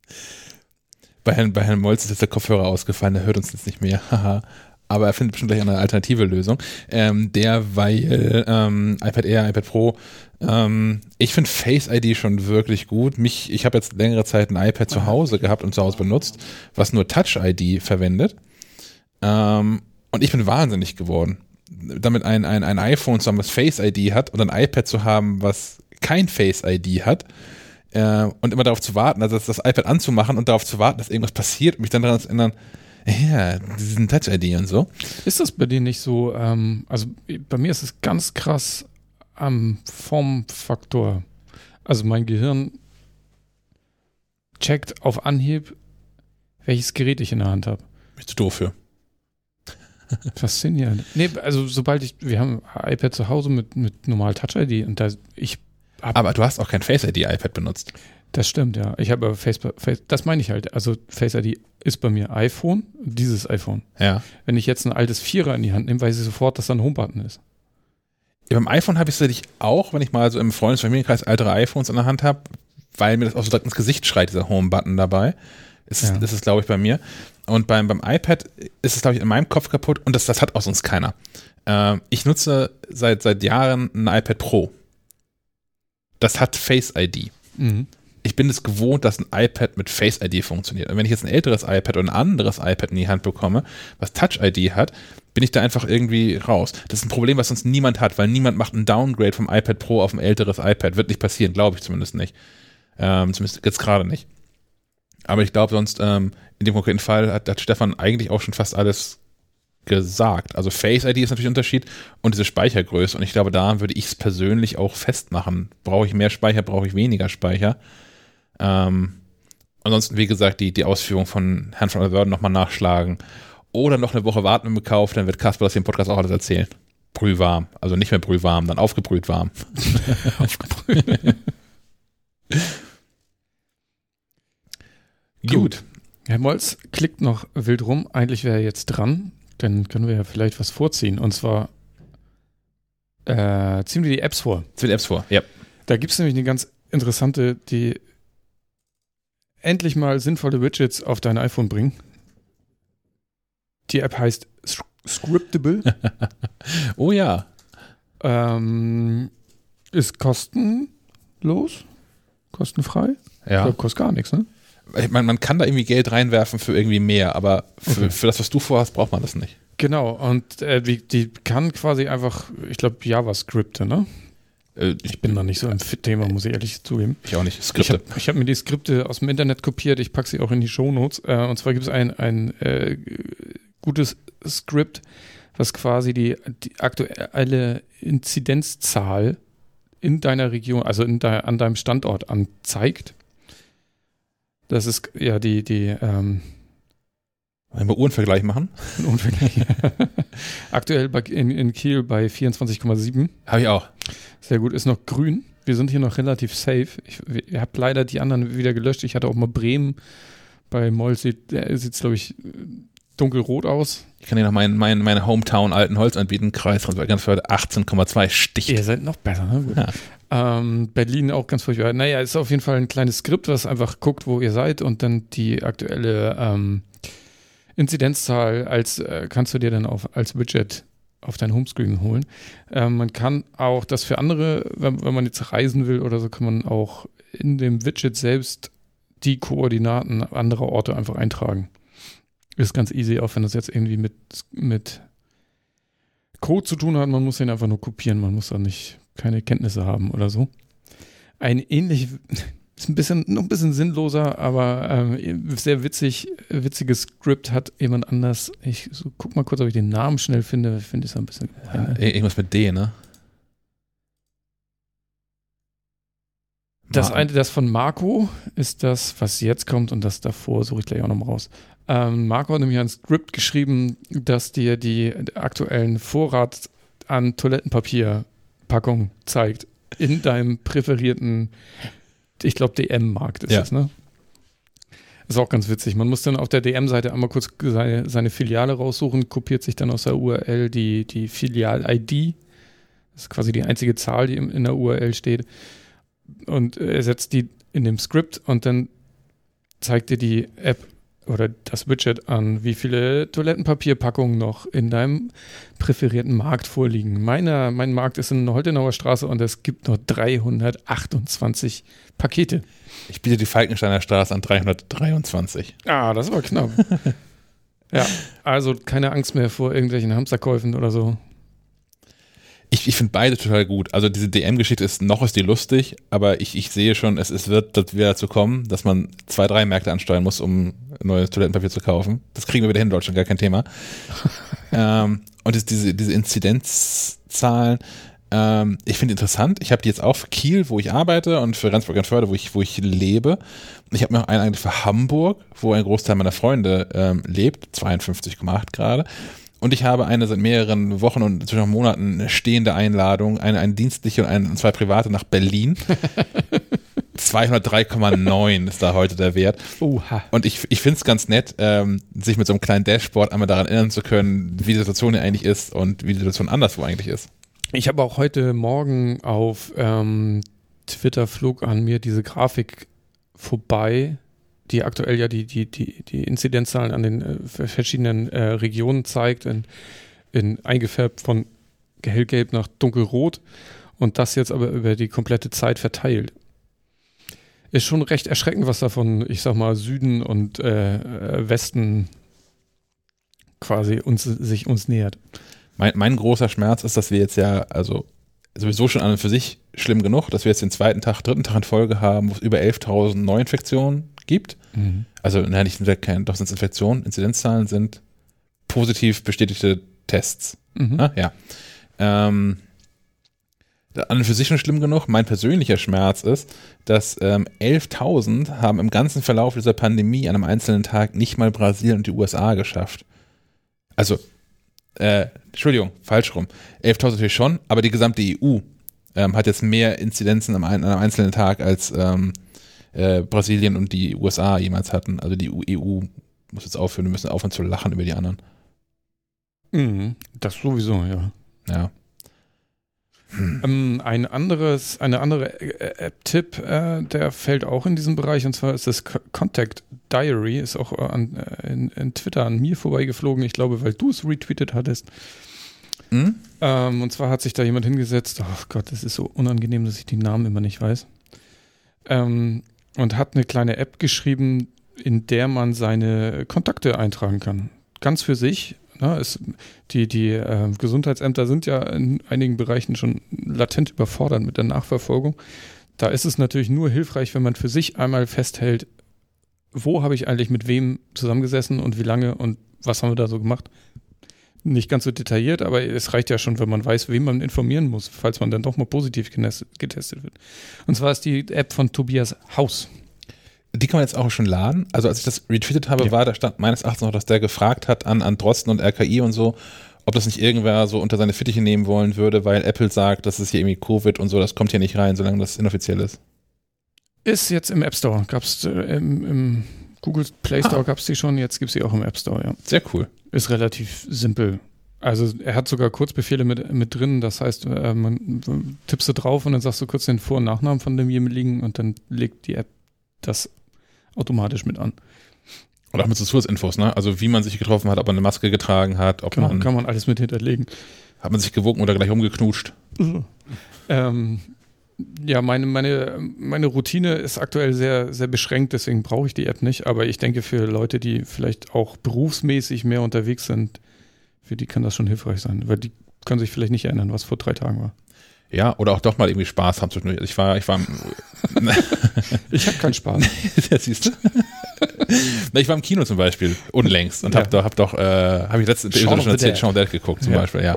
<laughs> bei, Herrn, bei Herrn Molz ist jetzt der Kopfhörer ausgefallen, der hört uns jetzt nicht mehr. <laughs> Haha aber er findet bestimmt gleich eine alternative Lösung. Ähm, derweil ähm, iPad Air, iPad Pro. Ähm, ich finde Face ID schon wirklich gut. Mich, ich habe jetzt längere Zeit ein iPad zu Hause gehabt und zu Hause benutzt, was nur Touch ID verwendet. Ähm, und ich bin wahnsinnig geworden. Damit ein, ein, ein iPhone zu haben, was Face ID hat und ein iPad zu haben, was kein Face ID hat. Äh, und immer darauf zu warten, also das, iPad anzumachen und darauf zu warten, dass irgendwas passiert mich dann daran zu erinnern, ja, diesen Touch-ID und so. Ist das bei dir nicht so, ähm, also bei mir ist es ganz krass am Formfaktor. Also mein Gehirn checkt auf Anhieb, welches Gerät ich in der Hand habe. Bist du doof für? <laughs> Faszinierend. Nee, also sobald ich, wir haben ein iPad zu Hause mit, mit normal Touch-ID und da ich Aber du hast auch kein Face-ID-iPad benutzt. Das stimmt, ja. Ich habe Face, Face, das meine ich halt. Also Face ID ist bei mir iPhone, dieses iPhone. Ja. Wenn ich jetzt ein altes Vierer in die Hand nehme, weiß ich sofort, dass da ein Home-Button ist. Ja, beim iPhone habe ich es natürlich auch, wenn ich mal so im Freundes- Familienkreis ältere iPhones in der Hand habe, weil mir das auch so direkt ins Gesicht schreit, dieser Home-Button dabei. Ist, ja. Das ist, glaube ich, bei mir. Und beim, beim iPad ist es, glaube ich, in meinem Kopf kaputt und das, das hat auch sonst keiner. Äh, ich nutze seit, seit Jahren ein iPad Pro das hat Face ID. Mhm. Ich bin es gewohnt, dass ein iPad mit Face ID funktioniert. Und wenn ich jetzt ein älteres iPad oder ein anderes iPad in die Hand bekomme, was Touch ID hat, bin ich da einfach irgendwie raus. Das ist ein Problem, was sonst niemand hat, weil niemand macht einen Downgrade vom iPad Pro auf ein älteres iPad. Wird nicht passieren, glaube ich zumindest nicht. Ähm, zumindest jetzt gerade nicht. Aber ich glaube sonst, ähm, in dem konkreten Fall hat, hat Stefan eigentlich auch schon fast alles gesagt. Also Face ID ist natürlich ein Unterschied und diese Speichergröße. Und ich glaube, da würde ich es persönlich auch festmachen. Brauche ich mehr Speicher, brauche ich weniger Speicher. Ähm, ansonsten, wie gesagt, die, die Ausführung von Herrn von der Wörden nochmal nachschlagen. Oder noch eine Woche warten mit dem Kauf, dann wird Kasper das hier im Podcast auch alles erzählen. Brühwarm. Also nicht mehr brühwarm, dann aufgebrüht warm. <laughs> Aufgebrüht. Gut. Herr Molz klickt noch wild rum. Eigentlich wäre er jetzt dran. Dann können wir ja vielleicht was vorziehen. Und zwar äh, ziehen wir die Apps vor. Jetzt wird Apps vor, ja. Da gibt es nämlich eine ganz interessante, die endlich mal sinnvolle Widgets auf dein iPhone bringen. Die App heißt Sc- Scriptable. <laughs> Oh ja. ähm, ist kostenlos, kostenfrei. Ja. Ja. Kostet gar nichts, ne? Ich meine, man kann da irgendwie Geld reinwerfen für irgendwie mehr, aber für, Okay. für das, was du vorhast, braucht man das nicht. Genau, und äh, die, die kann quasi einfach, ich glaube, JavaScripte, ne? Äh, Ich bin da nicht so im Fit-Thema, muss ich ehrlich zugeben. Ich auch nicht. Ich Skripte. habe ich hab mir die Skripte aus dem Internet kopiert, ich packe sie auch in die Shownotes. Äh, und zwar gibt es ein, ein äh, gutes Skript, was quasi die, die aktuelle Inzidenzzahl in deiner Region, also in de, an deinem Standort anzeigt. Das ist ja die, die ähm, Wollen wir Uhrenvergleich machen? Unvergleich. <laughs> Aktuell bei, in, in Kiel bei 24,7. Habe ich auch. Sehr gut, ist noch grün. Wir sind hier noch relativ safe. Ich, ihr habt leider die anderen wieder gelöscht. Ich hatte auch mal Bremen. Bei Moll sieht es, glaube ich, dunkelrot aus. Ich kann dir noch meinen mein, meine Hometown Altenholz anbieten. Kreis Transfer 18,2 Sticht. Ihr seid noch besser, ne? Ja. Ähm, Berlin auch ganz furchtbar. Naja, ist auf jeden Fall ein kleines Skript, was einfach guckt, wo ihr seid und dann die aktuelle ähm, Inzidenzzahl als äh, kannst du dir dann auf, als Widget auf dein Homescreen holen. Ähm, man kann auch das für andere, wenn, wenn man jetzt reisen will oder so, kann man auch in dem Widget selbst die Koordinaten anderer Orte einfach eintragen. Ist ganz easy, auch wenn das jetzt irgendwie mit, mit Code zu tun hat. Man muss den einfach nur kopieren. Man muss da nicht keine Kenntnisse haben oder so. Ein ähnlich, ist ein bisschen, noch ein bisschen sinnloser, aber ähm, sehr witzig, witziges Skript hat jemand anders. Ich so, guck mal kurz, ob ich den Namen schnell finde. Ich finde es ein bisschen. Ja, irgendwas mit D, ne? Das eine, das von Marco, ist das, was jetzt kommt und das davor suche ich gleich auch nochmal raus. Ähm, Marco hat nämlich ein Skript geschrieben, das dir die aktuellen Vorrat an Toilettenpapierpackungen zeigt. In deinem präferierten, ich glaube, DM-Markt ist Ja. das, ne? Ist auch ganz witzig. Man muss dann auf der DM-Seite einmal kurz seine, seine Filiale raussuchen, kopiert sich dann aus der URL die, die Filial-ID. Das ist quasi die einzige Zahl, die in der URL steht und ersetzt die in dem Skript und dann zeigt dir die App oder das Widget an, wie viele Toilettenpapierpackungen noch in deinem präferierten Markt vorliegen. Meiner, mein Markt ist in Holtenauer Straße und es gibt noch 328 Pakete. Ich biete die Falkensteiner Straße an 323. Ah, das war knapp. <laughs> ja, also keine Angst mehr vor irgendwelchen Hamsterkäufen oder so. Ich, ich finde beide total gut. Also diese DM-Geschichte ist, noch ist die lustig, aber ich, ich sehe schon, es, es wird wieder dazu kommen, dass man zwei, drei Märkte ansteuern muss, um neues Toilettenpapier zu kaufen. Das kriegen wir wieder hin in Deutschland, gar kein Thema. <laughs> ähm, und es, diese, diese Inzidenzzahlen, ähm, ich finde interessant. Ich habe die jetzt auch für Kiel, wo ich arbeite, und für Rendsburg und Förde, wo ich, wo ich lebe. Und ich habe noch einen eigentlich für Hamburg, wo ein Großteil meiner Freunde ähm, lebt, 52,8 gerade. Und ich habe eine seit mehreren Wochen und inzwischen auch Monaten stehende Einladung, eine, eine dienstliche und, eine, und zwei private nach Berlin. <laughs> 203,9 ist da heute der Wert. Oha. Und ich, ich finde es ganz nett, ähm, sich mit so einem kleinen Dashboard einmal daran erinnern zu können, wie die Situation hier eigentlich ist und wie die Situation anderswo eigentlich ist. Ich habe auch heute Morgen auf ähm, Twitter flog an mir diese Grafik vorbei, die aktuell ja die, die, die, die Inzidenzzahlen an den äh, verschiedenen äh, Regionen zeigt, in, in eingefärbt von hellgelb nach dunkelrot. und das jetzt aber über die komplette Zeit verteilt. Ist schon recht erschreckend, was davon, ich sag mal, Süden und äh, äh Westen quasi uns, sich uns nähert. Mein, mein großer Schmerz ist, dass wir jetzt ja, also sowieso schon an und für sich schlimm genug, dass wir jetzt den zweiten Tag, dritten Tag in Folge haben, wo es über 11.000 Neuinfektionen gibt. Mhm. Also, nein, nicht kein, doch sind es Infektionen, Inzidenzzahlen sind positiv bestätigte Tests. Mhm. Ah, ja. Ähm, an und für sich schon schlimm genug. Mein persönlicher Schmerz ist, dass ähm, 11.000 haben im ganzen Verlauf dieser Pandemie an einem einzelnen Tag nicht mal Brasilien und die USA geschafft. Also, äh, Entschuldigung, falsch rum. 11.000 natürlich schon, aber die gesamte EU ähm, hat jetzt mehr Inzidenzen am, an einem einzelnen Tag als ähm, äh, Brasilien und die USA jemals hatten. Also die EU muss jetzt aufhören, wir müssen aufhören zu lachen über die anderen. Mhm, das sowieso, ja. Ja. Hm. Ähm, ein anderes, eine andere äh, App-Tipp, äh, der fällt auch in diesen Bereich, und zwar ist das Contact Diary, ist auch äh, an, äh, in, in, Twitter an mir vorbeigeflogen, ich glaube, weil du es retweetet hattest. Hm? Ähm, und zwar hat sich da jemand hingesetzt, oh Gott, das ist so unangenehm, dass ich die Namen immer nicht weiß. Ähm, und hat eine kleine App geschrieben, in der man seine Kontakte eintragen kann. Ganz für sich. Ne? Es, die die äh, Gesundheitsämter sind ja in einigen Bereichen schon latent überfordert mit der Nachverfolgung. Da ist es natürlich nur hilfreich, wenn man für sich einmal festhält, wo habe ich eigentlich mit wem zusammengesessen und wie lange und was haben wir da so gemacht. Nicht ganz so detailliert, aber es reicht ja schon, wenn man weiß, wen man informieren muss, falls man dann doch mal positiv getestet wird. Und zwar ist die App von Tobias Haus. Die kann man jetzt auch schon laden. Also als ich das retweetet habe, ja. war, da stand meines Erachtens noch, dass der gefragt hat an, an Drosten und RKI und so, ob das nicht irgendwer so unter seine Fittiche nehmen wollen würde, weil Apple sagt, das ist hier irgendwie Covid und so, das kommt hier nicht rein, solange das inoffiziell ist. Ist jetzt im App Store. Gab es äh, im, im, Google Play Store ah. gab es die schon, jetzt gibt es sie auch im App Store, ja. Sehr cool. Ist relativ simpel. Also er hat sogar Kurzbefehle mit, mit drin, das heißt, äh, man tippst du drauf und dann sagst du kurz den Vor- und Nachnamen von demjenigen und dann legt die App das automatisch mit an. Und auch mit so Zusatzinfos, ne? Also wie man sich getroffen hat, ob man eine Maske getragen hat, ob genau, man. Kann man alles mit hinterlegen. Hat man sich gewogen oder gleich umgeknutscht? ähm, ja, meine, meine, meine Routine ist aktuell sehr, sehr beschränkt, deswegen brauche ich die App nicht. Aber ich denke, für Leute, die vielleicht auch berufsmäßig mehr unterwegs sind, für die kann das schon hilfreich sein. Weil die können sich vielleicht nicht erinnern, was vor drei Tagen war. Ja, oder auch doch mal irgendwie Spaß haben zwischendurch. Ich war, ich war. <laughs> ich habe keinen Spaß. <laughs> ja, siehst du. ich war im Kino zum Beispiel, unlängst, und ja. habe doch, hab doch, äh, habe ich letzte Episode schon erzählt, Shaun Dead geguckt zum ja. Beispiel, ja.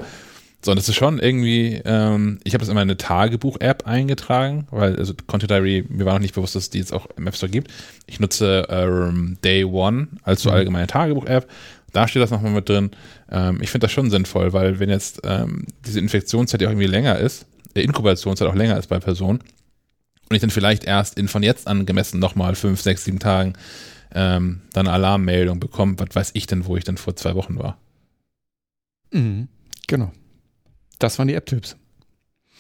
So, und das ist schon irgendwie, ähm, ich habe das in meine Tagebuch-App eingetragen, weil, also Content Diary, mir war noch nicht bewusst, dass es die jetzt auch im App Store gibt. Ich nutze ähm, Day One als so mhm. allgemeine Tagebuch-App. Da steht das nochmal mit drin. Ähm, ich finde das schon sinnvoll, weil wenn jetzt ähm, diese Infektionszeit ja auch irgendwie länger ist, der Inkubationszeit auch länger ist bei Personen, und ich dann vielleicht erst in von jetzt an gemessen nochmal fünf, sechs, sieben Tagen ähm, dann eine Alarmmeldung bekomme, was weiß ich denn, wo ich denn vor zwei Wochen war. Mhm, genau. Das waren die App-Tipps.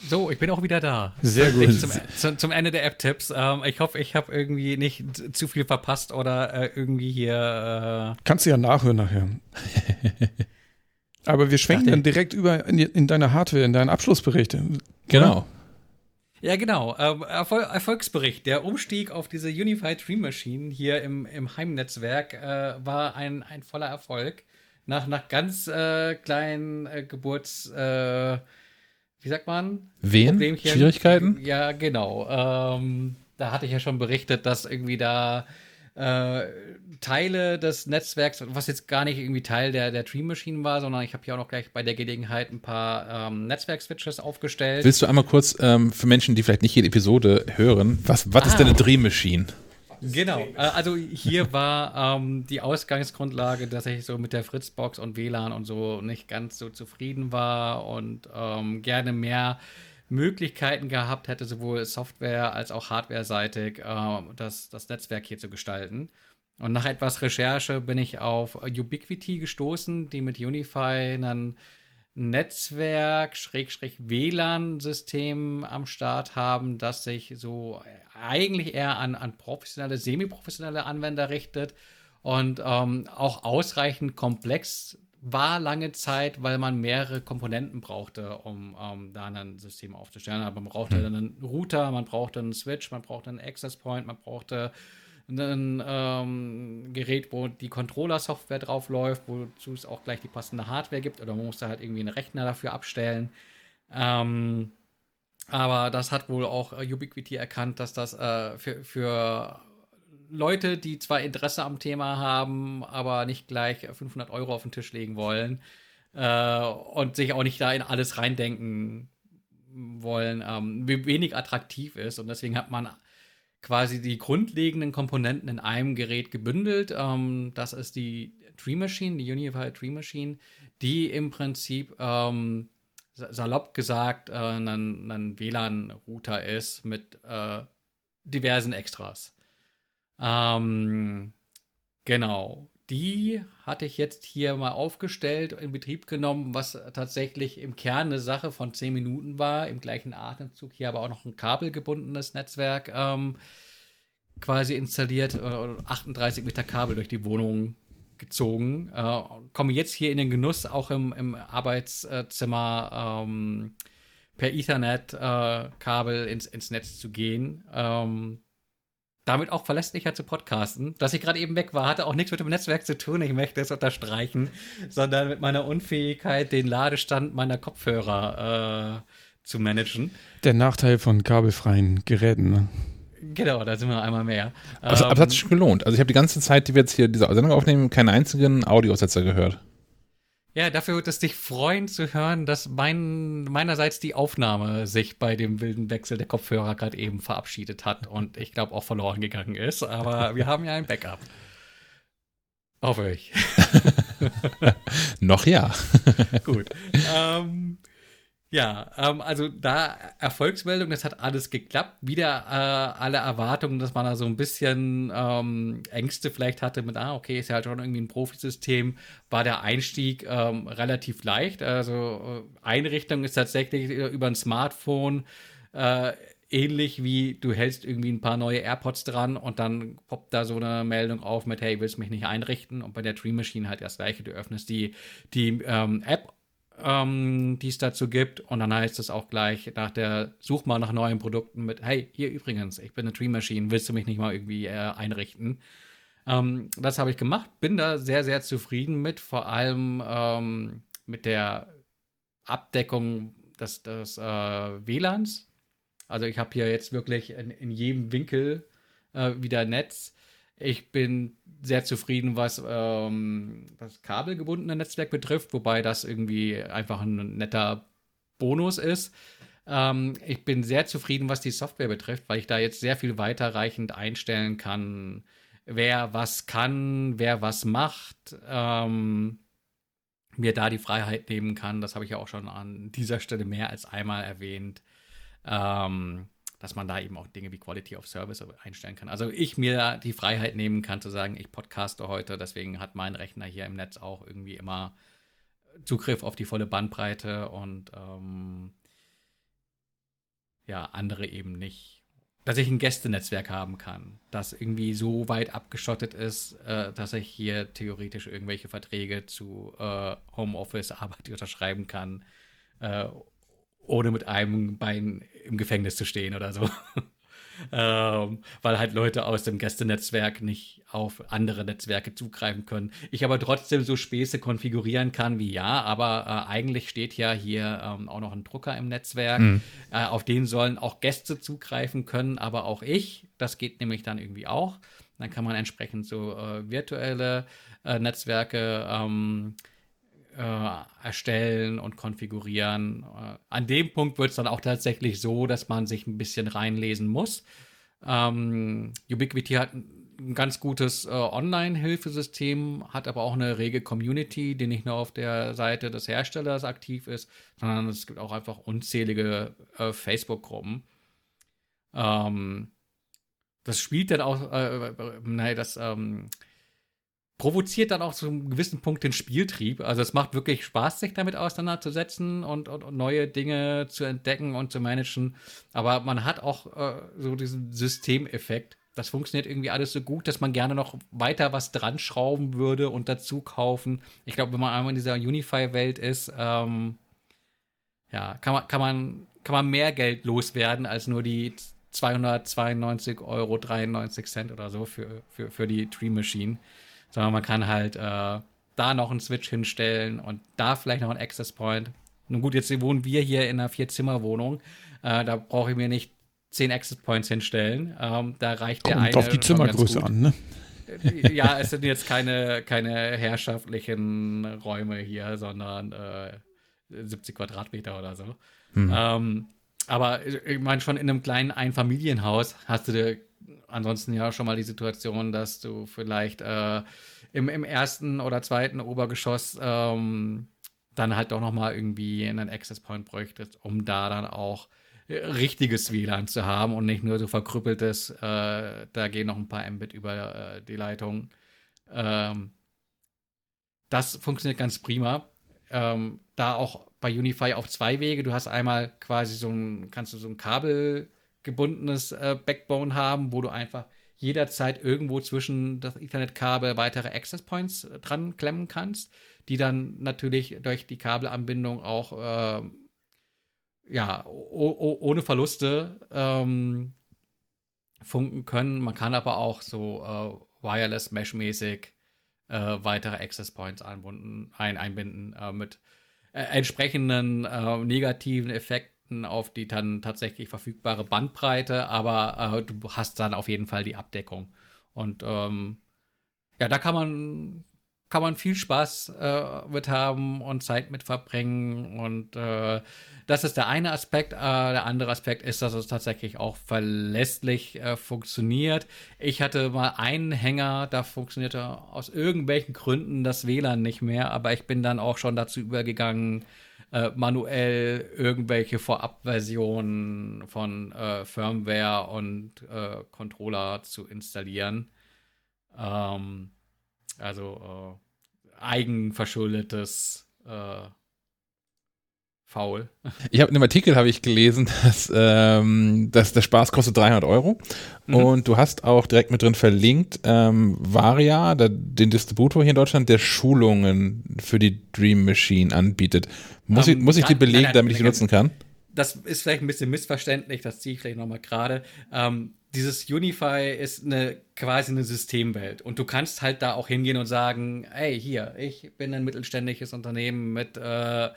So, ich bin auch wieder da. Sehr gut. Zum, zum, zum Ende der App-Tipps. Ähm, ich hoffe, ich habe irgendwie nicht zu viel verpasst oder äh, irgendwie hier. Äh Kannst du ja nachhören nachher. <laughs> Aber wir schwenken dann direkt über in, in, deine Hardware, in deinen Abschlussbericht. Genau. Ja, genau. Ähm, Erfol Erfolgsbericht. Der Umstieg auf diese Unified Dream Machine hier im, im Heimnetzwerk äh, war ein, ein voller Erfolg. Nach, nach ganz äh, kleinen äh, Geburts, äh, wie sagt man? Wen? Schwierigkeiten? Ja, genau. Ähm, da hatte ich ja schon berichtet, dass irgendwie da äh, Teile des Netzwerks, was jetzt gar nicht irgendwie Teil der, der Dream Machine war, sondern ich habe hier auch noch gleich bei der Gelegenheit ein paar ähm, Netzwerk-Switches aufgestellt. Willst du einmal kurz ähm, für Menschen, die vielleicht nicht jede Episode hören, was, was ah. ist denn eine Dream Machine? Genau, äh, also hier war ähm, die Ausgangsgrundlage, dass ich so mit der Fritzbox und WLAN und so nicht ganz so zufrieden war und ähm, gerne mehr Möglichkeiten gehabt hätte, sowohl Software- als auch Hardware-seitig äh, das, das Netzwerk hier zu gestalten. Und nach etwas Recherche bin ich auf Ubiquiti gestoßen, die mit Unify ein Netzwerk-WLAN-System am Start haben, das sich so eigentlich eher an, an professionelle, semi-professionelle Anwender richtet und ähm, auch ausreichend komplex war lange Zeit, weil man mehrere Komponenten brauchte, um, um da ein System aufzustellen. Aber man brauchte mhm. einen Router, man brauchte einen Switch, man brauchte einen Access Point, man brauchte ein ähm, Gerät, wo die Controller-Software drauf läuft, wozu es auch gleich die passende Hardware gibt, oder man musste halt irgendwie einen Rechner dafür abstellen. Ähm, aber das hat wohl auch äh, Ubiquiti erkannt, dass das äh, für, für Leute, die zwar Interesse am Thema haben, aber nicht gleich 500 Euro auf den Tisch legen wollen äh, und sich auch nicht da in alles reindenken wollen, ähm, wenig attraktiv ist. Und deswegen hat man quasi die grundlegenden Komponenten in einem Gerät gebündelt. Ähm, das ist die Tree Machine, die Unified Tree Machine, die im Prinzip ähm, salopp gesagt äh, ein, ein WLAN-Router ist mit äh, diversen Extras. Ähm, genau. Die hatte ich jetzt hier mal aufgestellt, in Betrieb genommen, was tatsächlich im Kern eine Sache von 10 Minuten war. Im gleichen Atemzug hier aber auch noch ein kabelgebundenes Netzwerk ähm, quasi installiert. Äh, 38 Meter Kabel durch die Wohnung gezogen. Äh, komme jetzt hier in den Genuss, auch im, im Arbeitszimmer ähm, per Ethernet-Kabel äh, ins, ins Netz zu gehen. Ähm, damit auch verlässlicher zu podcasten. Dass ich gerade eben weg war, hatte auch nichts mit dem Netzwerk zu tun, ich möchte es unterstreichen, sondern mit meiner Unfähigkeit, den Ladestand meiner Kopfhörer äh, zu managen. Der Nachteil von kabelfreien Geräten, ne? Genau, da sind wir einmal mehr. Also, ähm, aber es hat sich gelohnt. Also ich habe die ganze Zeit, die wir jetzt hier diese Sendung aufnehmen, keinen einzigen Audiosetzer gehört. Ja, dafür wird es dich freuen zu hören, dass mein, meinerseits die Aufnahme sich bei dem wilden Wechsel der Kopfhörer gerade eben verabschiedet hat und ich glaube auch verloren gegangen ist. Aber wir haben ja ein Backup. Hoffe ich. <laughs> Noch ja. <laughs> Gut. Ähm, ja, ähm, also da Erfolgsmeldung, das hat alles geklappt. Wieder äh, alle Erwartungen, dass man da so ein bisschen ähm, Ängste vielleicht hatte mit, ah, okay, ist ja halt schon irgendwie ein Profisystem, war der Einstieg ähm, relativ leicht. Also äh, Einrichtung ist tatsächlich über ein Smartphone äh, ähnlich wie du hältst irgendwie ein paar neue AirPods dran und dann poppt da so eine Meldung auf mit, hey, willst du mich nicht einrichten? Und bei der Dream Machine halt das gleiche. Du öffnest die, die ähm, App ähm, die es dazu gibt. Und dann heißt es auch gleich nach der Such mal nach neuen Produkten mit, hey, hier übrigens, ich bin eine Dream Machine, willst du mich nicht mal irgendwie äh, einrichten? Ähm, das habe ich gemacht, bin da sehr, sehr zufrieden mit, vor allem ähm, mit der Abdeckung des, des äh, WLANs. Also ich habe hier jetzt wirklich in, in jedem Winkel äh, wieder Netz. Ich bin sehr zufrieden, was ähm, das kabelgebundene Netzwerk betrifft, wobei das irgendwie einfach ein netter Bonus ist. Ähm, ich bin sehr zufrieden, was die Software betrifft, weil ich da jetzt sehr viel weiterreichend einstellen kann, wer was kann, wer was macht. Ähm, mir da die Freiheit nehmen kann. Das habe ich ja auch schon an dieser Stelle mehr als einmal erwähnt. Ähm, dass man da eben auch Dinge wie Quality of Service einstellen kann. Also ich mir die Freiheit nehmen kann zu sagen, ich podcaste heute, deswegen hat mein Rechner hier im Netz auch irgendwie immer Zugriff auf die volle Bandbreite und ähm, ja, andere eben nicht. Dass ich ein Gästenetzwerk haben kann, das irgendwie so weit abgeschottet ist, äh, dass ich hier theoretisch irgendwelche Verträge zu äh, Homeoffice-Arbeit <laughs> unterschreiben kann, äh, ohne mit einem Bein im Gefängnis zu stehen oder so. <laughs> ähm, weil halt Leute aus dem Gästenetzwerk nicht auf andere Netzwerke zugreifen können. Ich aber trotzdem so Späße konfigurieren kann wie ja, aber äh, eigentlich steht ja hier ähm, auch noch ein Drucker im Netzwerk. Mhm. Äh, auf den sollen auch Gäste zugreifen können, aber auch ich. Das geht nämlich dann irgendwie auch. Dann kann man entsprechend so äh, virtuelle äh, Netzwerke ähm, äh, erstellen und konfigurieren. Äh, an dem Punkt wird es dann auch tatsächlich so, dass man sich ein bisschen reinlesen muss. Ähm, Ubiquiti hat ein ganz gutes äh, Online-Hilfesystem, hat aber auch eine rege Community, die nicht nur auf der Seite des Herstellers aktiv ist, sondern es gibt auch einfach unzählige äh, Facebook-Gruppen. Ähm, das spielt dann auch, äh, äh nein, das ähm, provoziert dann auch zu einem gewissen Punkt den Spieltrieb. Also es macht wirklich Spaß, sich damit auseinanderzusetzen und, und, und neue Dinge zu entdecken und zu managen. Aber man hat auch äh, so diesen Systemeffekt, das funktioniert irgendwie alles so gut, dass man gerne noch weiter was dran schrauben würde und dazu kaufen. Ich glaube, wenn man einmal in dieser Unify-Welt ist, ähm, ja, kann man, kann, man, kann man mehr Geld loswerden als nur die 292,93 Euro oder so für, für, für die Dream Machine. Sondern man kann halt äh, da noch einen Switch hinstellen und da vielleicht noch einen Access Point. Nun gut, jetzt wohnen wir hier in einer Vier-Zimmer-Wohnung. Äh, da brauche ich mir nicht zehn Access Points hinstellen. Ähm, da reicht Kommt der eine. auf die Zimmergröße an, ne? ja, es sind jetzt keine, keine herrschaftlichen Räume hier, sondern äh, 70 Quadratmeter oder so. Hm. Ähm, aber ich meine, schon in einem kleinen Einfamilienhaus hast du ansonsten ja schon mal die Situation, dass du vielleicht äh, im, im ersten oder zweiten Obergeschoss ähm, dann halt doch nochmal irgendwie einen Access Point bräuchtest, um da dann auch richtiges WLAN zu haben und nicht nur so verkrüppeltes, äh, da gehen noch ein paar Mbit über äh, die Leitung. Ähm, das funktioniert ganz prima. Ähm, da auch bei Unify auf zwei Wege. Du hast einmal quasi so ein, kannst du so ein kabelgebundenes äh, Backbone haben, wo du einfach jederzeit irgendwo zwischen das Ethernet-Kabel weitere Access Points äh, dran klemmen kannst, die dann natürlich durch die Kabelanbindung auch äh, ja, ohne Verluste ähm, funken können. Man kann aber auch so äh, Wireless Mesh-mäßig äh, weitere Access Points einbunden, ein, einbinden äh, mit äh, entsprechenden äh, negativen Effekten auf die dann tatsächlich verfügbare Bandbreite, aber äh, du hast dann auf jeden Fall die Abdeckung. Und ähm, ja, da kann man kann man viel Spaß äh, mit haben und Zeit mit verbringen. Und äh, das ist der eine Aspekt. Äh, der andere Aspekt ist, dass es tatsächlich auch verlässlich äh, funktioniert. Ich hatte mal einen Hänger, da funktionierte aus irgendwelchen Gründen das WLAN nicht mehr, aber ich bin dann auch schon dazu übergegangen, äh, manuell irgendwelche Vorabversionen von äh, Firmware und Controller zu installieren. Ähm, also äh, eigenverschuldetes äh, Faul. <laughs> Ich habe in dem Artikel habe ich gelesen, <laughs> dass, ähm, dass der Spaß kostet 300 Euro mhm. und du hast auch direkt mit drin verlinkt ähm, Varia, der, den Distributor hier in Deutschland, der Schulungen für die Dream Machine anbietet. Muss, um, ich, ähm, muss ich die belegen, nein, nein, damit ich die nutzen kann? Das ist vielleicht ein bisschen missverständlich, das ziehe ich vielleicht nochmal gerade. Ähm, dieses Unify ist eine quasi eine Systemwelt und du kannst halt da auch hingehen und sagen, hey, hier, ich bin ein mittelständisches Unternehmen mit äh,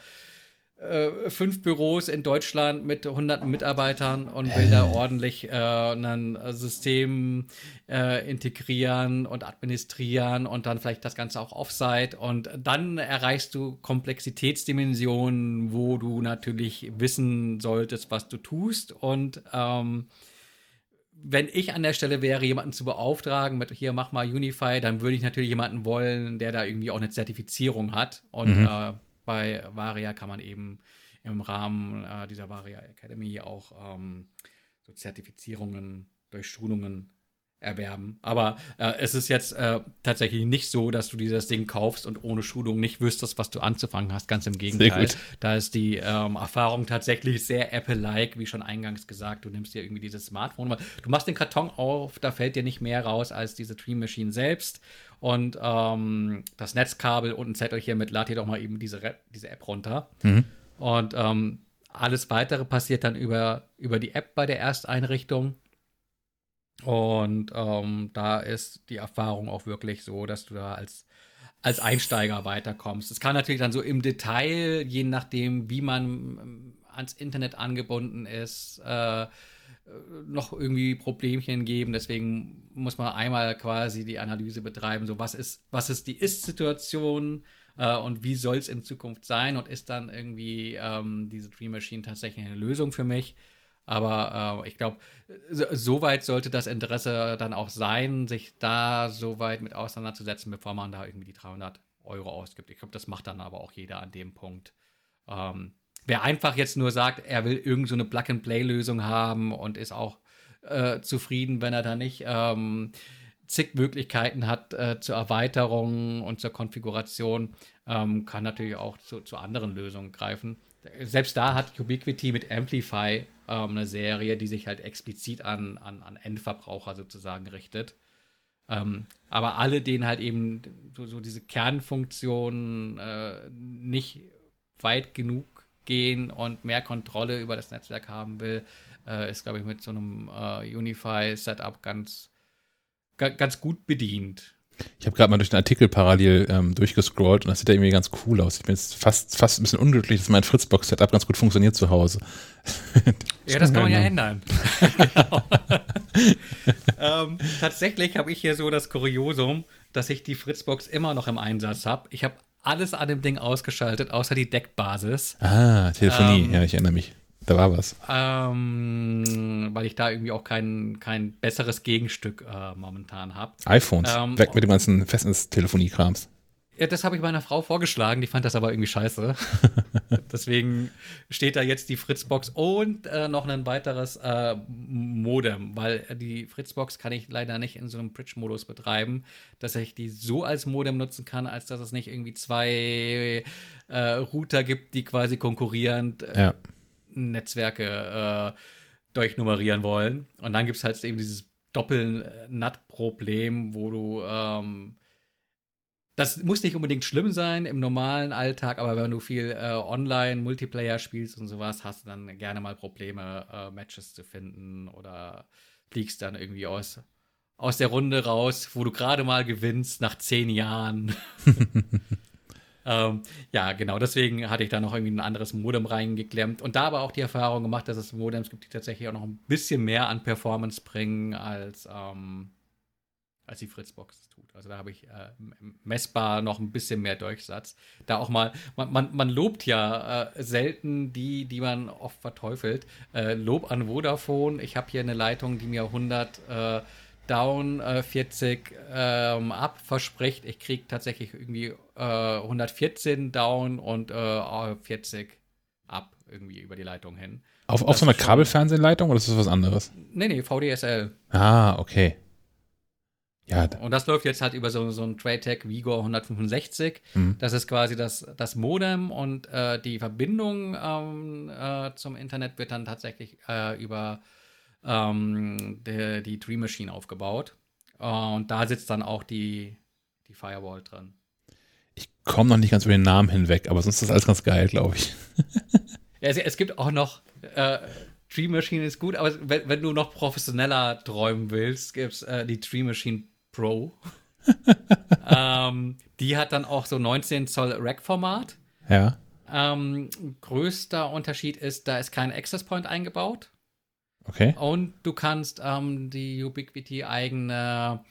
äh, fünf Büros in Deutschland mit hunderten Mitarbeitern und will da ordentlich äh, ein System äh, integrieren und administrieren und dann vielleicht das Ganze auch offsite und dann erreichst du Komplexitätsdimensionen, wo du natürlich wissen solltest, was du tust und ähm, wenn ich an der Stelle wäre, jemanden zu beauftragen mit hier mach mal Unify, dann würde ich natürlich jemanden wollen, der da irgendwie auch eine Zertifizierung hat. Und mhm. äh, bei Varia kann man eben im Rahmen äh, dieser Varia Academy auch ähm, so Zertifizierungen durch Schulungen erwerben. Aber äh, es ist jetzt äh, tatsächlich nicht so, dass du dieses Ding kaufst und ohne Schulung nicht wüsstest, was du anzufangen hast. Ganz im Gegenteil. Da ist die ähm, Erfahrung tatsächlich sehr Apple-like, wie schon eingangs gesagt. Du nimmst dir irgendwie dieses Smartphone, du machst den Karton auf, da fällt dir nicht mehr raus als diese Dream Machine selbst. Und ähm, das Netzkabel und ein Zettelchen mit, lad dir doch mal eben diese, diese App runter. Mhm. Und ähm, alles weitere passiert dann über, über die App bei der Ersteinrichtung. Und ähm, da ist die Erfahrung auch wirklich so, dass du da als, als Einsteiger weiterkommst. Es kann natürlich dann so im Detail, je nachdem, wie man ähm, ans Internet angebunden ist, äh, noch irgendwie Problemchen geben. Deswegen muss man einmal quasi die Analyse betreiben, so was ist, was ist die Ist-Situation äh, und wie soll es in Zukunft sein und ist dann irgendwie ähm, diese Dream Machine tatsächlich eine Lösung für mich? Aber äh, ich glaube, so, weit sollte das Interesse dann auch sein, sich da so weit mit auseinanderzusetzen, bevor man da irgendwie die 300 Euro ausgibt. Ich glaube, das macht dann aber auch jeder an dem Punkt. Ähm, wer einfach jetzt nur sagt, er will irgendeine so Plug-and-Play-Lösung haben und ist auch äh, zufrieden, wenn er da nicht ähm, zig Möglichkeiten hat äh, zur Erweiterung und zur Konfiguration, ähm, kann natürlich auch zu, zu anderen Lösungen greifen. Selbst da hat Ubiquiti mit Amplify ähm, eine Serie, die sich halt explizit an, an, an Endverbraucher sozusagen richtet. Ähm, aber alle, denen halt eben so, so diese Kernfunktionen äh, nicht weit genug gehen und mehr Kontrolle über das Netzwerk haben will, äh, ist, glaube ich, mit so einem äh, Unify-Setup ganz, ganz gut bedient. Ich habe gerade mal durch den Artikel parallel ähm, durchgescrollt und das sieht ja irgendwie ganz cool aus. Ich bin jetzt fast, fast ein bisschen unglücklich, dass mein Fritzbox-Setup ganz gut funktioniert zu Hause. <laughs> ja, das kann man ja ändern. <laughs> ähm, tatsächlich habe ich hier so das Kuriosum, dass ich die Fritzbox immer noch im Einsatz habe. Ich habe alles an dem Ding ausgeschaltet, außer die Deckbasis. Ah, Telefonie, ähm, ja, ich erinnere mich. Da war was. Ähm, weil ich da irgendwie auch kein, kein besseres Gegenstück äh, momentan habe. iPhones. Ähm, Weg mit dem ganzen Festnetztelefonie-Krams. Ja, das habe ich meiner Frau vorgeschlagen, die fand das aber irgendwie scheiße. <laughs> Deswegen steht da jetzt die Fritzbox und äh, noch ein weiteres äh, Modem, weil die Fritzbox kann ich leider nicht in so einem Bridge-Modus betreiben, dass ich die so als Modem nutzen kann, als dass es nicht irgendwie zwei äh, Router gibt, die quasi konkurrierend äh, ja. Netzwerke äh, durchnummerieren wollen. Und dann gibt es halt eben dieses Doppel-NAT-Problem, wo du ähm, das muss nicht unbedingt schlimm sein im normalen Alltag, aber wenn du viel äh, online Multiplayer spielst und sowas, hast du dann gerne mal Probleme, äh, Matches zu finden oder fliegst dann irgendwie aus, aus der Runde raus, wo du gerade mal gewinnst nach zehn Jahren. <laughs> ähm, ja, genau, deswegen hatte ich da noch irgendwie ein anderes Modem reingeklemmt und da aber auch die Erfahrung gemacht, dass es Modems gibt, die tatsächlich auch noch ein bisschen mehr an Performance bringen als ähm, als die Fritzbox tut. Also da habe ich äh, messbar noch ein bisschen mehr Durchsatz. Da auch mal, man, man, man lobt ja äh, selten die, die man oft verteufelt. Äh, Lob an Vodafone. Ich habe hier eine Leitung, die mir 100 äh, down, 40 äh, ähm, up verspricht. Ich kriege tatsächlich irgendwie 114 äh, down und 40 up irgendwie über die Leitung hin. Auf, auf so einer Kabelfernsehleitung oder ist das was anderes? Nee, nee, VDSL. Ah, okay. Ja. Und das läuft jetzt halt über so, so ein TradeTech Vigor 165. Mhm. Das ist quasi das, das Modem und äh, die Verbindung ähm, äh, zum Internet wird dann tatsächlich äh, über ähm, der, die Dream Machine aufgebaut. und da sitzt dann auch die, die Firewall drin. Ich komme noch nicht ganz über den Namen hinweg, aber sonst ist das alles ganz geil, glaube ich. <laughs> ja, es, es, gibt auch noch äh, Dream Machine ist gut, aber wenn, wenn, du noch professioneller träumen willst, gibt es äh, die Dream Machine Pro. <laughs> ähm, die hat dann auch so 19 Zoll Rack-Format. Ja. Ähm, größter Unterschied ist, da ist kein Access Point eingebaut. Okay. Und du kannst ähm, die Ubiquiti eigene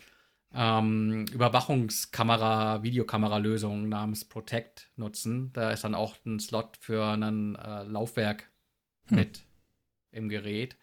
ähm, Überwachungskamera, Videokamera-Lösung namens Protect nutzen. Da ist dann auch ein Slot für ein äh, Laufwerk hm. mit im Gerät.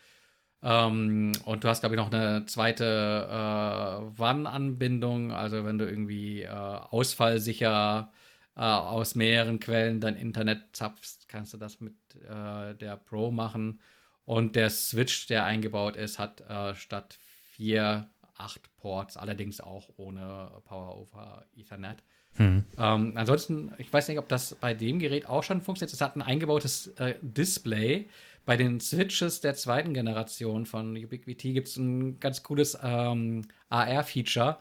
Ähm, und du hast, glaube ich, noch eine zweite äh, WAN-Anbindung. Also wenn du irgendwie äh, ausfallsicher äh, aus mehreren Quellen dein Internet zapfst, kannst du das mit äh, der Pro machen. Und der Switch, der eingebaut ist, hat äh, statt vier acht Ports, allerdings auch ohne Power over Ethernet. Hm. Ähm, ansonsten, ich weiß nicht, ob das bei dem Gerät auch schon funktioniert. Es hat ein eingebautes äh, Display, bei den Switches der zweiten Generation von Ubiquiti gibt es ein ganz cooles ähm, AR-Feature.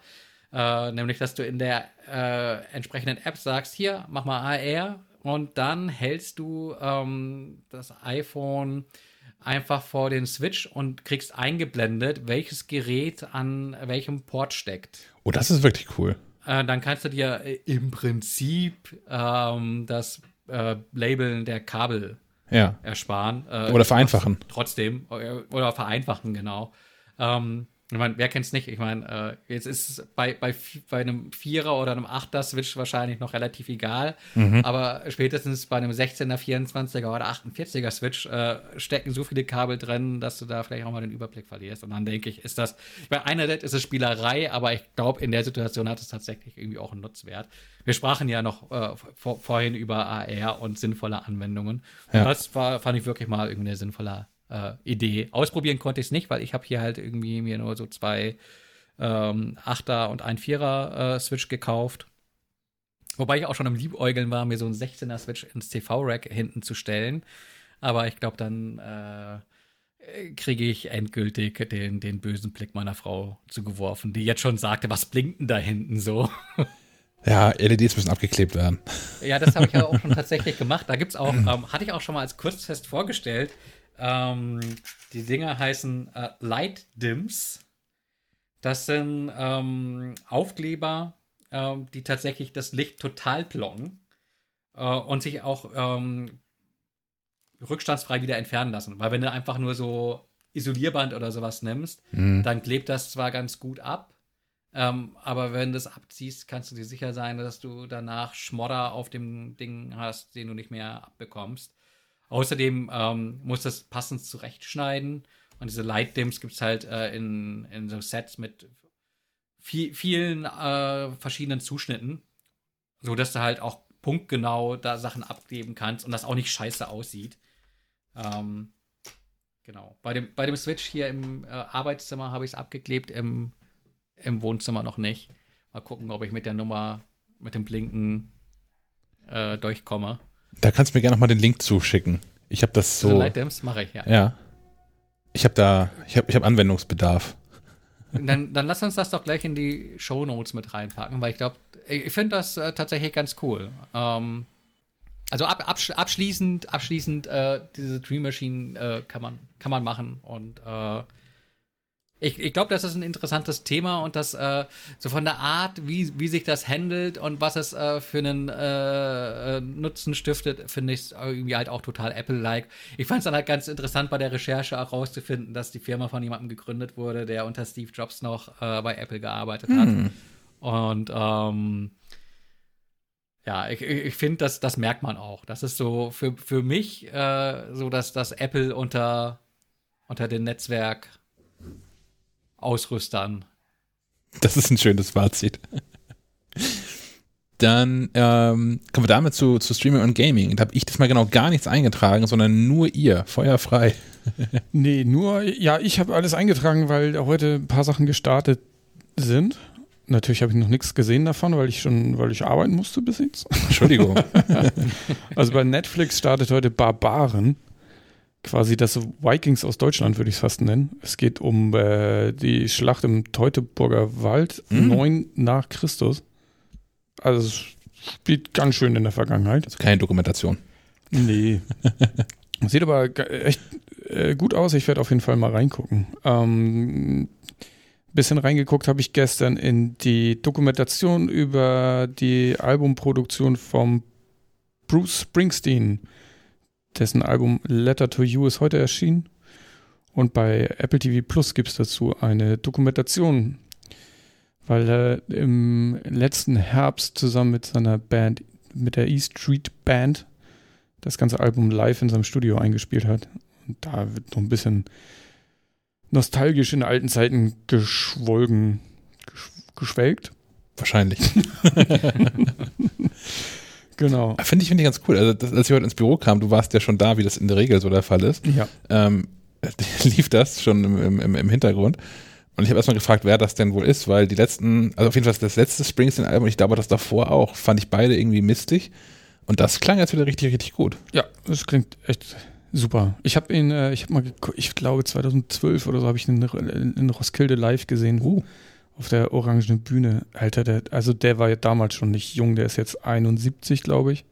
Äh, nämlich, dass du in der äh, entsprechenden App sagst, hier, mach mal AR und dann hältst du ähm, das iPhone einfach vor den Switch und kriegst eingeblendet, welches Gerät an welchem Port steckt. Oh, das ist wirklich cool. Äh, dann kannst du dir äh, im Prinzip ähm, das äh, Labeln der Kabel ja. ersparen. Äh, oder vereinfachen. Trotzdem. Äh, oder vereinfachen, genau. Ähm, ich meine, wer kennt es nicht? Ich meine, äh, jetzt ist es bei, bei, bei einem Vierer oder einem Achter Switch wahrscheinlich noch relativ egal. Mhm. Aber spätestens bei einem 16er, 24er oder 48er Switch äh, stecken so viele Kabel drin, dass du da vielleicht auch mal den Überblick verlierst. Und dann denke ich, ist das, bei einerseits ist es Spielerei, aber ich glaube, in der Situation hat es tatsächlich irgendwie auch einen Nutzwert. Wir sprachen ja noch äh, vor, vorhin über AR und sinnvolle Anwendungen. Und ja. das war, fand ich wirklich mal irgendwie eine sinnvolle äh, Idee. Ausprobieren konnte ich es nicht, weil ich habe hier halt irgendwie mir nur so zwei ähm, Achter und ein Vierer äh, Switch gekauft. Wobei ich auch schon am Liebäugeln war, mir so einen 16er Switch ins TV-Rack hinten zu stellen. Aber ich glaube, dann äh, kriege ich endgültig den, den bösen Blick meiner Frau zugeworfen, die jetzt schon sagte, was blinkt denn da hinten so? <laughs> Ja, LEDs müssen abgeklebt werden. Ja, das habe ich ja auch schon <laughs> tatsächlich gemacht. Da gibt es auch, ähm, hatte ich auch schon mal als Kurztest vorgestellt. Ähm, die Dinger heißen äh, Light Dims. Das sind ähm, Aufkleber, ähm, die tatsächlich das Licht total blocken äh, und sich auch ähm, rückstandsfrei wieder entfernen lassen. Weil wenn du einfach nur so Isolierband oder sowas nimmst, Mhm. dann klebt das zwar ganz gut ab, ähm, aber wenn du es abziehst, kannst du dir sicher sein, dass du danach Schmodder auf dem Ding hast, den du nicht mehr abbekommst. Außerdem ähm, muss das passend zurechtschneiden. Und diese Light Dims gibt es halt äh, in, in so Sets mit viel, vielen äh, verschiedenen Zuschnitten, so dass du halt auch punktgenau da Sachen abgeben kannst und das auch nicht scheiße aussieht. Ähm, genau. Bei dem, bei dem Switch hier im äh, Arbeitszimmer habe ich es abgeklebt, im, im Wohnzimmer noch nicht. Mal gucken, ob ich mit der Nummer, mit dem Blinken äh, durchkomme. Da kannst du mir gerne nochmal den Link zuschicken. Ich habe das So. so. Light Dims mache ich, ja. Ja. Ich habe da, ich habe ich hab Anwendungsbedarf. Dann, dann lass uns das doch gleich in die Show Notes mit reinpacken, weil ich glaube, ich finde das äh, tatsächlich ganz cool. Ähm, also ab, absch abschließend, abschließend äh, diese Dream Machine äh, kann man kann man machen und äh, ich, ich glaube, das ist ein interessantes Thema und das äh, so von der Art, wie, wie sich das handelt und was es äh, für einen äh, äh, Nutzen stiftet, finde ich es irgendwie halt auch total Apple-like. Ich fand es dann halt ganz interessant bei der Recherche auch rauszufinden, dass die Firma von jemandem gegründet wurde, der unter Steve Jobs noch äh, bei Apple gearbeitet hat. Und ähm, ja, ich, ich finde, das, das merkt man auch. Das ist so für, für mich äh, so, dass das Apple unter, unter den Netzwerk Ausrüstern. Das ist ein schönes Fazit. Dann ähm, kommen wir damit zu, zu Streaming und Gaming. Da habe ich das mal genau gar nichts eingetragen, sondern nur ihr. Feuerfrei. <laughs> Nee, nur, ja, ich habe alles eingetragen, weil heute ein paar Sachen gestartet sind. Natürlich habe ich noch nichts gesehen davon, weil ich schon, weil ich arbeiten musste bis jetzt. Entschuldigung. <laughs> Also bei Netflix startet heute Barbaren. Quasi das Vikings aus Deutschland, würde ich es fast nennen. Es geht um äh, die Schlacht im Teutoburger Wald, Mhm. 9 nach Christus. Also es spielt ganz schön in der Vergangenheit. Also keine Dokumentation. Nee. <laughs> Sieht aber echt äh, gut aus. Ich werde auf jeden Fall mal reingucken. Ähm, bisschen reingeguckt habe ich gestern in die Dokumentation über die Albumproduktion vom Bruce Springsteen. Dessen Album Letter to You ist heute erschienen. Und bei Apple TV Plus gibt es dazu eine Dokumentation, weil er im letzten Herbst zusammen mit seiner Band, mit der E Street Band, das ganze Album live in seinem Studio eingespielt hat. Und da wird noch ein bisschen nostalgisch in alten Zeiten geschwolgen, gesch geschwelgt. Wahrscheinlich. <laughs> <laughs> Genau. Finde ich, finde ich ganz cool. Also, das, als ich heute ins Büro kam, du warst ja schon da, wie das in der Regel so der Fall ist. Ja. ähm, <laughs> lief das schon im, im, im Hintergrund. Und ich habe erstmal gefragt, wer das denn wohl ist, weil die letzten, also auf jeden Fall das letzte Springsteen-Album, und ich glaube das davor auch, fand ich beide irgendwie mistig. Und das klang jetzt wieder richtig, richtig gut. Ja, das klingt echt super. Ich habe ihn, äh, ich habe mal, ich glaube 2012 oder so habe ich ihn in, in Roskilde live gesehen. Uh. Auf der orangenen Bühne. Alter, der, also der war ja damals schon nicht jung, der ist jetzt 71, glaube ich.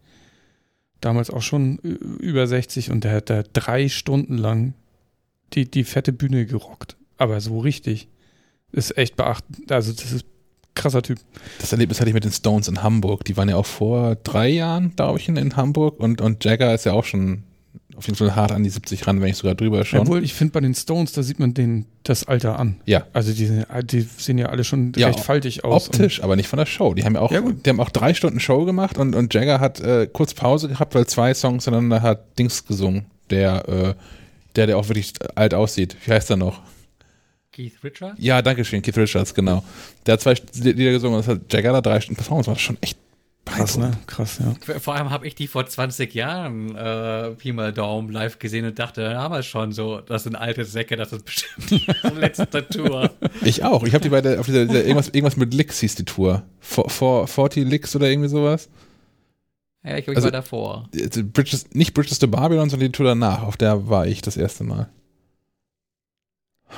Damals auch schon über 60 und der hat da drei Stunden lang die, die fette Bühne gerockt. Aber so richtig. Ist echt beachtend. Also, das ist krasser Typ. Das Erlebnis hatte ich mit den Stones in Hamburg. Die waren ja auch vor drei Jahren, glaube ich, in, in Hamburg. Und, und Jagger ist ja auch schon auf jeden Fall hart an die 70 ran, wenn ich sogar drüber schon. Obwohl, ich finde bei den Stones, da sieht man den, das Alter an. Ja. Also die, sind- die sehen ja alle schon Ja, recht faltig aus. Optisch, aber nicht von der Show. Die haben ja auch, Ja, gut. die haben auch drei Stunden Show gemacht und, und Jagger hat äh, kurz Pause gehabt, weil zwei Songs hintereinander hat Dings gesungen, der, äh, der, der auch wirklich alt aussieht. Wie heißt er noch? Keith Richards? Ja, danke schön, Keith Richards, genau. Der hat zwei Lieder gesungen und das hat Jagger da drei Stunden Performance, war schon echt krass, ne? Krass, ja. Vor allem habe ich die vor 20 Jahren äh, Pi mal Daumen live gesehen und dachte damals schon so, das sind alte Säcke, das ist bestimmt <laughs> die letzte Tour. Ich auch. Ich habe die bei der, auf dieser, dieser irgendwas, irgendwas mit Licks hieß die Tour. For, for, 40 Licks oder irgendwie sowas. Ja, ich, ich Also- war davor. Bridges, nicht Bridges to Babylon, sondern die Tour danach. Auf der war ich das erste Mal.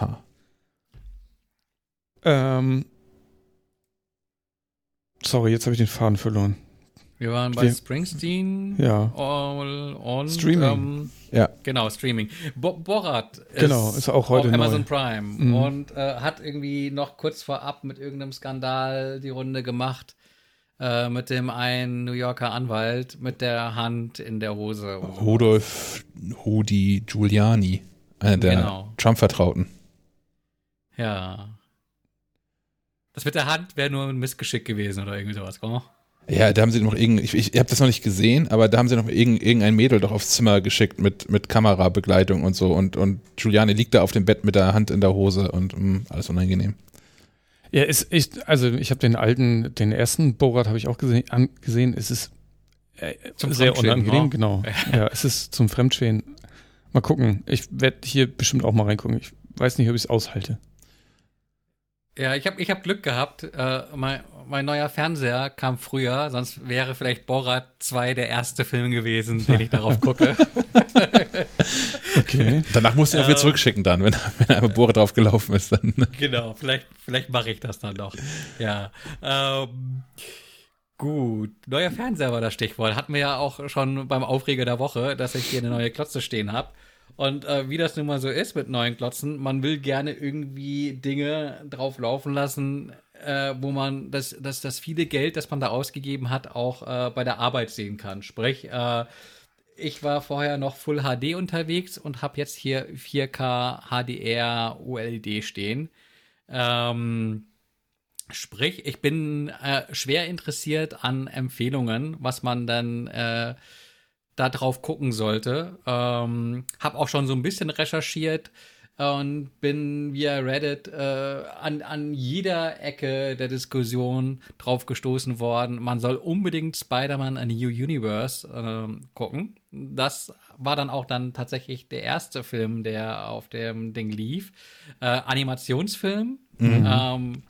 Ha. Ähm, sorry, jetzt habe ich den Faden verloren. Wir waren bei Springsteen Ja. und, und Streaming. Ähm, Ja. Genau, Streaming. Bo Borat ist, Genau, ist auch heute auf Amazon neu. Prime Mhm. und äh, hat irgendwie noch kurz vorab mit irgendeinem Skandal die Runde gemacht. Äh, mit dem einen New Yorker Anwalt mit der Hand in der Hose. Rudolf Hudi Giuliani, einer der Genau. Trump-Vertrauten. Ja. Das mit der Hand wäre nur ein Missgeschick gewesen oder irgendwie sowas, komm. Ja, da haben sie noch irgend, ich, ich habe das noch nicht gesehen, aber da haben sie noch irgend, irgendein Mädel doch aufs Zimmer geschickt mit, mit Kamerabegleitung und so und, und Giuliani liegt da auf dem Bett mit der Hand in der Hose und mh, alles unangenehm. Ja, ist echt, also ich habe den alten, den ersten Borat habe ich auch gesehen, an, gesehen. Es ist äh, Zum sehr unangenehm, ne? genau. <laughs> Ja, es ist zum Fremdschämen. Mal gucken. Ich werde hier bestimmt auch mal reingucken. Ich weiß nicht, ob ich es aushalte. Ja, ich habe ich hab Glück gehabt. Äh, mein, mein neuer Fernseher kam früher, sonst wäre vielleicht Borat 2 der erste Film gewesen, den ich darauf gucke. <laughs> Okay. Danach musst du ihn auch wieder zurückschicken dann, wenn, wenn einmal Bohre drauf gelaufen ist. Dann. genau, vielleicht, vielleicht mache ich das dann noch. Ja. Ähm, gut. Neuer Fernseher war das Stichwort. Hatten wir ja auch schon beim Aufreger der Woche, dass ich hier eine neue Klotze stehen habe. Und äh, wie das nun mal so ist mit neuen Klotzen, man will gerne irgendwie Dinge drauf laufen lassen, äh, wo man das, das, das viele Geld, das man da ausgegeben hat, auch äh, bei der Arbeit sehen kann. Sprich, äh, ich war vorher noch Full HD unterwegs und habe jetzt hier 4K HDR OLED stehen. Ähm, sprich, ich bin äh, schwer interessiert an Empfehlungen, was man dann äh, da drauf gucken sollte. Ähm, hab auch schon so ein bisschen recherchiert und bin via Reddit äh, an, an jeder Ecke der Diskussion drauf gestoßen worden. Man soll unbedingt Spider-Man A New Universe ähm, gucken. Das war dann auch dann tatsächlich der erste Film, der auf dem Ding lief. Äh, Animationsfilm. Ähm, w-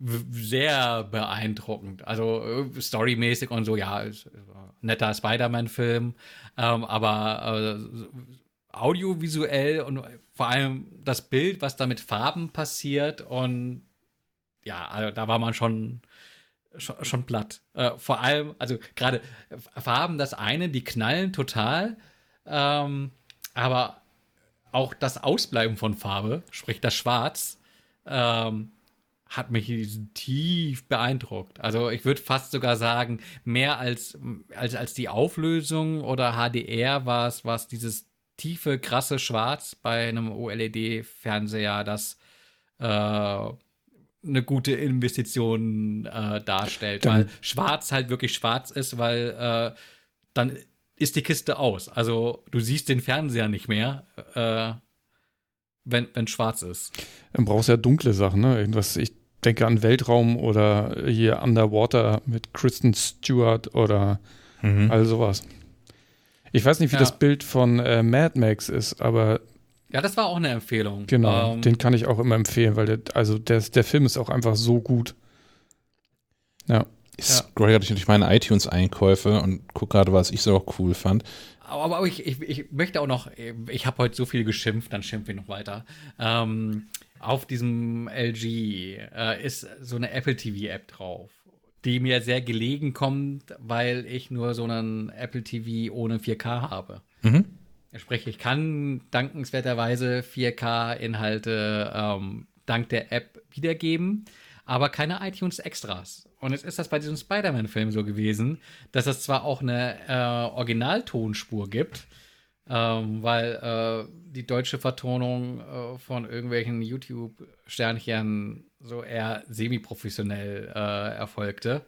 sehr beeindruckend. Also äh, storymäßig und so, ja, ist, netter Spider-Man-Film, ähm, aber äh, audiovisuell und vor allem das Bild, was da mit Farben passiert und ja, also da war man schon schon, schon platt. Äh, vor allem, also gerade Farben, das eine, die knallen total, ähm, aber auch das Ausbleiben von Farbe, sprich das Schwarz, ähm, hat mich tief beeindruckt. Also ich würde fast sogar sagen, mehr als, als, als die Auflösung oder HDR war es, was dieses tiefe, krasse Schwarz bei einem OLED-Fernseher, das äh, eine gute Investition äh, darstellt. Dann- weil schwarz halt wirklich schwarz ist, weil äh, dann ist die Kiste aus. Also du siehst den Fernseher nicht mehr, äh, wenn, wenn schwarz ist. Dann brauchst du ja dunkle Sachen, ne? Irgendwas, ich denke an Weltraum oder hier Underwater mit Kristen Stewart oder Mhm. all sowas. Ich weiß nicht, wie Ja. das Bild von äh, Mad Max ist, aber Ja, das war auch eine Empfehlung. genau, Ähm, den kann ich auch immer empfehlen, weil der, also der, der Film ist auch einfach so gut. Ja. Ich scroll gerade durch meine iTunes-Einkäufe und gucke gerade, was ich so auch cool fand. Aber, aber ich, ich, ich möchte auch noch, ich habe heute so viel geschimpft, dann schimpfe ich noch weiter. Ähm, auf diesem LG äh, ist so eine Apple TV-App drauf, die mir sehr gelegen kommt, weil ich nur so einen Apple TV ohne 4K habe. Mhm. Sprich, ich kann dankenswerterweise 4K-Inhalte ähm, dank der App wiedergeben, aber keine iTunes-Extras. Und jetzt ist das bei diesem Spider-Man-Film so gewesen, dass es zwar auch eine äh, Originaltonspur gibt, ähm, weil äh, die deutsche Vertonung äh, von irgendwelchen YouTube-Sternchen so eher semi-professionell äh, erfolgte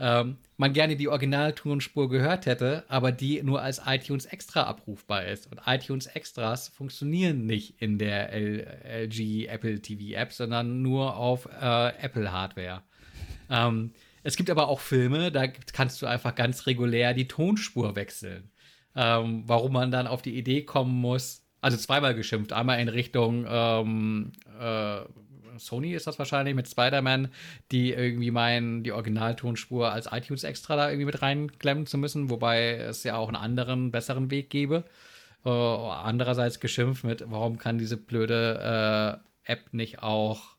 ähm, man gerne die Originaltonspur gehört hätte, aber die nur als iTunes Extra abrufbar ist. Und iTunes Extras funktionieren nicht in der L LG Apple TV App, sondern nur auf äh, Apple Hardware. Ähm, es gibt aber auch Filme, da kannst du einfach ganz regulär die Tonspur wechseln. Ähm, warum man dann auf die Idee kommen muss, also zweimal geschimpft, einmal in Richtung ähm, äh, Sony ist das wahrscheinlich mit Spider-Man, die irgendwie meinen, die Originaltonspur als iTunes extra da irgendwie mit reinklemmen zu müssen, wobei es ja auch einen anderen, besseren Weg gäbe. äh, andererseits geschimpft mit, warum kann diese blöde äh, App nicht auch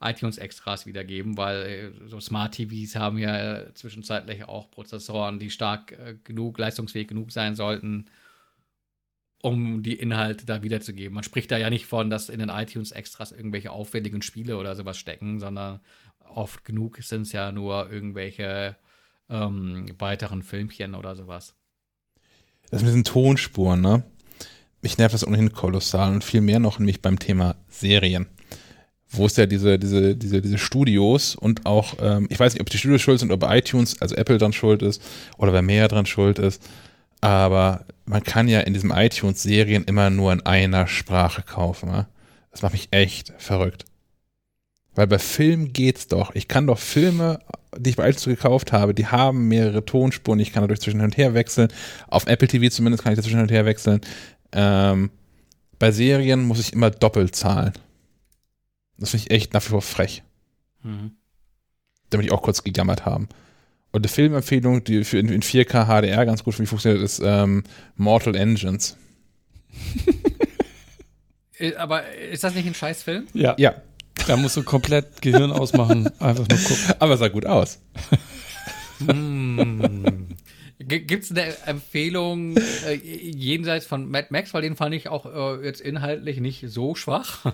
iTunes-Extras wiedergeben, weil äh, so Smart TVs haben ja zwischenzeitlich auch Prozessoren, die stark äh, genug, leistungsfähig genug sein sollten, um die Inhalte da wiederzugeben. Man spricht da ja nicht von, dass in den iTunes-Extras irgendwelche aufwendigen Spiele oder sowas stecken, sondern oft genug sind es ja nur irgendwelche ähm, weiteren Filmchen oder sowas. Das mit den Tonspuren, ne? Mich nervt das ohnehin kolossal und viel mehr noch nämlich beim Thema Serien wo es ja diese, diese, diese, diese Studios und auch, ähm, ich weiß nicht, ob die Studios schuld sind, ob iTunes, also Apple dran schuld ist oder wer mehr dran schuld ist, aber man kann ja in diesem iTunes Serien immer nur in einer Sprache kaufen. Ne? Das macht mich echt verrückt. Weil bei Filmen geht's doch. Ich kann doch Filme, die ich bei iTunes gekauft habe, die haben mehrere Tonspuren. Ich kann dadurch zwischen hin und her wechseln. Auf Apple TV zumindest kann ich dazwischen hin und her wechseln. Ähm, bei Serien muss ich immer doppelt zahlen. Das finde ich echt nach wie vor frech. Mhm. Damit ich auch kurz gejammert haben. Und eine Filmempfehlung, die für in, in 4K HDR ganz gut für mich funktioniert, ist ähm, Mortal Engines. <laughs> Äh, aber ist das nicht ein Scheißfilm? Ja. Ja. Da musst du komplett Gehirn ausmachen, einfach nur gucken. <laughs> Aber es sah gut aus. hm. Gibt es eine Empfehlung äh, jenseits von Mad Max, weil den fand ich auch äh, jetzt inhaltlich nicht so schwach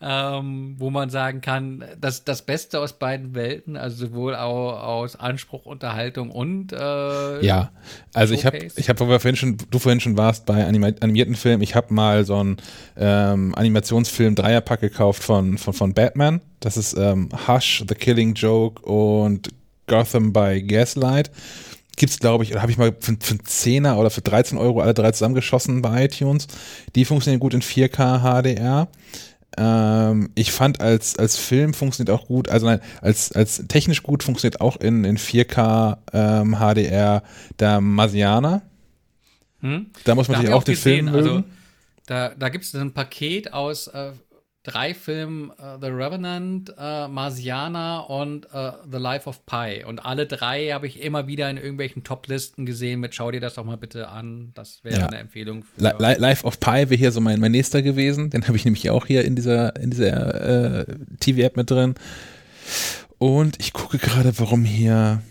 ähm, wo man sagen kann, dass das Beste aus beiden Welten, also sowohl auch aus Anspruch, Unterhaltung und äh, ja, also ich habe, ich habe, vorhin schon, du vorhin schon warst bei animierten Filmen, ich habe mal so einen ähm, Animationsfilm Dreierpack gekauft von von von Batman. Das ist ähm, Hush, The Killing Joke und Gotham by Gaslight gibt's glaube ich, oder habe ich mal für, für einen Zehner oder für 13 Euro alle drei zusammengeschossen bei iTunes. Die funktionieren gut in 4K HDR. Ähm, ich fand als, als Film funktioniert auch gut, also nein, als, als technisch gut funktioniert auch in, in 4K ähm, HDR der Marsianer. Hm? Da muss man natürlich auch den gesehen, Film mögen. Also, da da gibt es ein Paket aus äh, drei Filmen, uh, The Revenant, uh, Marsiana und uh, The Life of Pi. Und alle drei habe ich immer wieder in irgendwelchen Top-Listen gesehen mit schau dir das doch mal bitte an. Das wäre ja. eine Empfehlung. Li Life of Pi wäre hier so mein, mein nächster gewesen. Den habe ich nämlich auch hier in dieser, in dieser äh, TV-App mit drin. Und ich gucke gerade, warum hier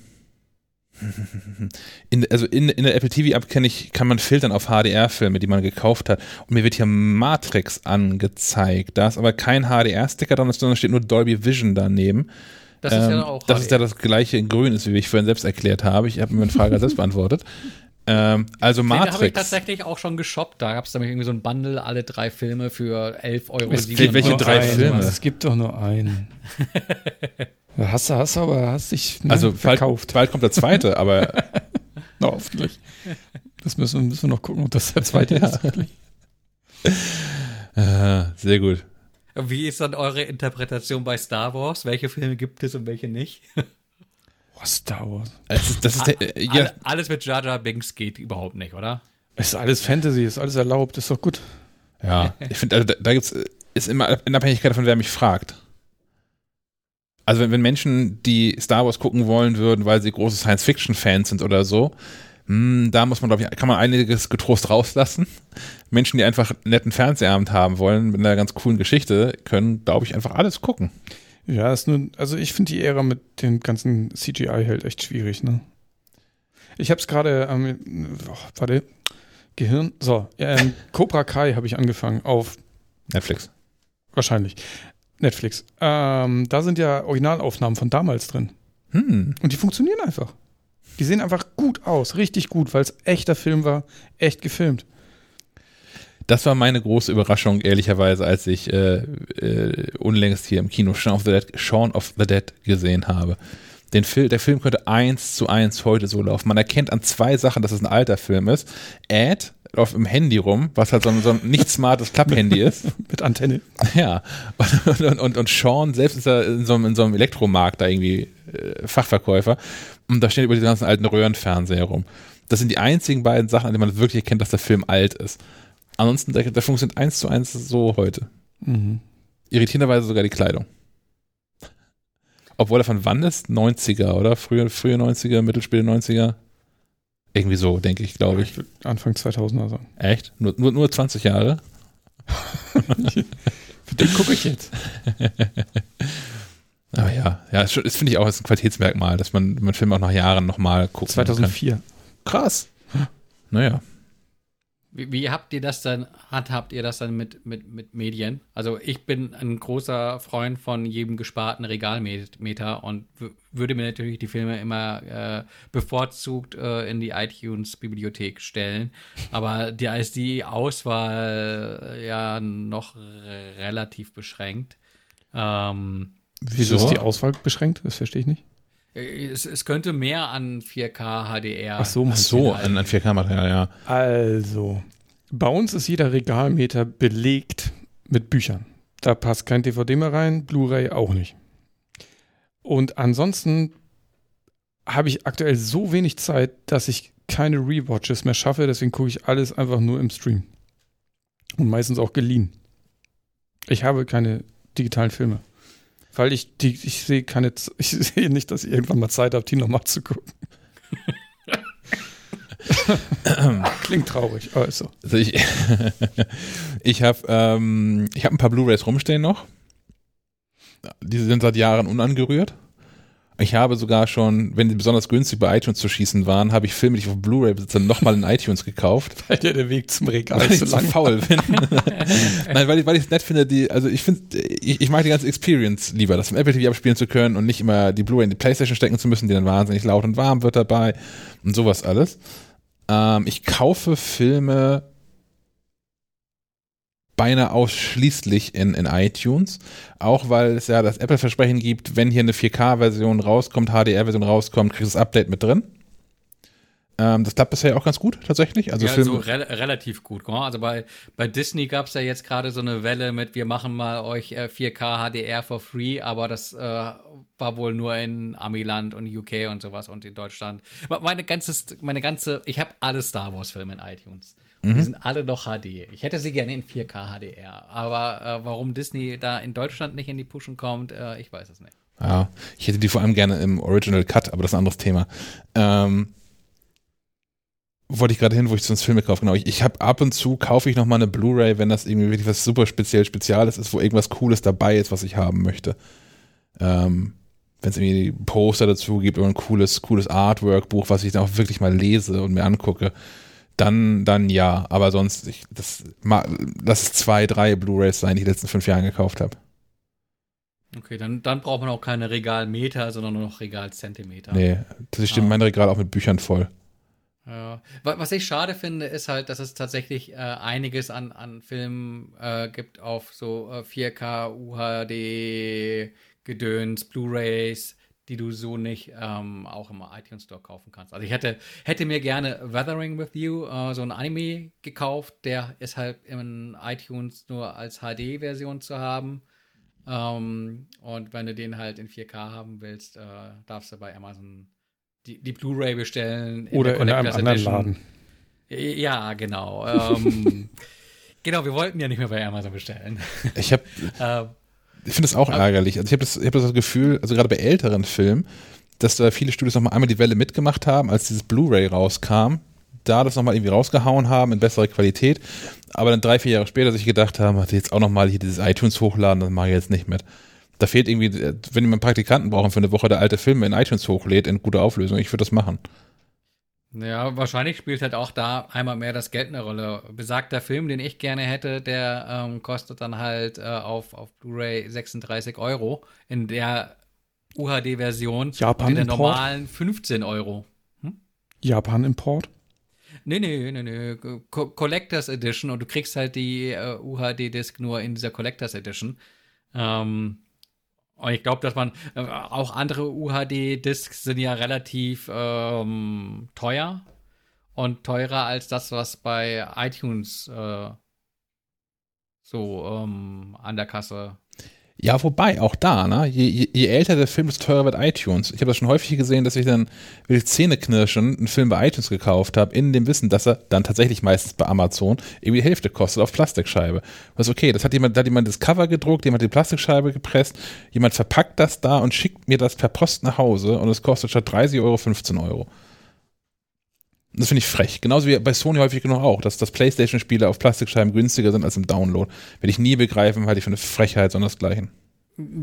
<laughs> in, also in, in der Apple TV App kann, ich, kann man filtern auf HDR-Filme, die man gekauft hat. Und mir wird hier Matrix angezeigt. Da ist aber kein HDR-Sticker dran, sondern steht nur Dolby Vision daneben. Das ähm, ist ja ähm, auch Das HDR. ist ja das gleiche in grün ist, wie ich vorhin selbst erklärt habe. Ich habe mir eine Frage selbst beantwortet. <laughs> Ähm, also Matrix. Den habe ich tatsächlich auch schon geshoppt. Da gab es nämlich irgendwie so ein Bundle, alle drei Filme für 11 Euro. Es gibt welche drei einen, Filme? Es gibt doch nur einen. <laughs> hast du, hast du, aber hast dich ne, also verkauft. Bald, bald kommt der zweite, aber <laughs> Na, hoffentlich. Das müssen, müssen wir noch gucken, ob das der zweite ist. äh, sehr gut. Wie ist dann eure Interpretation bei Star Wars? Welche Filme gibt es und welche nicht? Oh, Star Wars. Ist, das ist der, äh, ja. Alles mit Jar Jar Binks geht überhaupt nicht, oder? Es ist alles Fantasy, ist alles erlaubt, ist doch gut. Ja, <laughs> ich finde, also da, da gibt's, ist immer in Abhängigkeit davon, wer mich fragt. Also wenn, wenn Menschen, die Star Wars gucken wollen würden, weil sie große Science-Fiction-Fans sind oder so, mh, hm, da muss man, glaube ich, kann man einiges getrost <laughs> rauslassen. Menschen, die einfach einen netten Fernsehabend haben wollen, mit einer ganz coolen Geschichte, können, glaube ich, einfach alles gucken. Ja, ist nur, also ich finde die Ära mit dem ganzen CGI halt echt schwierig, ne? Ich habe es gerade, ähm, oh, warte, Gehirn, so, ähm, Cobra Kai habe ich angefangen auf Netflix. Wahrscheinlich. Netflix. Ähm, da sind ja Originalaufnahmen von damals drin. Hm. Und die funktionieren einfach. Die sehen einfach gut aus, richtig gut, weil es echter Film war, echt gefilmt. Das war meine große Überraschung, ehrlicherweise, als ich äh, äh, unlängst hier im Kino Shaun of the Dead, Shaun of the Dead gesehen habe. Den Film, der Film könnte eins zu eins heute so laufen. Man erkennt an zwei Sachen, dass es ein alter Film ist. Ed auf dem Handy rum, was halt so ein, so ein nicht smartes Klapphandy ist. <laughs> Mit Antenne. Ja. Und, und, und, und Sean selbst ist ja in so, einem, in so einem Elektromarkt da irgendwie äh, Fachverkäufer. Und da stehen über die ganzen alten Röhrenfernseher rum. Das sind die einzigen beiden Sachen, an denen man wirklich erkennt, dass der Film alt ist. Ansonsten, der, der funktioniert eins zu eins so heute. Mhm. Irritierenderweise sogar die Kleidung. Obwohl er von wann ist? 90er, oder? Frühe, frühe 90er, Mittelspäte 90er? Irgendwie so, denke ich, glaube ich. Anfang 2000er sagen. Echt? Nur, nur, nur 20 Jahre? <laughs> Für den gucke ich jetzt. <laughs> Aber ja, ja, das, finde ich auch als ein Qualitätsmerkmal, dass man, man Filme auch nach Jahren nochmal guckt. 2004. Krass. Naja. Wie, wie habt ihr das dann, handhabt ihr das dann mit, mit, mit Medien? Also ich bin ein großer Freund von jedem gesparten Regalmeter und würde mir natürlich die Filme immer äh, bevorzugt äh, in die iTunes-Bibliothek stellen. Aber da ist die Auswahl äh, ja noch re- relativ beschränkt. Ähm, Wieso ist die Auswahl beschränkt? Das verstehe ich nicht. Es, es könnte mehr an 4K HDR. Ach so, Ach so, an, an 4K-Material, ja. Also, bei uns ist jeder Regalmeter belegt mit Büchern. Da passt kein DVD mehr rein, Blu-ray auch nicht. Und ansonsten habe ich aktuell so wenig Zeit, dass ich keine Rewatches mehr schaffe, deswegen gucke ich alles einfach nur im Stream. Und meistens auch geliehen. Ich habe keine digitalen Filme. Weil ich die, ich sehe keine, <laughs> ich sehe nicht, dass ich irgendwann mal Zeit habe, die nochmal zu gucken. <laughs> Klingt traurig, aber ist so. Also ich <laughs> ich habe ähm, ich hab ein paar Blu-rays rumstehen noch. Die sind seit Jahren unangerührt. Ich habe sogar schon, wenn die besonders günstig bei iTunes zu schießen waren, habe ich Filme, die ich auf Blu-ray besitze, nochmal in iTunes gekauft. <laughs> Weil dir der Weg zum Regal weil ich zu lang faul bin. <laughs> Nein, weil ich weil ich es nett finde, die, also ich finde, ich, ich mag die ganze Experience lieber, das im Apple TV abspielen zu können und nicht immer die Blu-ray in die Playstation stecken zu müssen, die dann wahnsinnig laut und warm wird dabei und sowas alles. Ähm, ich kaufe Filme beinahe ausschließlich in, in iTunes, auch weil es ja das Apple-Versprechen gibt, wenn hier eine 4K-Version rauskommt, HDR-Version rauskommt, kriegst du das Update mit drin. Ähm, das klappt bisher auch ganz gut, tatsächlich. Also ja, Filme, so re relativ gut. Also bei, bei Disney gab es ja jetzt gerade so eine Welle mit, wir machen mal euch äh, 4K HDR for free, aber das äh, war wohl nur in Amiland und UK und sowas und in Deutschland. Me- Meine ganze, meine ganze, ich habe alle Star Wars Filme in iTunes. Und die sind alle noch HD. Ich hätte sie gerne in 4K HDR. Aber äh, warum Disney da in Deutschland nicht in die Pushen kommt, äh, ich weiß es nicht. Ja, ich hätte die vor allem gerne im Original Cut, aber das ist ein anderes Thema. Ähm, wollte ich gerade hin, wo ich sonst Filme kaufe. Genau, ich, ich habe ab und zu kaufe ich noch mal eine Blu-ray, wenn das irgendwie wirklich was super speziell Spezielles ist, wo irgendwas Cooles dabei ist, was ich haben möchte. Ähm, wenn es irgendwie Poster dazu gibt oder ein cooles, cooles Artwork-Buch, was ich dann auch wirklich mal lese und mir angucke, dann, dann ja. Aber sonst, ich, das, lass es zwei, drei Blu-rays sein, die ich die letzten fünf Jahren gekauft habe. Okay, dann, dann braucht man auch keine Regalmeter, sondern nur noch Regalzentimeter. Nee, das stimmt Ah. mein Regal auch mit Büchern voll. Ja. Wa- Was ich schade finde, ist halt, dass es tatsächlich äh, einiges an, an Filmen äh, gibt auf so äh, 4K, UHD, Gedöns, Blu-rays, die du so nicht ähm, auch im iTunes Store kaufen kannst. Also ich hätte, hätte mir gerne Weathering with You, äh, so ein Anime gekauft, der ist halt in iTunes nur als HD-Version zu haben. Ähm, und wenn du den halt in 4K haben willst, äh, darfst du bei Amazon die, die Blu-ray bestellen. Oder der in einem anderen Edition. Laden. Ja, genau. Ähm, <laughs> genau, wir wollten ja nicht mehr bei Amazon bestellen. Ich habe <laughs> ähm, ich finde das auch Aber- ärgerlich. Also ich habe das, ich hab das Gefühl, also gerade bei älteren Filmen, dass da viele Studios nochmal einmal die Welle mitgemacht haben, als dieses Blu-ray rauskam, da das nochmal irgendwie rausgehauen haben in bessere Qualität, aber dann drei, vier Jahre später sich gedacht haben, jetzt auch nochmal hier dieses iTunes hochladen, das mache ich jetzt nicht mit. Da fehlt irgendwie, äh, wenn wir einen Praktikanten brauchen für eine Woche, der alte Filme in iTunes hochlädt in guter Auflösung, ich würde das machen. Ja, wahrscheinlich spielt halt auch da einmal mehr das Geld eine Rolle. Besagter Film, den ich gerne hätte, der ähm, kostet dann halt äh, auf, auf Blu-ray 36 Euro. In der UHD-Version Japan in der Import? normalen 15 Euro. Japan-Import. Nee, nee, nee, nee. Co Collectors Edition und du kriegst halt die äh, UHD-Disc nur in dieser Collectors Edition. Ähm, und ich glaube, dass man äh, auch andere UHD-Discs sind ja relativ ähm, teuer und teurer als das, was bei iTunes äh, so ähm, an der Kasse. Ja, wobei, auch da, ne? Je, je, je älter der Film, desto teurer wird iTunes. Ich habe das schon häufig gesehen, dass ich dann wirklich zähneknirschend einen Film bei iTunes gekauft habe, in dem Wissen, dass er dann tatsächlich meistens bei Amazon irgendwie die Hälfte kostet auf Plastikscheibe. Was okay, das hat jemand, da hat jemand das Cover gedruckt, jemand die Plastikscheibe gepresst, jemand verpackt das da und schickt mir das per Post nach Hause und es kostet statt 30 Euro 15 Euro. Das finde ich frech. Genauso wie bei Sony häufig genug auch, dass, dass Playstation-Spiele auf Plastikscheiben günstiger sind als im Download. Werde ich nie begreifen, halte ich für eine Frechheit, sondern das Gleiche.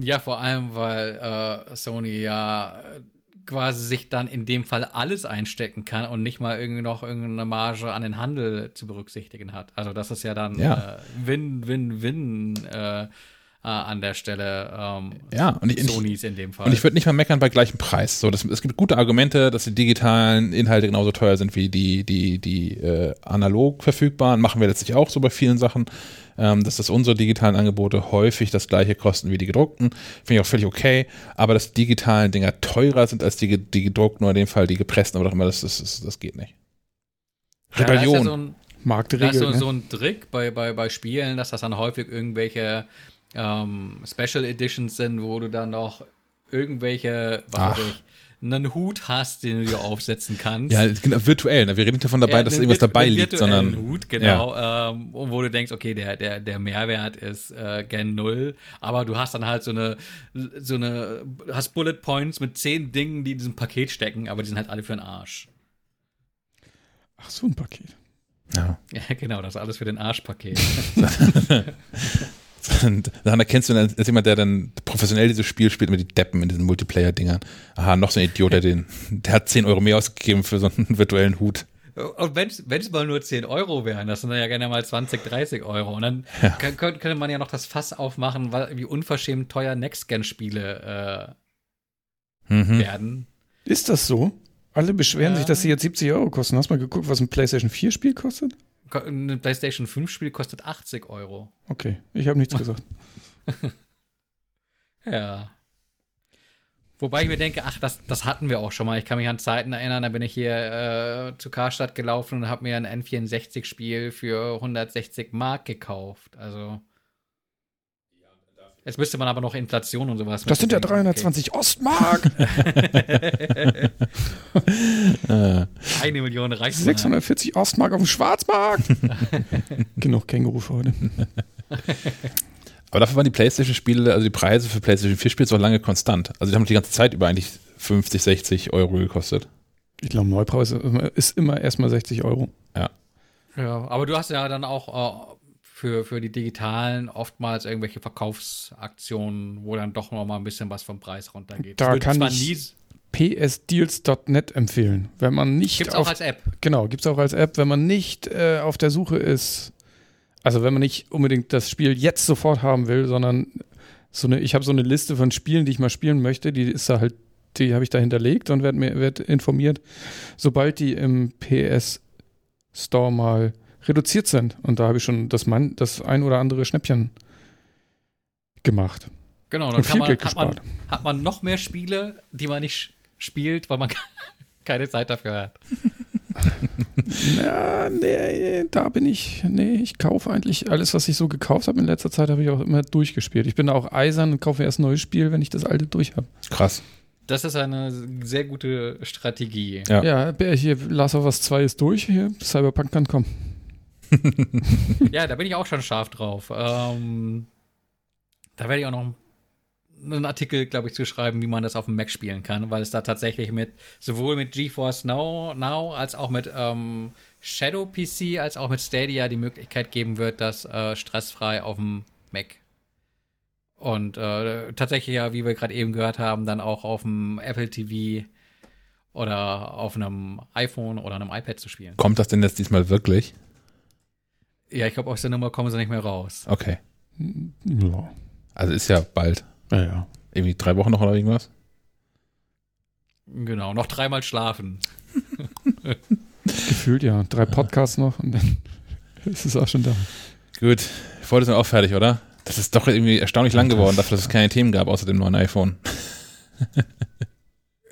Ja, vor allem, weil äh, Sony ja quasi sich dann in dem Fall alles einstecken kann und nicht mal irgendwie noch irgendeine Marge an den Handel zu berücksichtigen hat. Also das ist ja dann Ja. äh, Win, Win, Win äh, an der Stelle ähm, Ja, und ich- Sonys in dem Fall. Und ich würde nicht mal meckern bei gleichem Preis. So, das, es gibt gute Argumente, dass die digitalen Inhalte genauso teuer sind wie die, die, die äh, analog verfügbaren. Machen wir letztlich auch so bei vielen Sachen, ähm, dass das unsere digitalen Angebote häufig das gleiche kosten wie die gedruckten. Finde ich auch völlig okay. Aber dass digitalen Dinger teurer sind als die, die gedruckten oder in dem Fall die gepressten, aber doch immer, das, das, das, das geht nicht. Ja, da ist Rebellion. Ja so ein, da ist Marktregel. so, ne? so ein Trick bei, bei, bei Spielen, dass das dann häufig irgendwelche ähm, Special Editions sind, wo du dann noch irgendwelche, was weiß ich, einen Hut hast, den du dir aufsetzen kannst. ja, genau, virtuell. Ne? Wir reden nicht davon dabei, Ja, dass irgendwas dabei liegt, sondern Hut, genau, ähm, und wo du denkst, okay, der, der, der Mehrwert ist äh, gen Null, aber du hast dann halt so eine, so eine, hast Bullet Points mit zehn Dingen, die in diesem Paket stecken, aber die sind halt alle für den Arsch. Ach, so ein Paket. ja. <laughs> Ja, genau, das ist alles für den Arschpaket. <laughs> <laughs> Und daran erkennst du dann als jemand, der dann professionell dieses Spiel spielt, mit die Deppen in diesen Multiplayer-Dingern. Aha, noch so ein Idiot, der den, der hat 10 Euro mehr ausgegeben für so einen <laughs> virtuellen Hut. Und wenn es mal nur 10 Euro wären, das sind dann ja gerne mal 20, 30 Euro. Und dann kann, könnte, könnte man ja noch das Fass aufmachen, weil, wie unverschämt teuer Next-Gen-Spiele äh, Mhm. werden. Ist das so? Alle beschweren Ja. sich, dass sie jetzt 70 Euro kosten. Hast du mal geguckt, was ein PlayStation 4 Spiel kostet? Ein PlayStation 5-Spiel kostet 80 Euro. Okay, ich habe nichts gesagt. <laughs> Ja. Wobei ich mir denke, ach, das, das hatten wir auch schon mal. Ich kann mich an Zeiten erinnern, da bin ich hier äh, zu Karstadt gelaufen und habe mir ein N64-Spiel für 160 Mark gekauft. Also. Jetzt müsste man aber noch Inflation und sowas. Das sind ja mitbedenken. 320 Ostmark. Okay. <laughs> Äh, Eine Million Reichsmark. 640 Ostmark auf dem Schwarzmarkt. <laughs> Genug Känguru für heute. aber dafür waren die PlayStation-Spiele, also die Preise für PlayStation 4-Spiele auch lange konstant. Also die haben die ganze Zeit über eigentlich 50, 60 Euro gekostet. Ich glaube, Neupreis ist immer- ist immer erstmal 60 Euro. Ja, aber du hast ja dann auch äh, für, für die digitalen oftmals irgendwelche Verkaufsaktionen, wo dann doch noch mal ein bisschen was vom Preis runtergeht. Da kann ich- psdeals.net empfehlen. Wenn man nicht gibt's auf auch als App. Genau, gibt es auch als App, wenn man nicht äh, auf der Suche ist, also wenn man nicht unbedingt das Spiel jetzt sofort haben will, sondern so eine, ich habe so eine Liste von Spielen, die ich mal spielen möchte, die ist da halt, die habe ich da hinterlegt und werde mir werd informiert, sobald die im PS Store mal reduziert sind. Und da habe ich schon das, Mann, das ein oder andere Schnäppchen gemacht. Genau, dann Und kann viel man, Geld hat, man, gespart. hat man noch mehr Spiele, die man nicht spielt, weil man <laughs> keine Zeit dafür hat. <laughs> Ja, nee, da bin ich, nee, ich kaufe eigentlich alles, was ich so gekauft habe in letzter Zeit, habe ich auch immer durchgespielt. Ich bin auch eisern und kaufe erst ein neues Spiel, wenn ich das alte durch habe. Krass. Das ist eine sehr gute Strategie. Ja. Ja, Bär, hier Last of Us 2 ist durch, hier Cyberpunk kann kommen. Ja, da bin ich auch schon scharf drauf. Ähm, da werde ich auch noch einen Artikel, glaube ich, zu schreiben, wie man das auf dem Mac spielen kann, weil es da tatsächlich mit sowohl mit GeForce Now, Now als auch mit ähm, Shadow PC als auch mit Stadia die Möglichkeit geben wird, das äh, stressfrei auf dem Mac und äh, tatsächlich ja, wie wir gerade eben gehört haben, dann auch auf dem Apple TV oder auf einem iPhone oder einem iPad zu spielen. Kommt das denn jetzt diesmal wirklich? Ja, ich glaube, aus der Nummer kommen sie nicht mehr raus. Okay. Ja, Also ist ja bald. ja. ja. Irgendwie drei Wochen noch oder irgendwas? Genau, noch dreimal schlafen. Gefühlt ja. Drei Podcasts noch und dann <laughs> ist es auch schon da. Gut. Heute sind wir auch fertig, oder? Das ist doch irgendwie erstaunlich lang geworden, dafür, dass es keine Themen gab, außer dem neuen iPhone.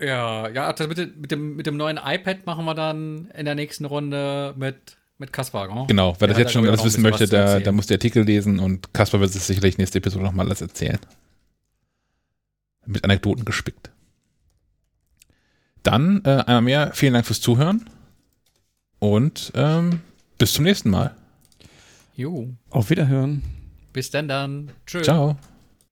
Ja, ja, das mit, dem- mit, dem, mit dem neuen iPad machen wir dann in der nächsten Runde mit, mit Kaspar. Genau. Genau, wer das jetzt da schon alles wissen möchte, zu der, der muss die Artikel lesen und Kasper wird es sicherlich nächste Episode nochmal alles erzählen. Mit Anekdoten gespickt. Dann äh, einmal mehr, vielen Dank fürs Zuhören und ähm, bis zum nächsten Mal. Jo, Auf Wiederhören. bis dann dann. Tschüss. Ciao.